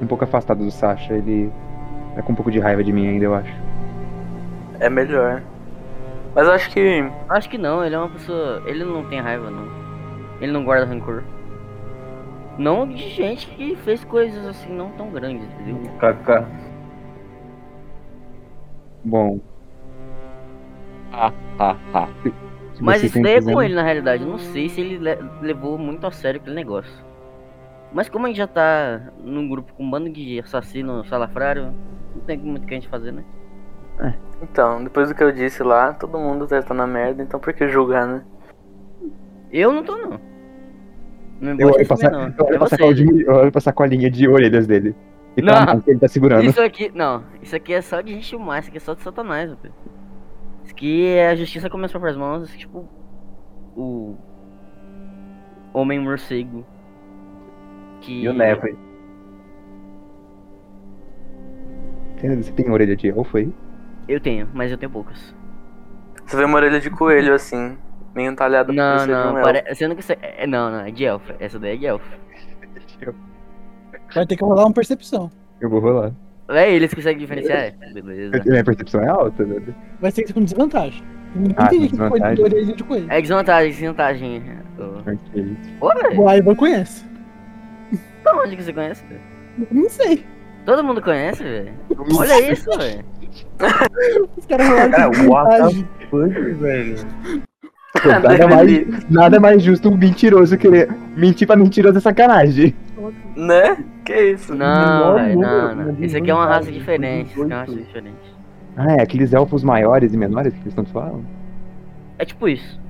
um pouco afastado do Sasha. Ele tá com um pouco de raiva de mim ainda, eu acho. É melhor. Mas eu acho que. Acho que não, ele é uma pessoa. Ele não tem raiva, não. Ele não guarda rancor. Não de gente que fez coisas assim não tão grandes, entendeu? KK. Bom. Ah, ah, ah. Mas isso daí é com ele, na realidade. Eu não sei se ele le- levou muito a sério aquele negócio. Mas como a gente já tá num grupo com um bando de assassino salafrário, não tem muito o que a gente fazer, né? Então, depois do que eu disse lá, todo mundo deve estar na merda, então por que julgar, né? Eu não tô, não. Não me Eu olho, sa- não. eu olho É pra sacolinha- eu olho pra sacolinha de orelhas dele. E Não. que ele tá segurando. Isso aqui, não, isso aqui é só de gente má, isso aqui é só de satanás, filho. Isso aqui é a justiça com minhas próprias mãos, tipo. O. Homem morcego. Que. E o Neve. Você você tem orelha de elfo aí? Eu tenho, mas eu tenho poucas. Você vê uma orelha de coelho assim, meio entalhada pra Não, um não, pare... sendo que isso é... Não, não, é de elfo. Essa daí é de elfo. Vai ter que rolar uma percepção. Eu vou rolar. É, eles conseguem diferenciar? Beleza. Minha percepção é alta, né? Vai ser com desvantagem. Ninguém Ah, tem com que pode desvantagem. de orelha de coelho. É desvantagem, desvantagem. Ô, Ok. O Aiva conhece. Da onde que você conhece? velho? Não sei. Todo mundo conhece, velho? Olha isso, velho. Os caras rolaram Cara, what the fuck, velho. Pô, nada, mais, nada mais justo um mentiroso querer mentir pra mentiroso é sacanagem. Né? Que isso? Não, número, não, não. Isso aqui é uma raça diferente. Isso aqui é uma raça 18. diferente. Ah, é aqueles elfos maiores e menores que eles tanto falam? É tipo isso.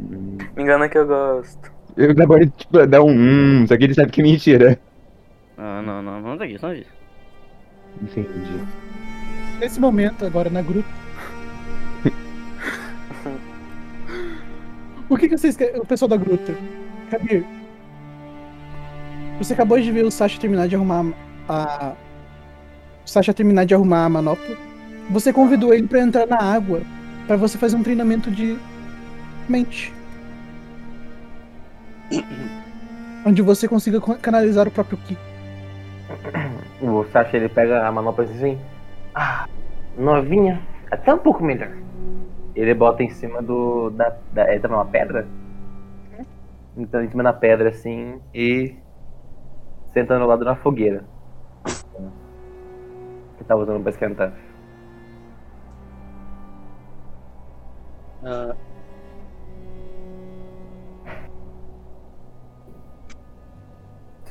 Hum. Me engana que eu gosto. Eu agora, tipo, dá um hum, só que ele sabe que é mentira. Não, não, não, não tá aqui, não disso. Entendi. Nesse momento, agora na gruta. <laughs> o que, que vocês querem? O pessoal da gruta. Kabir. Você acabou de ver o Sasha terminar de arrumar a. O Sasha terminar de arrumar a manopla. Você convidou ele pra entrar na água. Pra você fazer um treinamento de mente. <clears throat> Onde você consiga co- canalizar o próprio Ki. O Sasha ele pega a manopla assim: Ah, novinha, até um pouco melhor. Ele bota em cima do. da. da é também uma pedra? Então em cima da pedra assim e. senta no lado da fogueira. Que tá usando pra esquentar. Ah,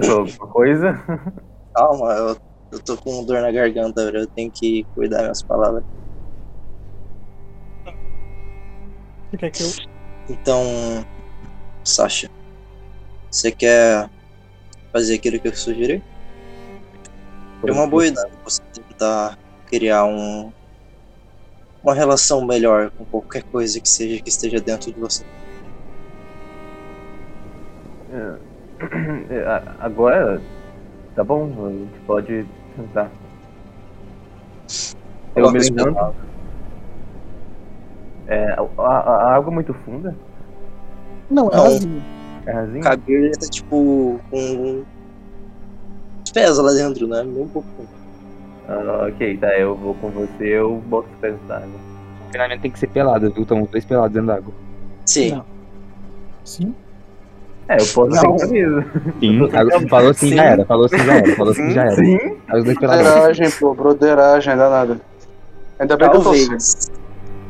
alguma coisa? <laughs> calma, eu, eu tô com dor na garganta. Eu tenho que cuidar das minhas palavras. Você quer que eu. Então, Sasha, Você quer fazer aquilo que eu sugeri? É uma boa ideia você tentar criar um, uma relação melhor com qualquer coisa que seja que esteja dentro de você. É, Agora, tá bom, a gente pode tentar. Eu me levanto. É, a, a- a água é muito funda? Não, é rasinho. É rasinha? O Kabir tá tipo com os pés lá dentro, né? Bem um pouco. Ah, ok, tá, eu vou com você, eu boto os pés na água. O treinamento tem que ser pelado, viu? Estão os dois pelados dentro d'água. Sim. Não. Sim. É, eu posso Não. sem camisa. Sim, agora- falou assim Sim. já era, falou assim já era, falou assim já era. Sim. Broderagem, pô, broderagem, danado. Ainda bem que eu tô. Talvez.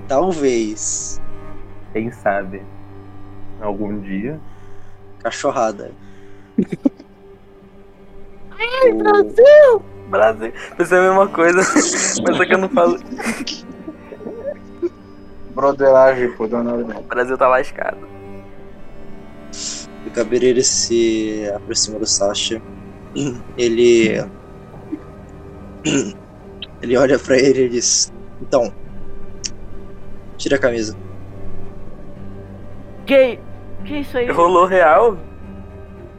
Talvez. Quem sabe? Algum dia. Cachorrada. Ai, O- Brasil! Brasil. Pensei a mesma coisa, <laughs> mas só que eu não falo. Broderagem, pô, danado. O Brasil tá lascado. O ele se aproxima do Sasha. Ele. Ele olha pra ele e diz: Então, tira a camisa. Que. Que isso aí? Rolou real?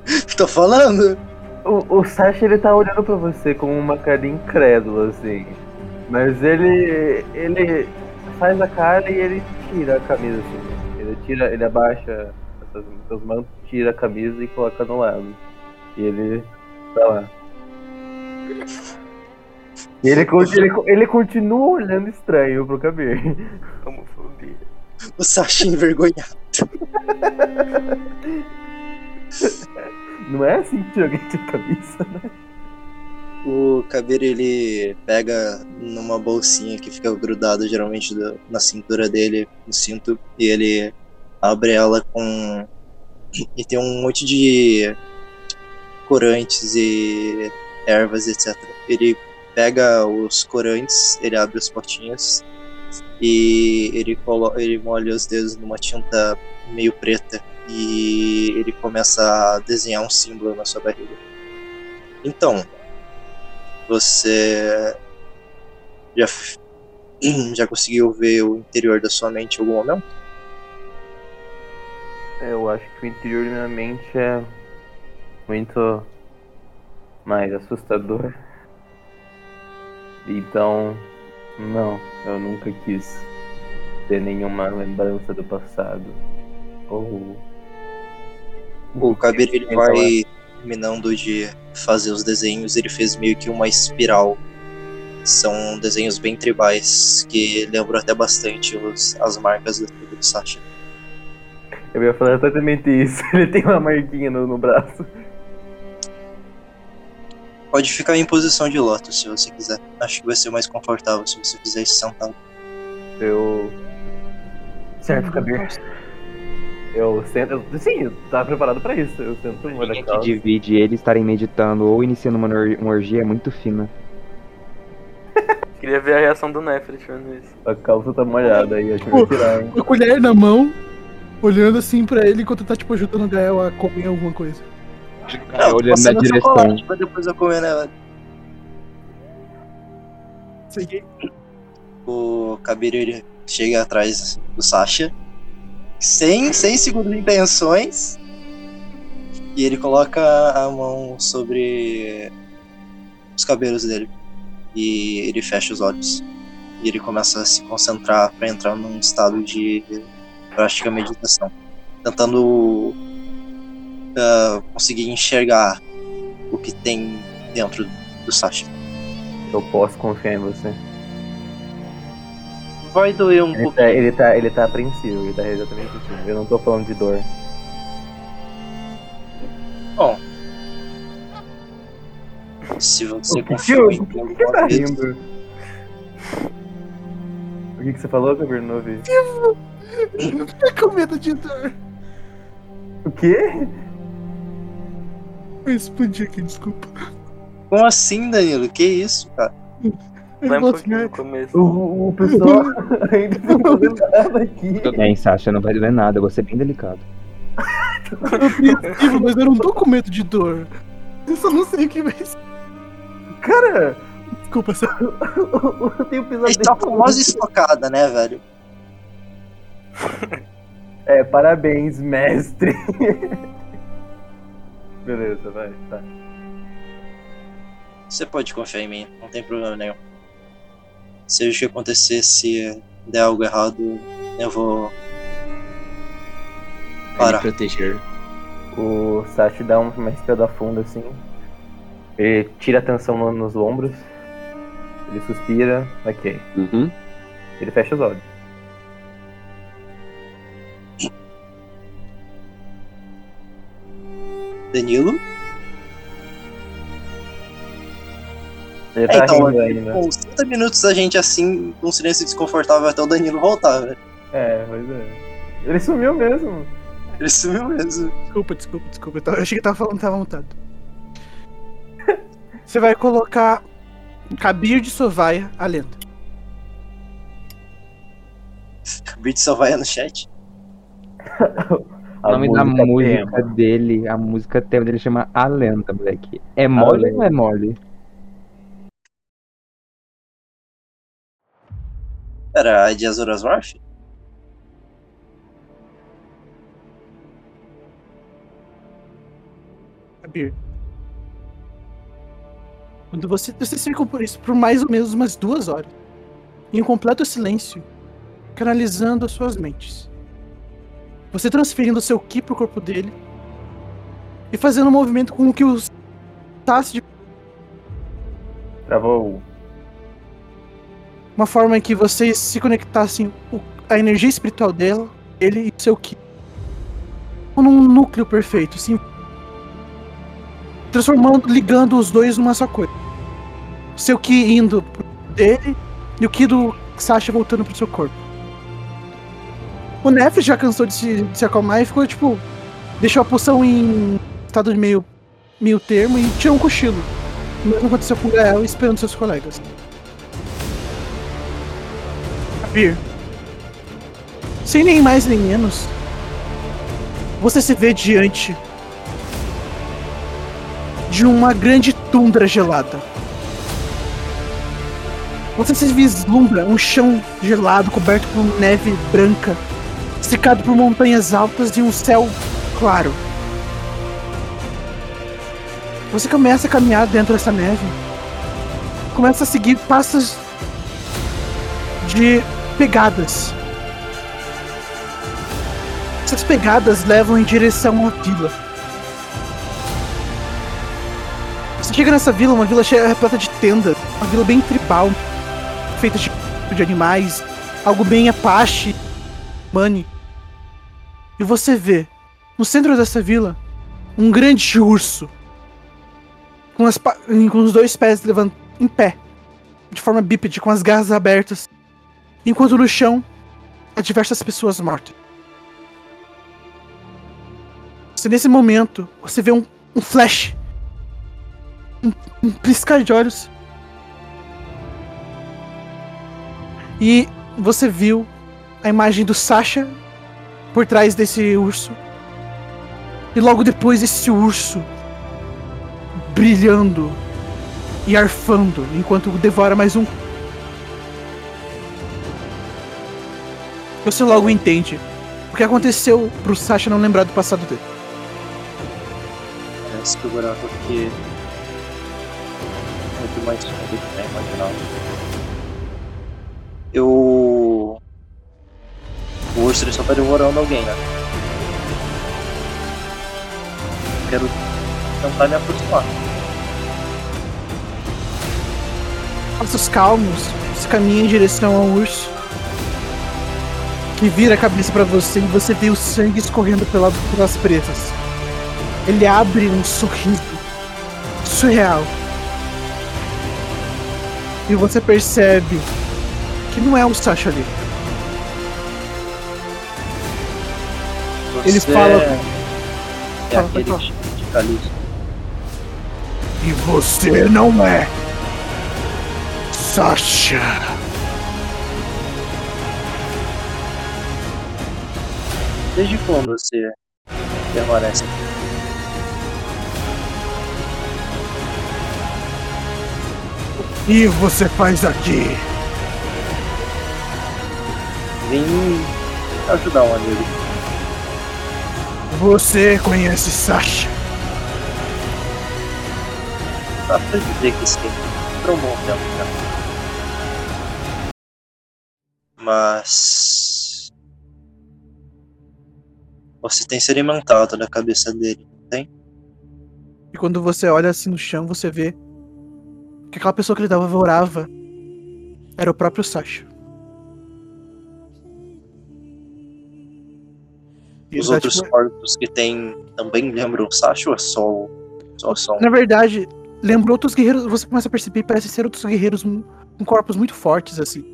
<laughs> Tô falando? O, o Sasha ele tá olhando pra você com uma cara incrédula, assim. Mas ele. ele faz a cara e ele tira a camisa, assim. Ele tira, ele abaixa mantos, tira a camisa e coloca no lado. E ele tá lá. E ele, ele, ele continua olhando estranho pro Kabir. Homofobia. O Sasha envergonhado. Não é assim que alguém tira a camisa, né? O Kabir ele pega numa bolsinha que fica grudada geralmente da- na cintura dele, no cinto, e ele abre ela com. E tem um monte de corantes e ervas, etc. Ele pega os corantes, ele abre os potinhos e ele, colo... ele molha os dedos numa tinta meio preta e ele começa a desenhar um símbolo na sua barriga. Então, você já, <clears throat> já conseguiu ver o interior da sua mente em algum momento? Eu acho que o interior da minha mente é muito mais assustador. Então, não, eu nunca quis ter nenhuma lembrança do passado. Ou. O Kabir ele vai terminando de fazer os desenhos, ele fez meio que uma espiral. São desenhos bem tribais que lembram até bastante os, as marcas do tribo do Sasha. Eu ia falar exatamente isso. <laughs> Ele tem uma marquinha no, no braço. Pode ficar em posição de lótus se você quiser. Acho que vai ser mais confortável se você fizer isso sentado. Eu. Certo, Kabir. Eu sento. Eu, sim, eu tava preparado pra isso. Eu sento uma linha que daquelas. divide eles estarem meditando ou iniciando uma, uma orgia é muito fina. <laughs> Queria ver a reação do Nefret vendo isso. A calça tá molhada aí, acho que vai tirar, hein? Com a colher na mão, olhando assim pra ele enquanto tá, tipo, ajudando o Gael a comer alguma coisa. Cara, olhando na direção. pra depois eu comer, né? Sei. O ele chega atrás do Sasha, sem, sem segundas intenções, e ele coloca a mão sobre os cabelos dele. E ele fecha os olhos. E ele começa a se concentrar para entrar num estado de prática meditação, tentando ah, conseguir enxergar o que tem dentro do Sasha. Eu posso confiar em você. Vai doer um Ele pouco. tá, ele tá, ele tá apreensivo, ele tá exatamente assim. Eu não tô falando de dor. Bom. Se você eu- em o que que tá rindo? O que, que você falou, Kabir? Não ouvi. Tá com medo de dor. O quê? Eu explodi aqui, desculpa. Como assim, Danilo? Que isso, cara? Vai um falou pouquinho "Ah, no começo. O, o pessoal <laughs> ainda tá <laughs> fazendo nada aqui. Tudo bem, Sasha, não vai doer nada, eu vou ser bem delicado. Apreensivo, mas eu não tô com medo de dor. Eu só não sei o que vai ser. Cara, Desculpa, Sam. <laughs> eu tenho Ele tá com pesadelo. voz estocada, né, velho? É, parabéns, mestre. <laughs> Beleza, vai, tá. Você pode confiar em mim, não tem problema nenhum. Seja o que acontecer, se der algo errado, eu vou parar. proteger. O Sashi dá uma respirada funda assim. Ele tira a tensão no- nos ombros. Ele suspira. Ok. Uhum. Ele fecha os olhos. Danilo? Ele É, tá então, rindo ainda. com 30 minutos da gente assim, com um silêncio desconfortável até o Danilo voltar, velho. É, pois é. Ele sumiu mesmo. Ele sumiu mesmo. Desculpa, desculpa, desculpa. Eu tava- eu achei que tava falando que tava montado. <laughs> Você vai colocar Cabir de Sovaia, a lenda. Brit só vai no chat. <laughs> O nome da música tema. dele, a música tema dele chama A Lenda, moleque. É mole ou não é mole? Era a de Azuras? Kabir. Quando você, vocês ficam por isso por mais ou menos umas duas horas. Em um completo silêncio, canalizando as suas mentes. Você transferindo seu ki pro corpo dele e fazendo um movimento com que os tasse de Travou. uma forma em que vocês se conectassem o- a energia espiritual dela, ele e o seu ki. Num núcleo perfeito, sim. Transformando, ligando os dois numa só coisa. Seu ki indo pro dele e o ki do Sasha voltando pro seu corpo. O Neff já cansou de se, de se acalmar e ficou tipo. Deixou a poção em estado de meio, meio termo e tirou um cochilo. O mesmo aconteceu com o Gael esperando seus colegas. Kabir. Sem nem mais nem menos, você se vê diante de uma grande tundra gelada. Você se vislumbra um chão gelado coberto por neve branca, cercado por montanhas altas e um céu claro. Você começa a caminhar dentro dessa neve, começa a seguir passos de pegadas. Essas pegadas levam em direção à vila. Você chega nessa vila, uma vila cheia repleta de tendas, uma vila bem tribal, feita de, de animais, algo bem apache, mani. E você vê, no centro dessa vila, um grande urso, com, as, com os dois pés levant, em pé, de forma bípede, com as garras abertas, enquanto no chão há diversas pessoas mortas. Você, nesse momento, você vê um, um flash. Um, um piscar de olhos. E você viu a imagem do Sasha por trás desse urso. E logo depois esse urso brilhando e arfando enquanto devora mais um. Você logo entende o que aconteceu pro Sasha não lembrar do passado dele. É, esse buraco aqui é muito mais do que imaginava. Eu. O ele só tá devorando alguém, né? Quero tentar me aproximar. Passos calmos, você caminha em direção ao urso. Que vira a cabeça pra você e você vê o sangue escorrendo pela, pelas presas. Ele abre um sorriso surreal. E você percebe que não é o Sasha ali. Ele fala- É Fala, aquele Calixto. E você não é Sasha. Desde quando você permanece. O que você faz aqui? Vim ajudar um amigo. Você conhece Sasha? Dá pra dizer que sim. Bom tempo já. Mas. Você tem se alimentado na cabeça dele, não tem? E quando você olha assim no chão, você vê que aquela pessoa que ele devorava era o próprio Sasha. Os tá, outros tipo, corpos que tem também lembram o Sasha ou é só o. Só, só? Na verdade, lembra outros guerreiros. Você começa a perceber, parece ser outros guerreiros com corpos muito fortes, assim.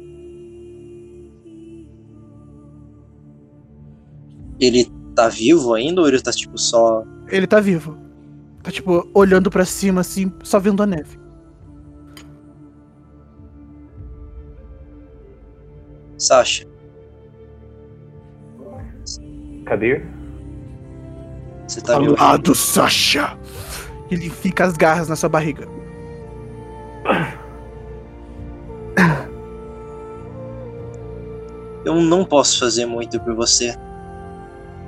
Ele tá vivo ainda ou ele tá tipo só. Ele tá vivo. Tá, tipo, olhando pra cima, assim, só vendo a neve. Sasha? Kabir? Você tá ouvindo? Calado, Sasha! Ele fica as garras na sua barriga. Eu não posso fazer muito por você.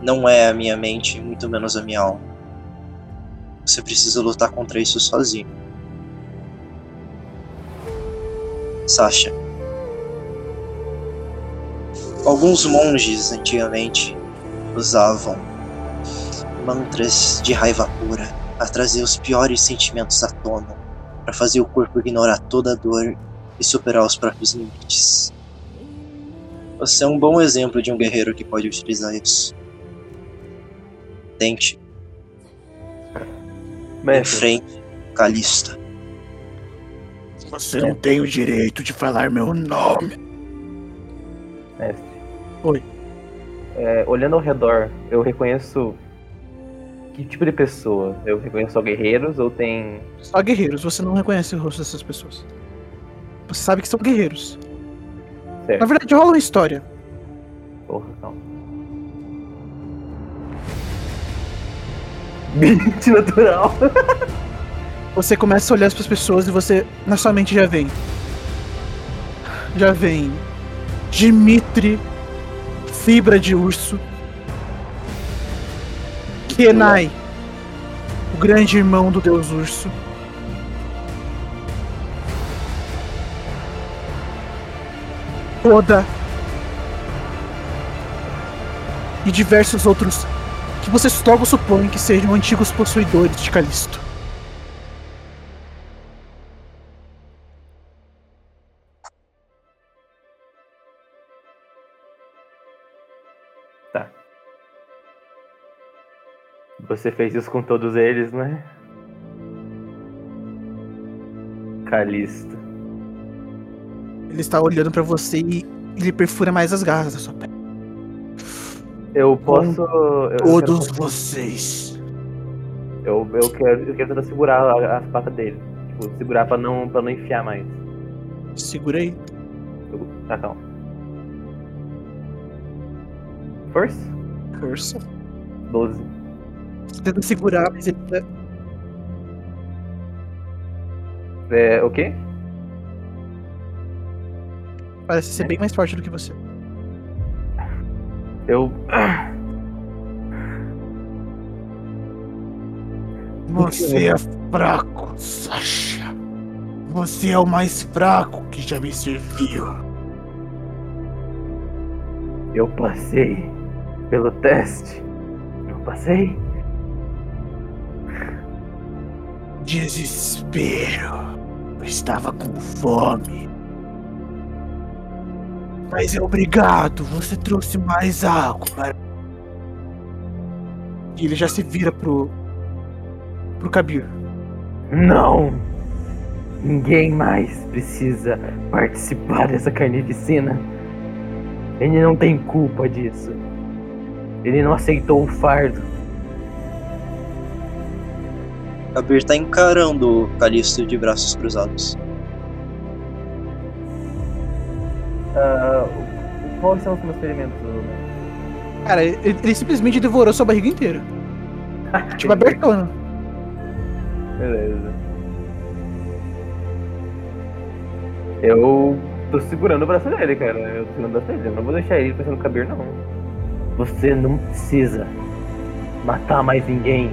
Não é a minha mente, muito menos a minha alma. Você precisa lutar contra isso sozinho. Sasha. Alguns monges antigamente usavam mantras de raiva pura para trazer os piores sentimentos à tona, para fazer o corpo ignorar toda a dor e superar os próprios limites. Você é um bom exemplo de um guerreiro que pode utilizar isso. Tente, Mestre, enfrente, Calista. Você não tem o direito de falar meu nome. mestre. Oi. É, olhando ao redor, eu reconheço. Que tipo de pessoa? Eu reconheço só guerreiros ou tem. Só guerreiros, você não reconhece o rosto dessas pessoas. Você sabe que são guerreiros. Certo. Na verdade, rola uma história. Porra, <laughs> calma. 20 natural. <laughs> Você começa a olhar para as pessoas e você, na sua mente, já vem. Já vem. Dimitri, fibra de urso. Kenai, o grande irmão do deus urso. Oda. E diversos outros que vocês logo supõem que sejam antigos possuidores de Calisto. Você fez isso com todos eles, né? Calisto. Ele está olhando pra você e ele perfura mais as garras da sua pele. Eu posso. Eu, Todos eu, vocês. eu, eu quero, eu quero tentar segurar as patas dele. Tipo, segurar pra não, pra não enfiar mais. Eu- Tá, calma. Força? Força. 12. Você tenta segurar, mas ele tá- É, o quê? parece ser bem mais forte do que você. Eu. Você é fraco, Sasha. Você é o mais fraco que já me serviu. Eu passei pelo teste. Não passei? Desespero. Eu estava com fome. Mas é obrigado, você trouxe mais água. para- E ele já se vira pro. pro Kabir. Não! Ninguém mais precisa participar dessa carnificina. Ele não tem culpa disso. Ele não aceitou o fardo. Kabir tá encarando o Calisto de braços cruzados. Ah, quais são os meus experimentos? Cara, ele, ele simplesmente devorou sua barriga inteira. <laughs> Tipo, abertona. Beleza. Eu tô segurando o braço dele, cara. Eu tô segurando o braço dele. Eu não vou deixar ele pensando no Kabir, não. Você não precisa matar mais ninguém.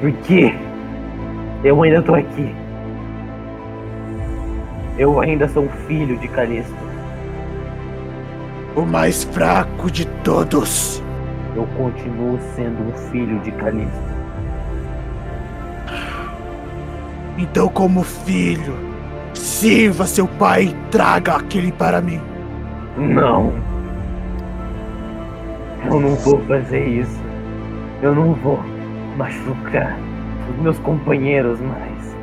Porque eu ainda tô aqui. Eu ainda sou um filho de Calisto. O mais fraco de todos. Eu continuo sendo um filho de Calisto. Então, como filho, sirva seu pai e traga aquele para mim. Não. Eu não vou fazer isso. Eu não vou machucar os meus companheiros mais.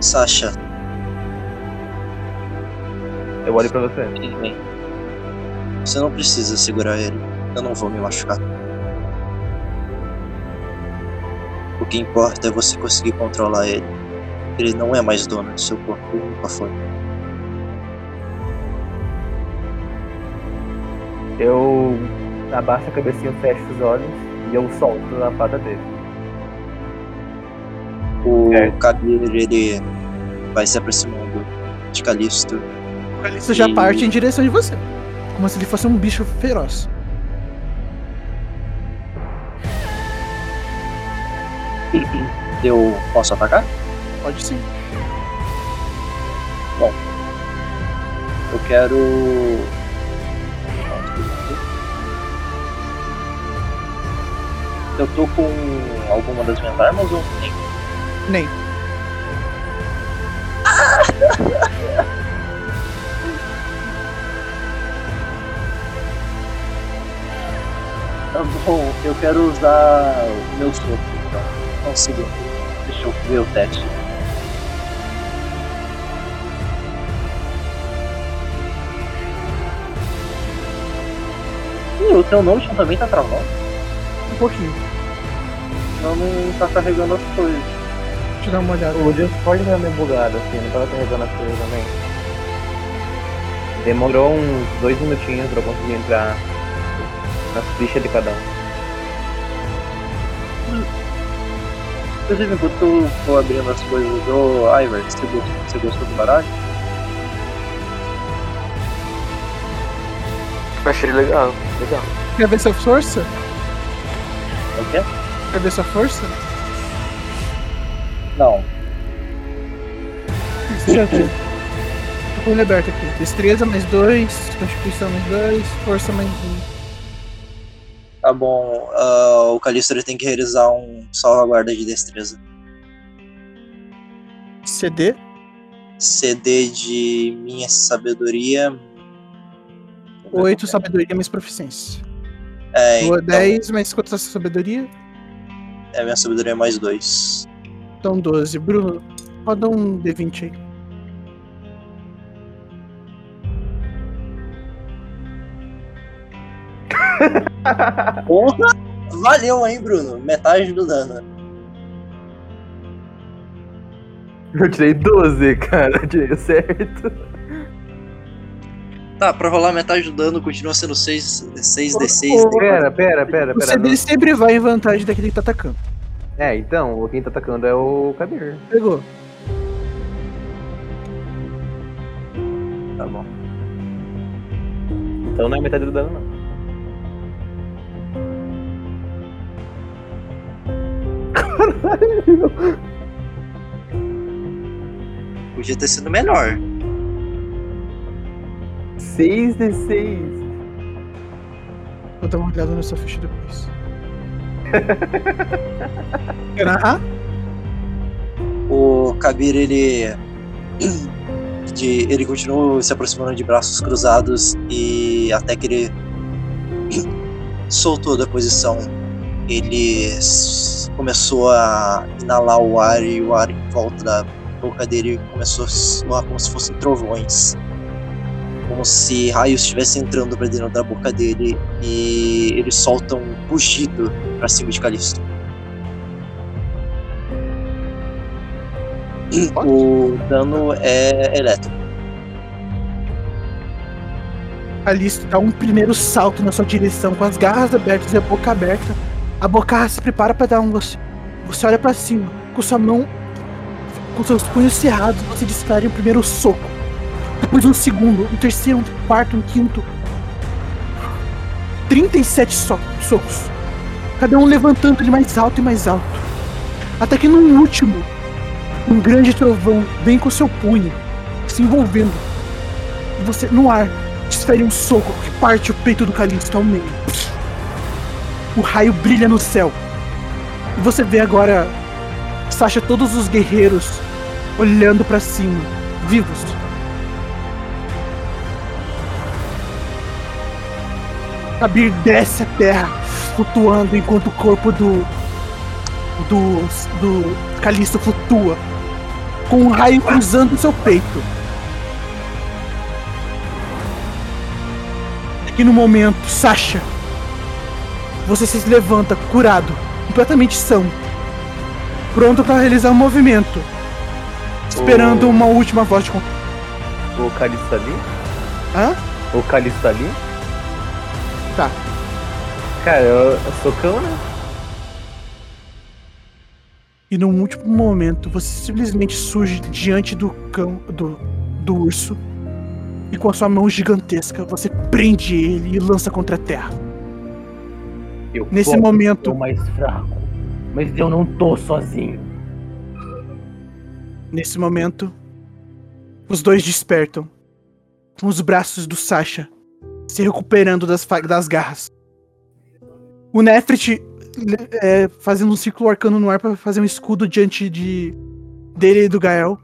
Sasha, Eu olho pra você. Você não precisa segurar ele. Eu não vou me machucar. O que importa é você conseguir controlar ele. Ele não é mais dono do seu corpo, nunca foi. Eu abaixo a cabecinha, fecho os olhos e eu solto a pata dele. O É. Kabir, ele vai se aproximando de Calisto. Calisto já E- parte em direção de você. Como se ele fosse um bicho feroz. <clears throat> Eu posso atacar? Pode sim. Eu quero. Eu tô com alguma das minhas armas ou nem? Nem. <laughs> Tá bom, eu quero usar o meu sopro, então. Segundo. Deixa eu ver o teste. Ih, o teu Notion também tá travando? Um pouquinho. Não, não tá carregando as coisas. Deixa eu dar uma olhada. O Discord tá meio bugado assim, não tava carregando as coisas também. Demorou uns dois minutinhos pra eu conseguir entrar nas fichas de cada um. Inclusive, enquanto eu tô abrindo as coisas do Ivar, você gostou, você gostou do baralho? Eu achei legal, legal. Quer ver sua força? O quê? Quer ver sua força? Não. Deixa eu. Tô com ele aberto aqui. Destreza mais dois, constituição mais dois, força mais um. Tá bom, ah, o Calisto ele tem que realizar um salvaguarda de destreza. CD. CD de minha sabedoria. Oito sabedoria mais proficiência. É, então, 10 mais quanto é a sua sabedoria? é minha sabedoria mais dois. Então 12. Bruno, roda um D20 aí. <laughs> Porra! Valeu, hein, Bruno? Metade do dano. Eu tirei 12, cara. Eu tirei certo. Tá, pra rolar metade do dano continua sendo 6, 6d6. Pera, pera, pera, O pera. CD não- sempre vai em vantagem daquele que tá atacando. É, então, quem tá atacando é o Kabir. Pegou. Tá bom. Então não é metade do dano, não. Caralho! <laughs> Podia ter sido melhor. 6 de 6. Vou dar uma olhada na sua ficha depois. <laughs> Ah, O Kabir, ele. De, ele continua se aproximando de braços cruzados e até que ele soltou da posição. Ele começou a inalar o ar e o ar em volta da boca dele começou a soar como se fossem trovões. Como se raios estivessem entrando pra dentro da boca dele e ele solta um rugido pra cima de Calisto. O dano é elétrico. Alice dá um primeiro salto na sua direção com as garras abertas e a boca aberta. A Bocarra se prepara para dar um você. Você olha para cima, com sua mão, com seus punhos cerrados, você dispara o primeiro soco. Depois um segundo, um terceiro, um quarto, um quinto. 37 so socos. Cada um levantando ele mais alto e mais alto. Até que no último, um grande trovão vem com seu punho, se envolvendo. E você, no ar, desfere um soco que parte o peito do Calisto ao meio. O raio brilha no céu. E você vê agora, Sasha, todos os guerreiros olhando para cima, vivos. Kabir desce a terra, flutuando enquanto o corpo do. do. do Calisto flutua, com um raio cruzando o seu peito. E no momento, Sasha, você se levanta curado, completamente são, pronto para realizar um movimento, esperando O- uma última voz de. O Calisto tá ali? Hã? O Calisto tá ali? Tá. Cara, eu, eu socão, né? E num último momento, você simplesmente surge diante do cão do, do urso e com a sua mão gigantesca você prende ele e lança contra a terra. Eu Nesse momento- o mais fraco, mas eu não tô sozinho. Nesse momento, os dois despertam, com os braços do Sasha se recuperando das, das garras. O Nefrit é, fazendo um círculo arcano no ar para fazer um escudo diante de dele e do Gael.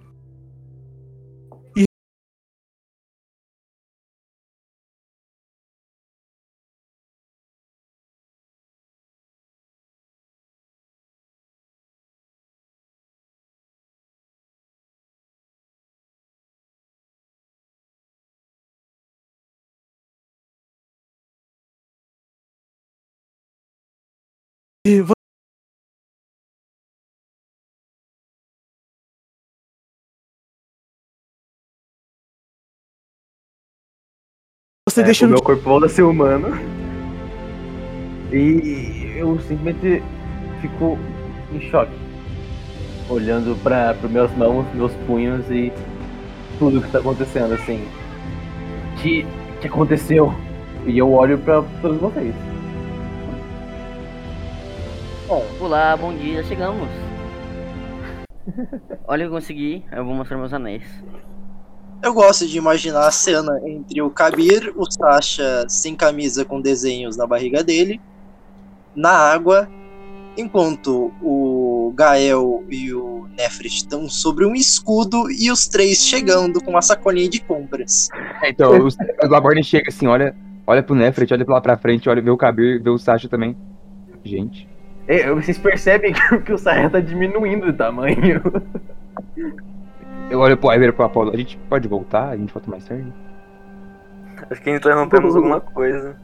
E vo- você É, deixa o no meu corpo volta a ser humano. E eu simplesmente fico em choque. Olhando para as minhas mãos, meus punhos e tudo que tá acontecendo, assim. Que, que aconteceu? E eu olho pra todos vocês. Olá, bom dia, chegamos. <laughs> Olha, eu consegui, eu vou mostrar meus anéis. Eu gosto de imaginar a cena entre o Kabir, o Sasha sem camisa com desenhos na barriga dele, na água, enquanto o Gael e o Nefrit estão sobre um escudo e os três chegando com uma sacolinha de compras. Então, o, o Laborne chega assim, olha, olha pro Nefret, olha lá pra frente, olha, vê o Kabir, vê o Sasha também. Gente. É, vocês percebem que, que o Sarra tá diminuindo de tamanho. Eu olho pro Iver e pro Apollo, a gente pode voltar? A gente volta mais tarde? Acho que interrompemos alguma coisa.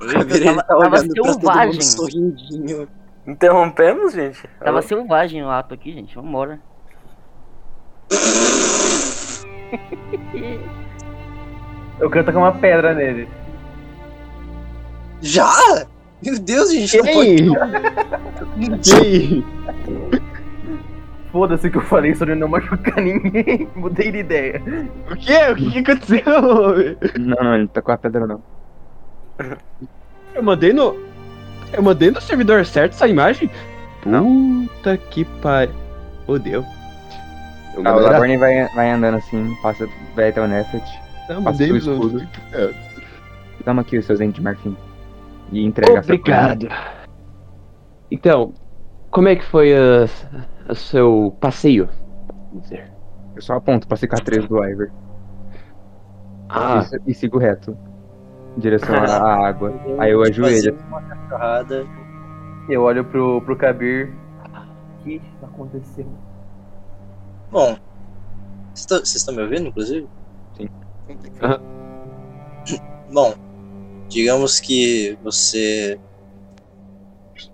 Tava- tá tava selvagem. sorrindinho. Interrompemos, gente? Tava selvagem o ato aqui, gente, vambora. Eu quero tacar uma pedra nele. Já? Meu Deus, gente, não pode. <laughs> Ei! Foda-se que eu falei sobre não machucar ninguém. <laughs> Mudei de ideia. O quê? O que, que aconteceu? Não, não, ele não tá com a pedra não. Eu mandei no. Eu mandei no servidor certo essa imagem? Puta que pariu. Fodeu. Eu Ah, o Laborne vai, vai andando assim, passa, vai até o Nefret, Não, passa mandei no-. Toma aqui os seus dentes de marfim. E entrega. Obrigado. Então, como é que foi a- o seu passeio? Vamos dizer. Eu só aponto pra cicatriz do Iver. Ah, E, e sigo reto. Em direção à água. Aí eu ajoelho. Eu olho pro, pro Kabir. O que aconteceu? Bom, vocês tão- vocês estão me ouvindo, inclusive? Sim. Aham. Bom, digamos que você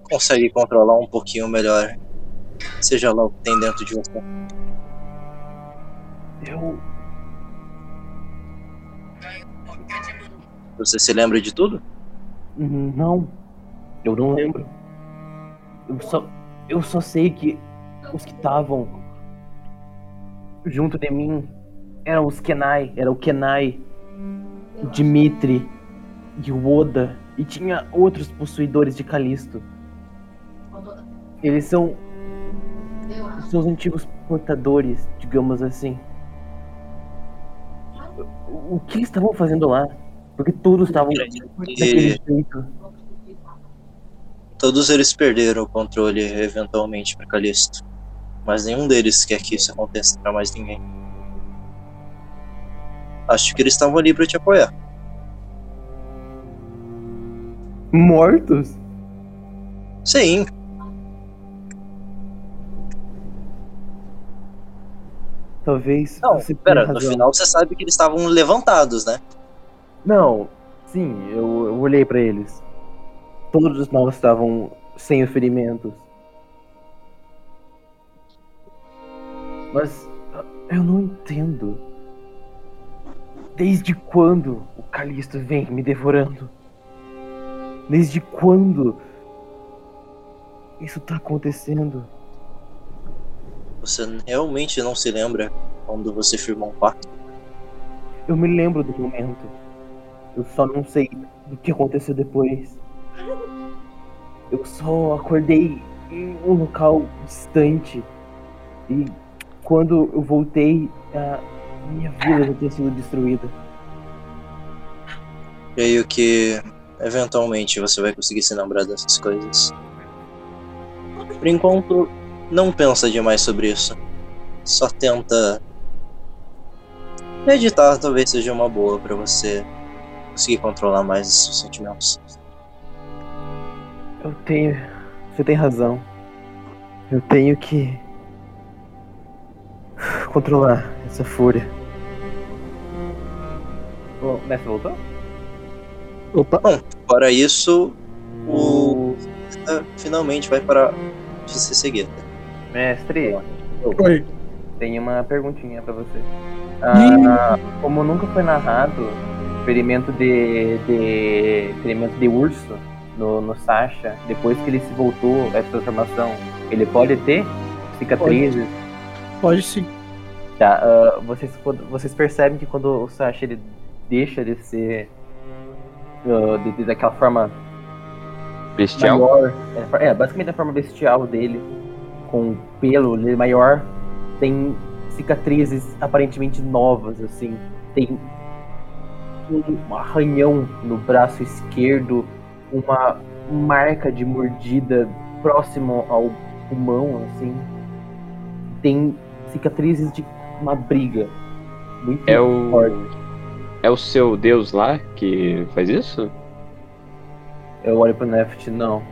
consegue controlar um pouquinho melhor, seja lá o que tem dentro de você. Eu. Você se lembra de tudo? Não. Eu não lembro. Eu só, eu só sei que os que estavam junto de mim eram os Kenai. Era o Kenai, o Dimitri e o Oda. E tinha outros possuidores de Calisto. Eles são os seus antigos portadores, digamos assim. O que eles estavam fazendo lá? Porque todos estavam daquele jeito. Todos eles perderam o controle eventualmente para Calisto. Mas nenhum deles quer que isso aconteça para mais ninguém. Acho que eles estavam ali para te apoiar. Mortos? Sim, Talvez. não, pera, no final você sabe que eles estavam levantados, né? Não, sim, eu, eu olhei pra eles. Todos nós estavam sem os ferimentos. Mas eu não entendo. Desde quando o Calisto vem me devorando? Desde quando isso tá acontecendo? Você realmente não se lembra quando você firmou um pacto? Eu me lembro do momento. Eu só não sei do que aconteceu depois. Eu só acordei em um local distante. E quando eu voltei, a minha vila já tinha sido destruída. Creio que eventualmente você vai conseguir se lembrar dessas coisas. Por enquanto, não pensa demais sobre isso. Só tenta meditar, talvez seja uma boa pra você conseguir controlar mais os seus sentimentos. Eu tenho. Você tem razão. Eu tenho que. controlar essa fúria. O mestre voltou? Opa, Bom, fora isso, o finalmente vai parar de ser seguido. Mestre, oi. tem uma perguntinha pra você. Ah, como nunca foi narrado experimento de, de experimento de urso no, no Sasha, depois que ele se voltou a essa transformação, ele pode ter cicatrizes? Pode sim. Tá, ah, vocês, vocês percebem que quando o Sasha ele deixa de ser de, de- daquela forma Bestial? maior, é, é, basicamente da forma bestial dele, com pelo ele maior, tem cicatrizes aparentemente novas, assim. Tem um arranhão no braço esquerdo, uma marca de mordida próximo ao pulmão, assim. Tem cicatrizes de uma briga. Muito É o. É o seu deus lá que faz isso? Eu olho pro Neft, não.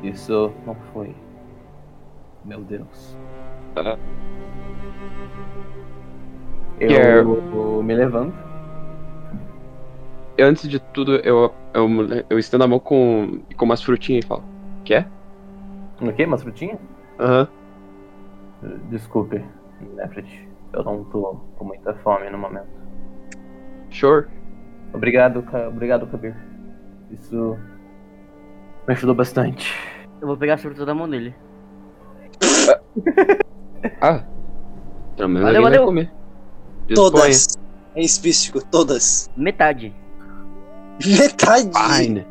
Isso não foi. Meu Deus. Ah. Eu, Quer- eu me levanto. Antes de tudo, eu, eu, eu estendo a mão com, com umas frutinhas e falo: Quer? O quê? Umas frutinhas? Aham. Desculpe, Nefret. Eu não tô com muita fome no momento. Sure. Obrigado, Ka- obrigado, Kabir. Isso me ajudou bastante. Eu vou pegar a fruta da mão dele. <laughs> Ah. Pelo menos Valeu, alguém vai valeu. comer. Disponha. Todas. É específico, todas. Metade. Metade. Fine.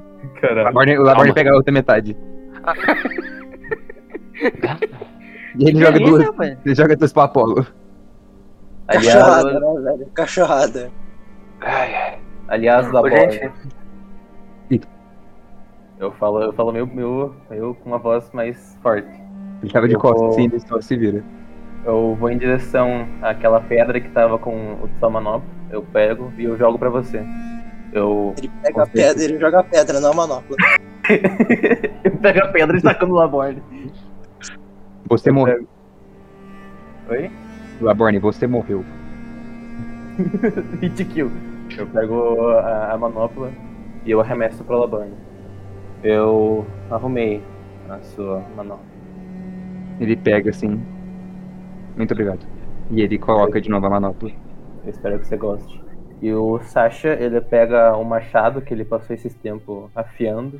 Laborne, o Laborne Calma. pega a outra metade. e <laughs> ele Que joga isso, duas. Ele joga duas pro Apolo. Cachorrada, né, velho? Cachorrada. Ai, ai. aliás da Ô, bola. gente. Eu falo, eu falo meu, meu, eu com uma voz mais forte. Ele tava de Eu costas vou- ele só se vira. Eu vou em direção àquela pedra que tava com o Samanop. Eu pego e eu jogo pra você. Eu, Ele pega a pedra e joga a pedra na manopla. <laughs> eu pego a pedra e taco no Laborne. Você Eu morreu. Oi? Laborne, você morreu. <laughs> Hit kill. Eu pego a, a manopla e eu arremesso pro Laborne. Eu arrumei a sua manopla. Ele pega assim. Muito obrigado. E ele coloca de novo a manopla. Eu espero que você goste. E o Sasha, ele pega o machado que ele passou esses tempos afiando,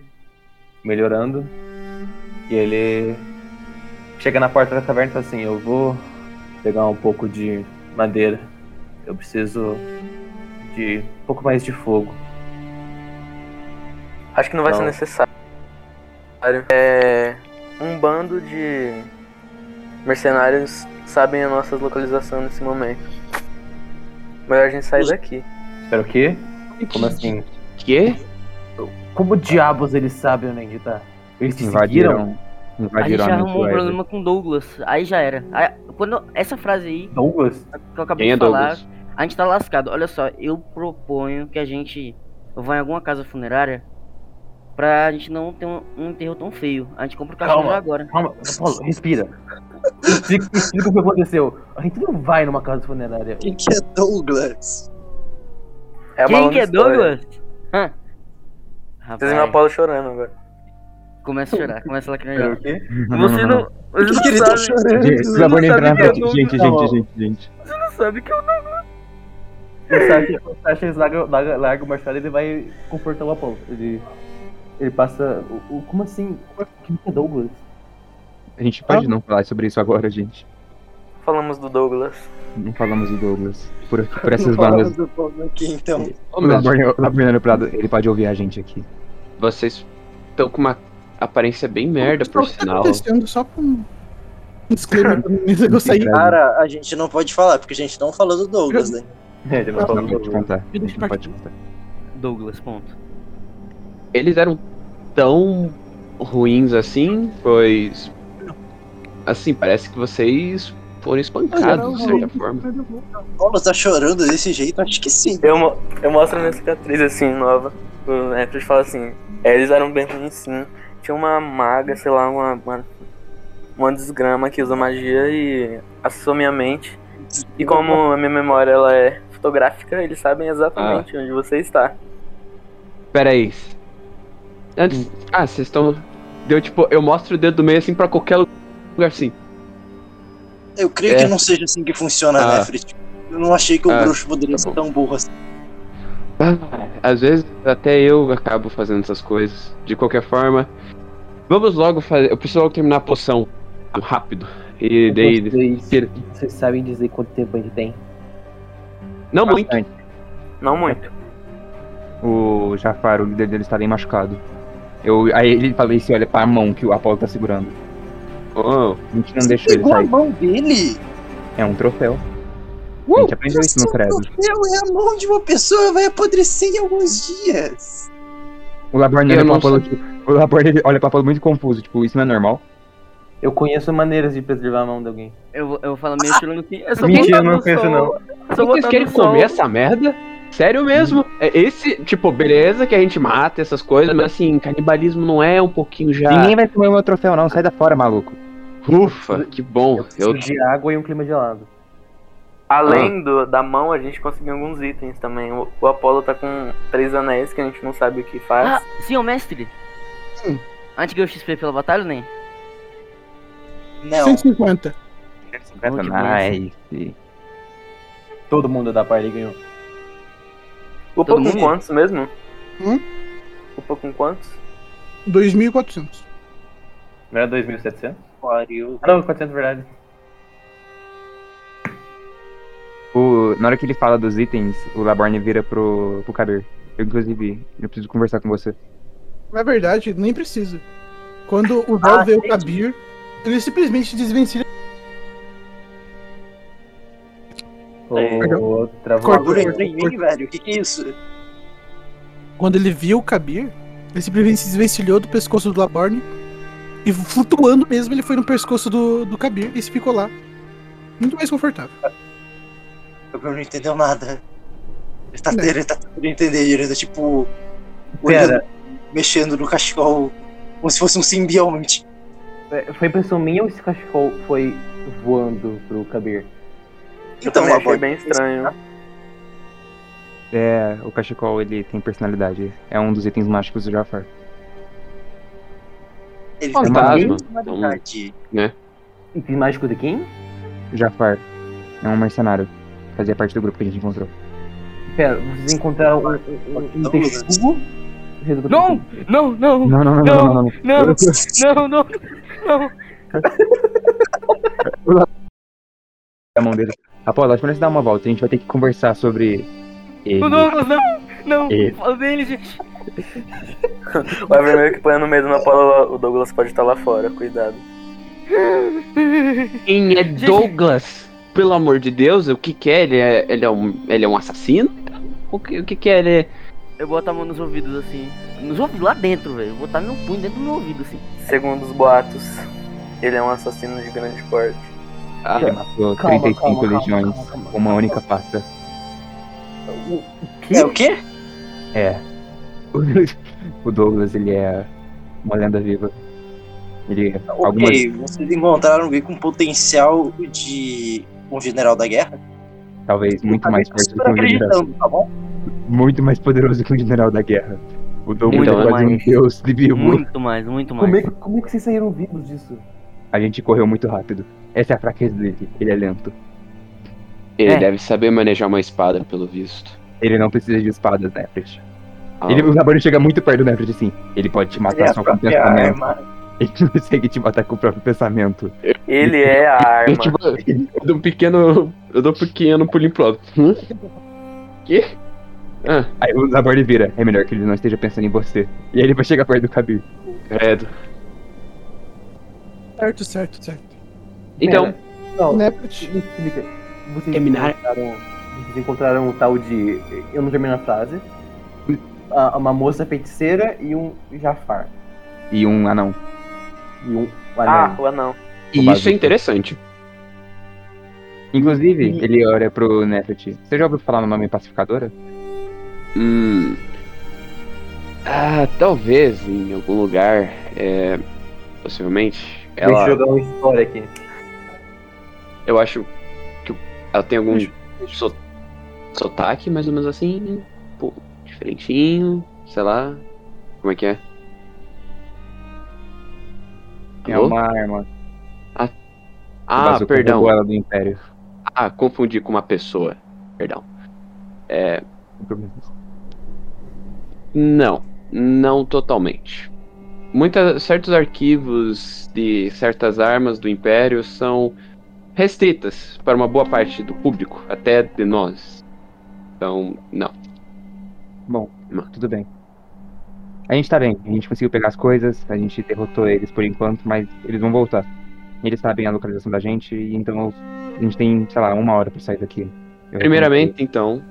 melhorando, E ele chega na porta da taverna e fala assim, eu vou pegar um pouco de madeira. Eu preciso de um pouco mais de fogo. Acho que não vai ser Não. necessário. É. Um bando de mercenários sabem a nossa localização nesse momento. Melhor a gente sair daqui. Espera o quê? Como assim? Quê? Como diabos eles sabem onde gente tá? Eles te seguiram? Invadiram. A gente Invadiram já arrumou um problema com o Douglas. Aí já era. Aí, quando essa frase aí Douglas? que eu acabei Quem é de falar, Douglas? A gente tá lascado. Olha só, eu proponho que a gente vá em alguma casa funerária pra gente não ter um, um enterro tão feio. A gente compra o caixão Calma. já agora. Calma, Paulo, respira. Explica, explica o que aconteceu. A gente não vai numa casa funerária. Quem que é Douglas? É Quem que é. Douglas? Hã? Vocês viram o Apolo chorando agora. começa a chorar, começa a lacrimejar. <laughs> quê? Você não, você não tá sabe, chorando? Gente, Você não sabe que frente. eu Gente, gente, gente, gente. você não sabe que eu não. O Sasha, larga, larga, larga o machado e ele vai confortar o Apolo. Ele, ele passa. O, o- como assim? Quem que é Douglas? A gente pode não falar sobre isso agora, gente. Falamos do Douglas. Não falamos do Douglas. Por, <laughs> por essas bandas. do povo aqui, então. O Prado, ele pode ouvir a gente aqui. vocês estão com uma aparência bem merda, por tá sinal. acontecendo? Só pra um um disclaimer eu. Cara, a gente não pode falar, porque a gente não falou do Douglas, né? <laughs> É, ele não Não falou pode Douglas. contar. Não pode contar. Douglas, ponto. Eles eram tão ruins assim, pois. Assim, parece que vocês foram espancados, de certa forma. Paulo tá chorando desse jeito? Acho que sim. Eu, mo- eu mostro a minha cicatriz assim, nova. O Nefres fala assim: é, eles eram bem ruins sim. Tinha uma maga, sei lá, uma, uma, uma desgrama que usa magia e acessou minha mente. E como a minha memória ela é fotográfica, eles sabem exatamente onde você está. Pera aí. Antes. Ah, vocês estão. Deu tipo, eu mostro o dedo do meio assim pra qualquer lugar assim. Eu creio É. que não seja assim que funciona, Ah. né, Frit? Eu não achei que o Ah, bruxo poderia tá ser tão burro assim. Ah, Às vezes até eu acabo fazendo essas coisas. De qualquer forma, vamos logo fazer. Eu preciso logo terminar a poção rápido. E daí. Vocês, vocês sabem dizer quanto tempo a gente tem? Não muito. Bastante. Não muito. O Jafar, o líder dele, está bem machucado. Eu, aí ele falou isso, olha pra mão que o Apolo tá segurando. Oh, A gente não deixou ele Pegou a sair. mão dele? É um troféu. A gente aprendeu isso no credo. Meu, é a mão de uma pessoa, vai apodrecer em alguns dias. O Laborn Eu olha Apolo, tipo, o olha Apolo muito confuso, tipo, isso não é normal? Eu conheço maneiras de preservar a mão de alguém. Eu, vou- eu vou falar meio tirando assim. É só Mentira, não sol, não. Só vocês querem comer essa merda? Sério mesmo? É esse, tipo, beleza que a gente mata essas coisas, mas assim, canibalismo não é um pouquinho já. Ninguém vai comer o meu troféu, não. Sai da fora, maluco. Ufa, que bom. Eu, de água e um clima gelado. Além do, da mão, a gente conseguiu alguns itens também. O, o Apolo tá com três anéis que a gente não sabe o que faz. Ah, senhor mestre. A gente ganhou XP pela batalha, nem? Não. 150. Bom demais. Nice. Todo mundo da party ganhou. Todo com quantos mesmo? Hum? Upa com quantos? 2.400. Não era 2.700? Pariu. Ah, não, 400 verdade. O, na hora que ele fala dos itens, o Laborn vira pro, pro Kabir. Eu, inclusive, eu preciso conversar com você. Na verdade, nem precisa. Quando o Val Ah, vê o. Kabir, ele simplesmente desvencilha. O travou. Corta. Bagulho entrou em mim, velho. O que que é isso? Quando ele viu o Kabir, ele simplesmente se desvencilhou do pescoço do Laborn e flutuando mesmo, ele foi no pescoço do, do Kabir e se ficou lá. Muito mais confortável. O Bruno não entendeu nada. Ele tá, Não. ele tá tentando entender, ele tá tipo. Pera, olhando, mexendo no cachecol como se fosse um simbionte. É, foi impressão minha ou esse cachecol foi voando pro Kabir? Eu Então, também achei Labor, bem estranho. É, o cachecol, ele tem personalidade. É um dos itens mágicos do Jafar. ele Fantasma. tem Então- personalidade. Item mágico de quem? Jafar é um mercenário. Fazia parte do grupo que a gente encontrou. Pera, vocês encontraram um, um, um Não, texugo? Resolver Não! tudo. Não, não, Não, não, não, não, não, não. não, não, não, não. <laughs> A mão dele. Apolo, acho que dar uma volta. A gente vai ter que conversar sobre. Ele. O Douglas, não, não, E- fala dele, gente. O Ever meio que põe no meio do Apolo, o Douglas pode estar lá fora, cuidado. <laughs> Quem é Douglas? Pelo amor de Deus, o que que é? Ele é, ele é, um, ele é um assassino? O que, o que que é? Ele é... Eu boto a mão nos ouvidos assim. Nos ouvidos lá dentro, velho. Vou botar meu punho dentro do meu ouvido assim. Segundo os boatos, ele é um assassino de grande porte. Ah, Ele matou Calma, 35 calma, legiões calma, uma calma. única pata. É o quê? É. O Douglas, ele é uma lenda viva. Ele é algumas. Ok, vocês encontraram alguém com potencial de um general da guerra? Talvez muito mais forte do que um general. acreditando, tá bom? Muito mais poderoso que um general da guerra. O Douglas Então, é quase um deus de vivo. Muito mais, muito mais. Como é, que, como é que vocês saíram vivos disso? A gente correu muito rápido. Essa é a fraqueza dele. Ele é lento. ele É. deve saber manejar uma espada, pelo visto. Ele não precisa de espadas, Nefret. Ah, Ele, o Labor chega muito perto do Nefret, assim. Ele pode te matar É a só com o própria pensamento. arma. <laughs> Ele consegue te matar com o próprio pensamento. Ele é a arma. eu, tipo, eu dou um pequeno. Eu dou um pequeno pulinho pro lado. Hã? Quê? Ah, Aí o Labor ele vira. É melhor que ele não esteja pensando em você. E aí ele vai chegar perto do Kabir. credo. Certo, certo, certo. Então, Não, me explica. Vocês Terminar. encontraram, vocês encontraram um tal de. Eu não termino a frase. Uma moça feiticeira e um Jafar. E um anão. E um Ah, anão. o anão. e isso é interessante. Inclusive, E- ele olha pro Nefret. Você já ouviu falar no nome pacificadora? Hum. Ah, talvez em algum lugar. É. Possivelmente. Deixa Ela. eu jogar uma história aqui. Eu acho que ela tem algum so- sotaque, mais ou menos assim. Pô, diferentinho. Sei lá. Como é que é? É Alô? uma arma. Ah, Bazuca perdão. ela do Império. Ah, confundi com uma pessoa. Perdão. É. Não, não totalmente. Muitas, certos arquivos de certas armas do Império são restritas para uma boa parte do público, até de nós. Então, não. Bom, Não. tudo bem. A gente tá bem, a gente conseguiu pegar as coisas, a gente derrotou eles por enquanto, mas eles vão voltar. Eles sabem a localização da gente, e então a gente tem, sei lá, uma hora pra sair daqui. Eu Primeiramente, então,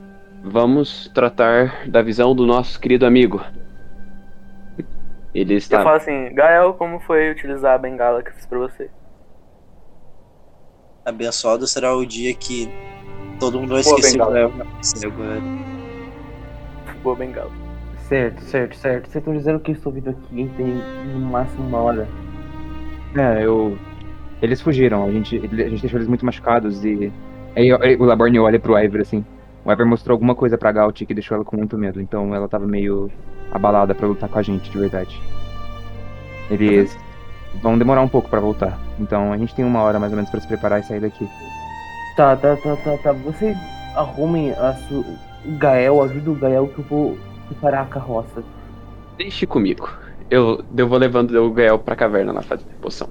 vamos tratar da visão do nosso querido amigo. Ele Eu está. falo assim, Gael, como foi utilizar a bengala que eu fiz pra você? Abençoado será o dia que todo mundo vai Boa, esquecer o Bengala. Boa bengala. Certo, certo, certo. Vocês estão dizendo que eu estou vindo aqui em tem no máximo uma hora. É, eu. Eles fugiram, a gente, a gente deixou eles muito machucados e. Aí aí o Laborne olha pro Ivor assim. O Ivor mostrou alguma coisa pra Gaut que deixou ela com muito medo, então ela tava meio abalada pra lutar com a gente, de verdade. Eles vão demorar um pouco pra voltar, então a gente tem uma hora mais ou menos pra se preparar e sair daqui. Tá, tá, tá, tá, tá. Vocês arrumem a su... o Gael, ajuda o Gael que eu vou preparar a carroça. Deixe comigo. Eu, eu vou levando o Gael pra caverna na fase de poção.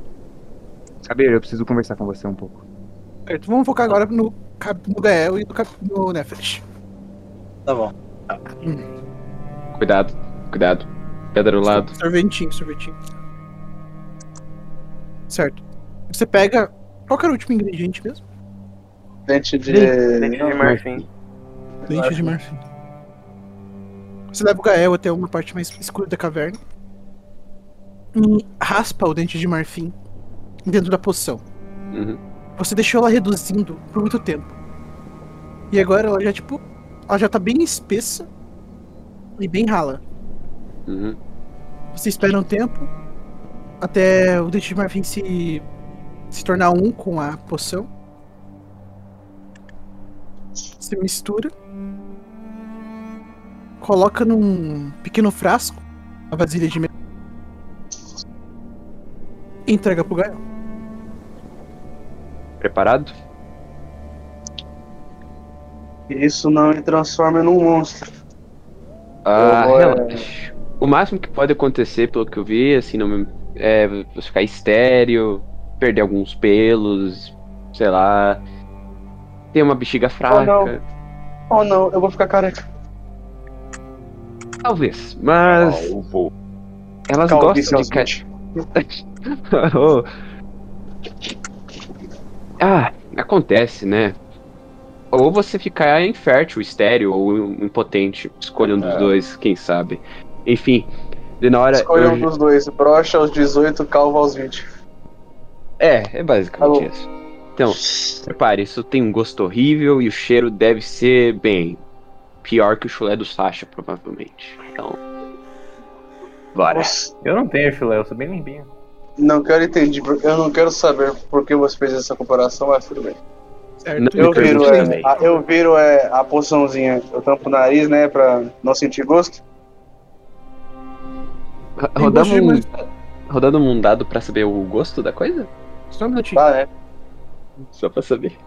Saber, eu preciso conversar com você um pouco. Certo, vamos focar agora no, Cap- no Gael e no, Cap- no Nefret. Tá bom. Cuidado, cuidado. Pedra do lado. Sorventinho, sorvetinho. Certo. Você pega. Qual que era o último ingrediente mesmo? Dente de. Dente de marfim. Dente de marfim. Você leva o Gael até uma parte mais escura da caverna. E raspa o dente de marfim dentro da poção. Uhum. Você deixou ela reduzindo por muito tempo. E agora ela já, tipo. Ela já tá bem espessa e bem rala. Uhum. Você espera um tempo até o dente de marfim se, se tornar um com a poção. Você mistura. Coloca num pequeno frasco a vasilha de metal. Entrega pro Gael. Preparado? Isso não me transforma num monstro. Ah, vou, é- relaxa. O máximo que pode acontecer, pelo que eu vi, assim, não, é você ficar estéreo, perder alguns pelos, sei lá. Ter uma bexiga fraca. não. Oh não, eu vou ficar careca. Talvez, mas. Calvo. Elas Calvície gostam de. ca- 20. <laughs> Oh. Ah, acontece, né? Ou você ficar infértil, estéreo ou impotente. Escolha um dos É. dois, quem sabe. Enfim, de na hora. Escolha eu- um dos dois. Brocha aos 18, calvo aos 20. É, é basicamente Alô. isso. Então, repare, isso tem um gosto horrível e o cheiro deve ser, bem, pior que o chulé do Sasha, provavelmente. Então. Bora. Nossa, Eu não tenho filé, eu sou bem limpinho. Não quero entender. Eu não quero saber por que você fez essa comparação, mas tudo bem. Certo. Eu viro, é, a, eu viro é, a poçãozinha, eu tampo o nariz, né, pra não sentir gosto. Rodamos um, rodando um dado pra saber o gosto da coisa? Só um minutinho. Tá, né? Só pra saber.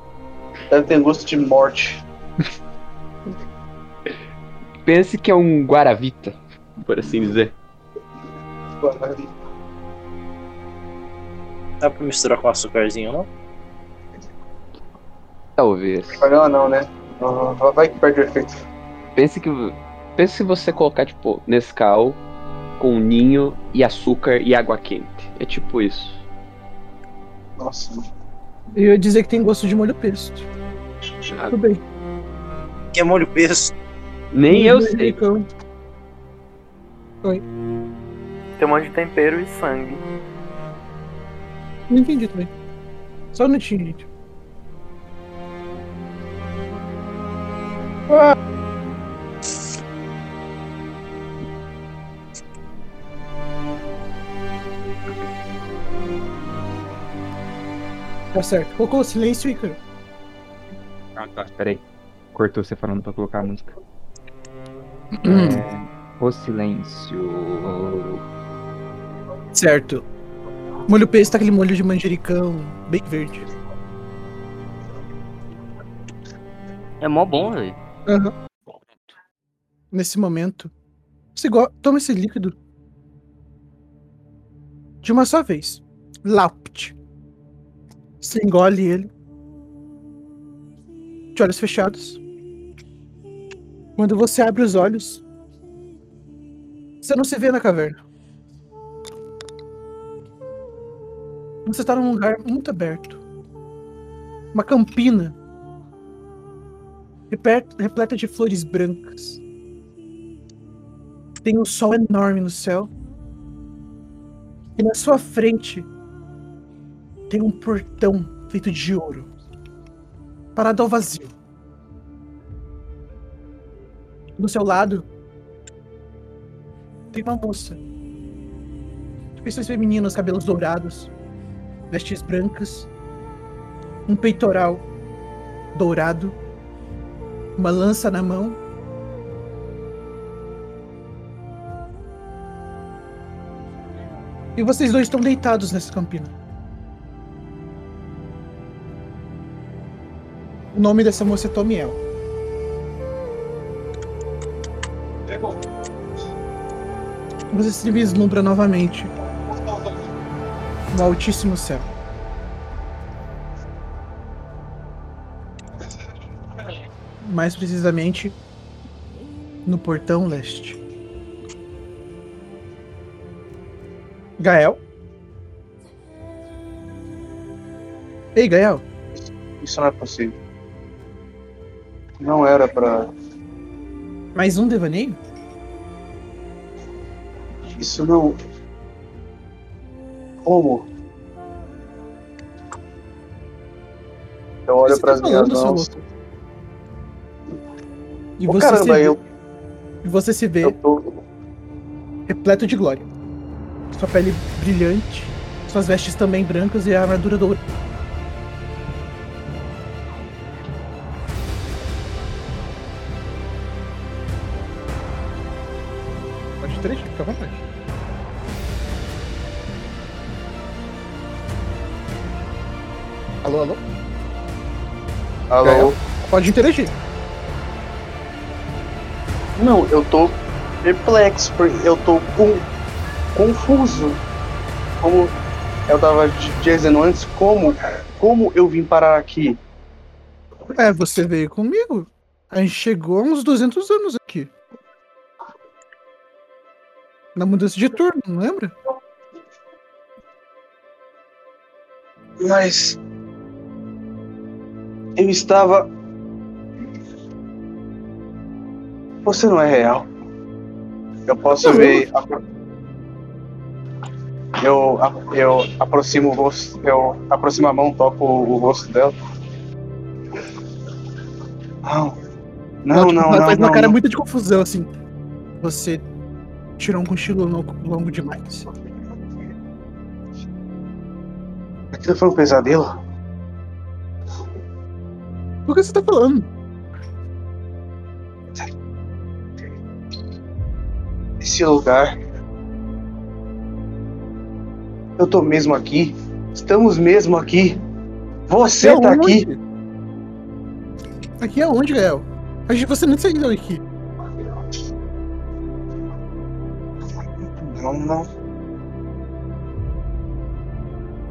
Deve ter gosto de morte. <laughs> Pense que é um Guaravita, por assim dizer. Dá pra misturar com açúcarzinho, não? Talvez. Não, não, né? Ah, Vai que perde o efeito. Pense que. Pense se você colocar, tipo, Nescau com ninho e açúcar e água quente. É tipo isso. Nossa. Eu ia dizer que tem gosto de molho pesto. Ah, Tudo bem. Que é molho pesto. Nem eu sei. Manjericão. Tem um monte de tempero e sangue. Não entendi também. Só um minutinho, gente. Tá certo. Colocou o silêncio, Ícaro. Ah, tá. Peraí. Cortou você falando pra colocar a música. É, o silêncio. Certo. Molho pesto, aquele molho de manjericão, bem verde. É mó bom, velho. Aham. Nesse momento, você toma esse líquido de uma só vez. Laupt. Você engole ele. De olhos fechados. Quando você abre os olhos, você não se vê na caverna. Você está num lugar muito aberto. Uma campina repleta de flores brancas. Tem um sol enorme no céu. E na sua frente tem um portão feito de ouro, parado ao vazio. Do seu lado tem uma moça. Feições femininas, cabelos dourados, vestes brancas, um peitoral dourado uma lança na mão. E vocês dois estão deitados nessa campina. O nome dessa moça é Tomiel. Você se vislumbra novamente no altíssimo céu. Mais precisamente no portão leste. Gael? Ei, Gael. Isso não é possível. Não era pra. Mais um devaneio? Isso não. Como? Eu olho Você para tá as minhas falando, seu mãos. E Ô, você, caramba, se vê, eu, você se vê tô. repleto de glória. Sua pele brilhante, suas vestes também brancas e a armadura dourada. Pode interagir. Não, eu tô perplexo, porque eu tô com, confuso. Como eu tava di- dizendo antes, como, como eu vim parar aqui? É, você veio comigo. A gente chegou há uns 200 anos aqui. Na mudança de turno, não lembra? Mas eu estava. Você não é real. Eu posso ver. Eu, eu aproximo o rosto, eu aproximo a mão, toco o, rosto dela. Não, não, tipo, não, ela não, faz uma cara não. muito de confusão, assim. Você tirou um cochilo longo, longo demais. Aquilo foi um pesadelo. O que você tá falando? Esse lugar. Eu tô mesmo aqui. Estamos mesmo aqui. Você É tá aqui. onde? Aqui é onde, Gael? A gente, você nem saiu daqui. Não, não.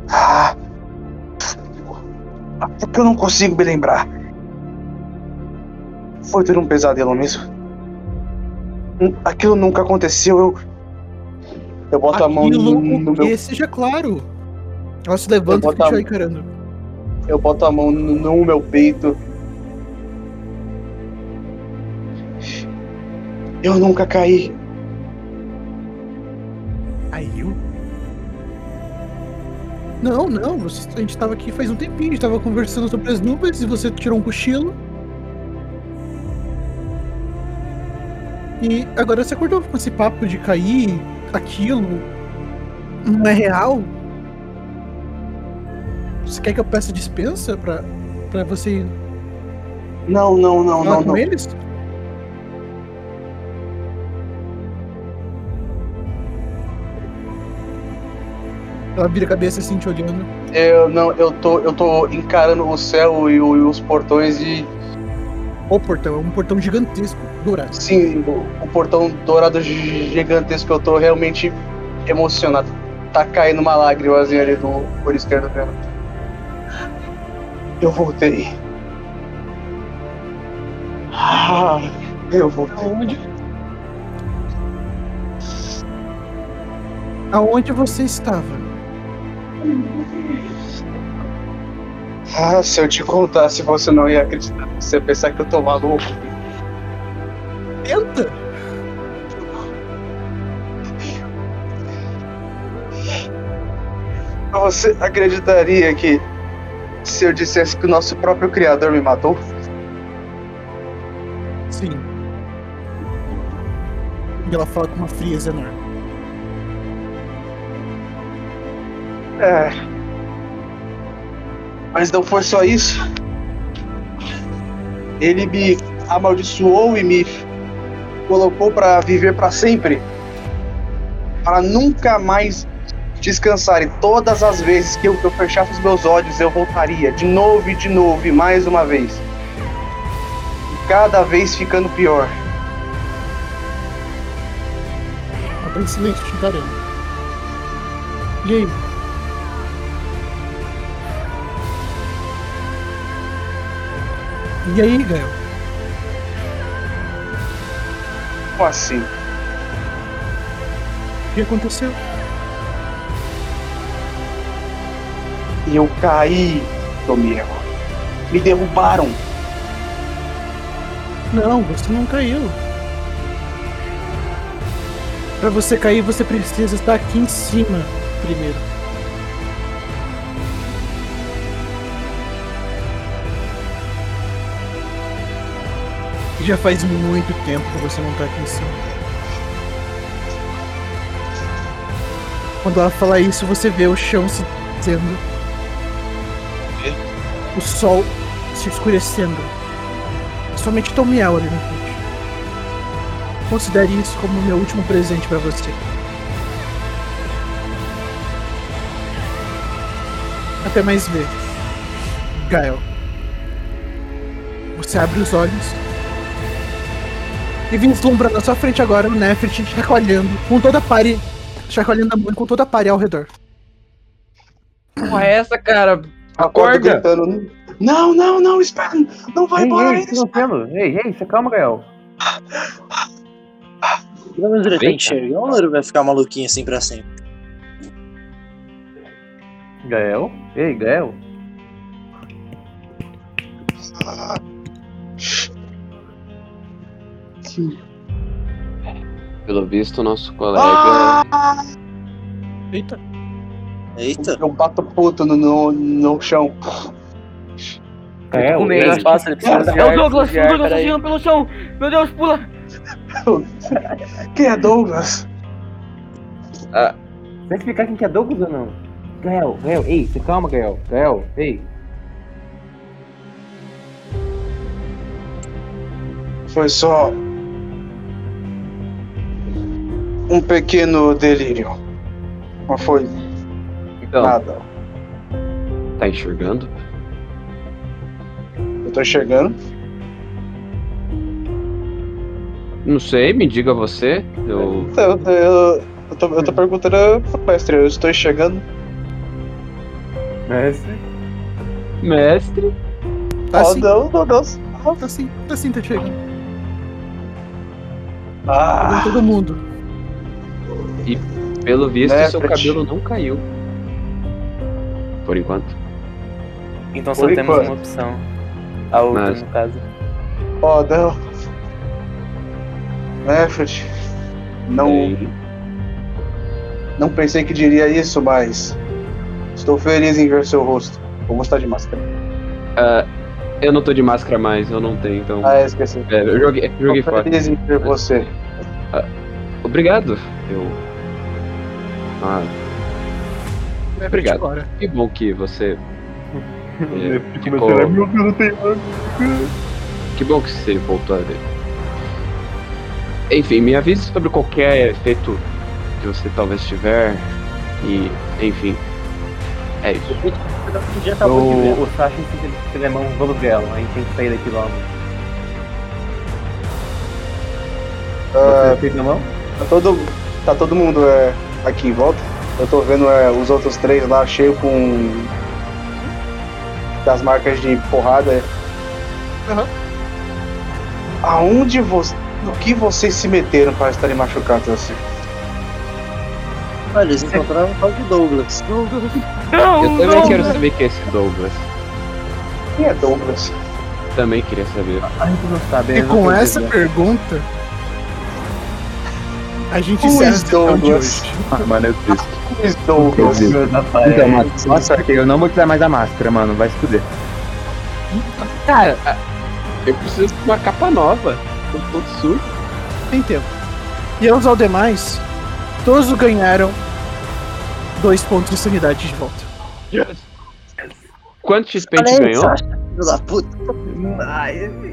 Ah. É que eu não consigo me lembrar. Foi tudo um pesadelo mesmo. Aquilo nunca aconteceu. Eu. Eu boto a mão Aquilo, no, no meu. que seja claro. Ela se levanta e fica a- encarando. Eu boto a mão no, no meu peito. Eu nunca caí. Aí eu. Não, não, você- a gente tava aqui faz um tempinho, a gente tava conversando sobre as nuvens e você tirou um cochilo. E agora você acordou com esse papo de cair, aquilo. Não é real? Você quer que eu peça dispensa pra, pra você ir Não, não, não, falar não, com não. eles? Ela vira a cabeça assim, te olhando. Eu não, eu tô, eu tô encarando o céu e, e os portões e O portão, é um portão gigantesco, dourado. sim, o, o portão dourado gi- gigantesco. Eu tô realmente emocionado. Tá caindo uma lágrimazinha ali do olho esquerdo dela. Eu voltei. Ah, eu voltei. Aonde? Aonde você estava? Ah, se eu te contasse, você não ia acreditar. Você ia pensar que eu tô maluco. Tenta! Você acreditaria que se eu dissesse que o nosso próprio criador me matou? Sim. E ela fala com uma frieza enorme. É. Mas não foi só isso. Ele me amaldiçoou e me colocou para viver para sempre. Para nunca mais descansar. E todas as vezes que eu, que eu fechasse os meus olhos, eu voltaria de novo e de novo e mais uma vez. E cada vez ficando pior. Tá em silêncio encarando. E aí? E aí, Gael? Como assim? O que aconteceu? Eu caí, Domingo. Me derrubaram. Não, você não caiu. Pra você cair, você precisa estar aqui em cima primeiro. Já faz muito tempo que você não tá aqui em cima. Quando ela fala isso, você vê o chão se descendo. O sol se escurecendo. Somente Tom Miel ali na frente. Considere isso como meu último presente pra você. Até mais ver. Gael. Você abre os olhos E vislumbra na sua frente agora o Nefert chacoalhando com toda a pare. Chacoalhando a mão com toda a pare ao redor. Porra, é essa, cara? Acorda gritando. Não, não, não, espera. Não vai Ei, embora ei? Ei, ei, você calma, Gael. Pelo menos ele tá Eita. enxergando ou ele vai ficar maluquinho assim pra sempre? Gael? Ei, Gael? Pelo visto, nosso colega. Ah! Eita. Eita, Eu bato puto no, no, no chão. Medo. ei, Mais fácil, ele precisa É o Douglas, o Douglas assim pelo chão. Meu Deus, pula. Quem é Douglas? Vai explicar quem que é Douglas ou não? Gael, Gael, ei, você calma, Gael. Gael, ei. Foi só. Um pequeno delírio. Não foi Então, nada. tá enxergando? Eu tô enxergando. Não sei, me diga você. Eu. Eu, eu, eu, tô, eu tô perguntando pro mestre, eu estou enxergando. Mestre. Mestre. Tá oh, assim, não, meu Deus. tá assim, tá assim, tá chegando. Tá Ah, vendo todo mundo. Pelo visto, Né, seu cabelo não caiu. Por enquanto. Então só Por temos enquanto. uma opção. A outra, Mas- no caso. oh, não. Nefert, não, Tem- não pensei que diria isso, mas estou feliz em ver seu rosto. Vou mostrar de máscara. Ah, eu não tô de máscara mais, eu não tenho, então. Ah, esqueci. É, eu joguei, joguei Estou fora. feliz em ver você. Obrigado. Eu. Ah, Obrigado. Agora. que bom que você. <laughs> é, Começou a meu Deus, não tem que bom que você voltou a ver. Enfim, me avise sobre qualquer efeito que você talvez tiver. E, enfim. É isso. já ver. O, o Sasha insiste que ele é mão, vamos ver ela. A gente tem que sair daqui logo. Ah, Você fez na mão? tá, todo, tá todo mundo é, aqui em volta. Eu tô vendo é, os outros três lá cheio com. das marcas de porrada. Aham. Aonde você. No que vocês se meteram para estarem machucados assim? Olha, eles encontraram o tal de Douglas. Não, Eu <laughs> também não. quero saber quem é esse Douglas. Quem é Douglas? Também queria saber. A gente não sabe. E né? com essa pergunta, a gente de Douglas? Ah, mano, eu. Quem é Douglas? Então, mano, nossa, eu não vou tirar mais a máscara, mano. Vai se fuder. Cara, eu preciso de uma capa nova. Tô todo sujo. Tem tempo. E aos ao demais, todos ganharam dois pontos de sanidade de volta. Quanto XP a gente ganhou? Filho da puta.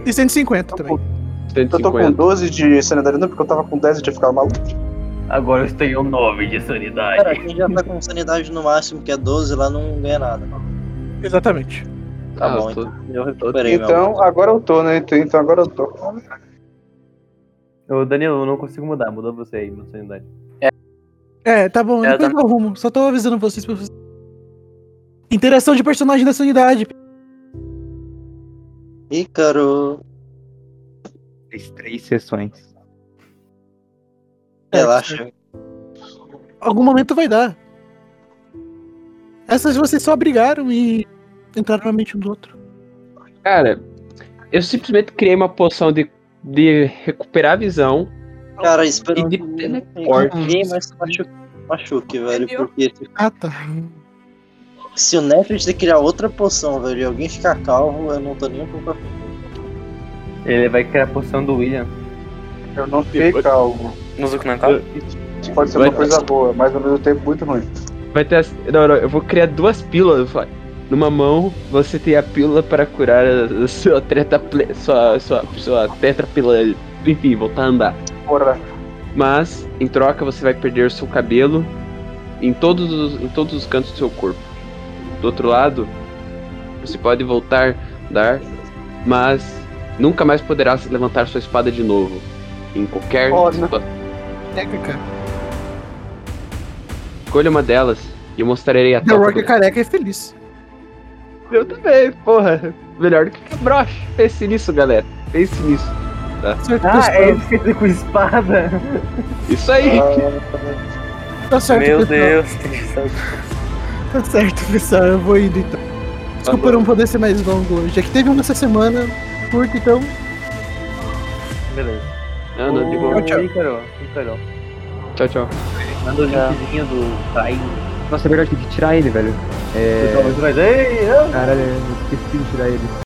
E 150 também. Eu tô com 150. 12 de sanidade, não, porque eu tava com 10 e tinha ficado maluco. Agora eu tenho 9 de Cara, sanidade. quem já tá com sanidade no máximo, que é 12, lá não ganha nada. Exatamente. Tá Ah, bom, eu tô- então. Eu recuperei, meu. Então, agora eu tô, né? Então, então agora eu tô. Ô, Danilo, eu não consigo mudar. Mudou você aí, minha sanidade. É, tá bom, É, depois tá- eu arrumo. Só tô avisando vocês pra vocês. Interação de personagem da sanidade. Ícaro. Fiz três sessões. Relaxa. Algum momento vai dar. Essas vocês só brigaram e entraram na mente um do outro. Cara, eu simplesmente criei uma poção de, de recuperar a visão. Cara, espero E de que teleporte. ninguém mais se machuque, machuque, velho. Porque se, Ah, tá. se o Nefrit criar outra poção, velho, e alguém ficar calvo, eu não tô nem um pouco afim. Ele vai criar a poção do William. Eu não fiquei calmo. Não calma? Isso pode ser Vai- uma coisa boa, mas ao mesmo tempo muito ruim. Vai ter as... Não, não, eu vou criar duas pílulas. eu falo, Numa mão, você tem a pílula para curar a, sua treta... ple- Sua, sua, sua tetrapila... Enfim, voltar a andar. Porra. Mas, em troca, você vai perder o seu cabelo em todos os, em todos os cantos do seu corpo. Do outro lado, você pode voltar a dar, mas nunca mais poderá levantar sua espada de novo. Em qualquer cara. Escolha uma delas e eu mostrarei a The Rock é do- careca e feliz. Eu também, porra. Melhor do que broche. Pense nisso, galera. Pense nisso. Certo, Ah, é esse que com espada. Isso aí. Tá certo, Meu pessoal. Deus. Tá certo, pessoal. Eu vou indo então. Desculpa não poder ser mais longo hoje. É que teve uma essa semana curta, então. Beleza. Não, não, de boa. Tchau. Tchau, tchau. manda o linkzinho do Kai. Nossa, é verdade, tem que tirar ele, velho. É. Caralho, eu esqueci de tirar ele.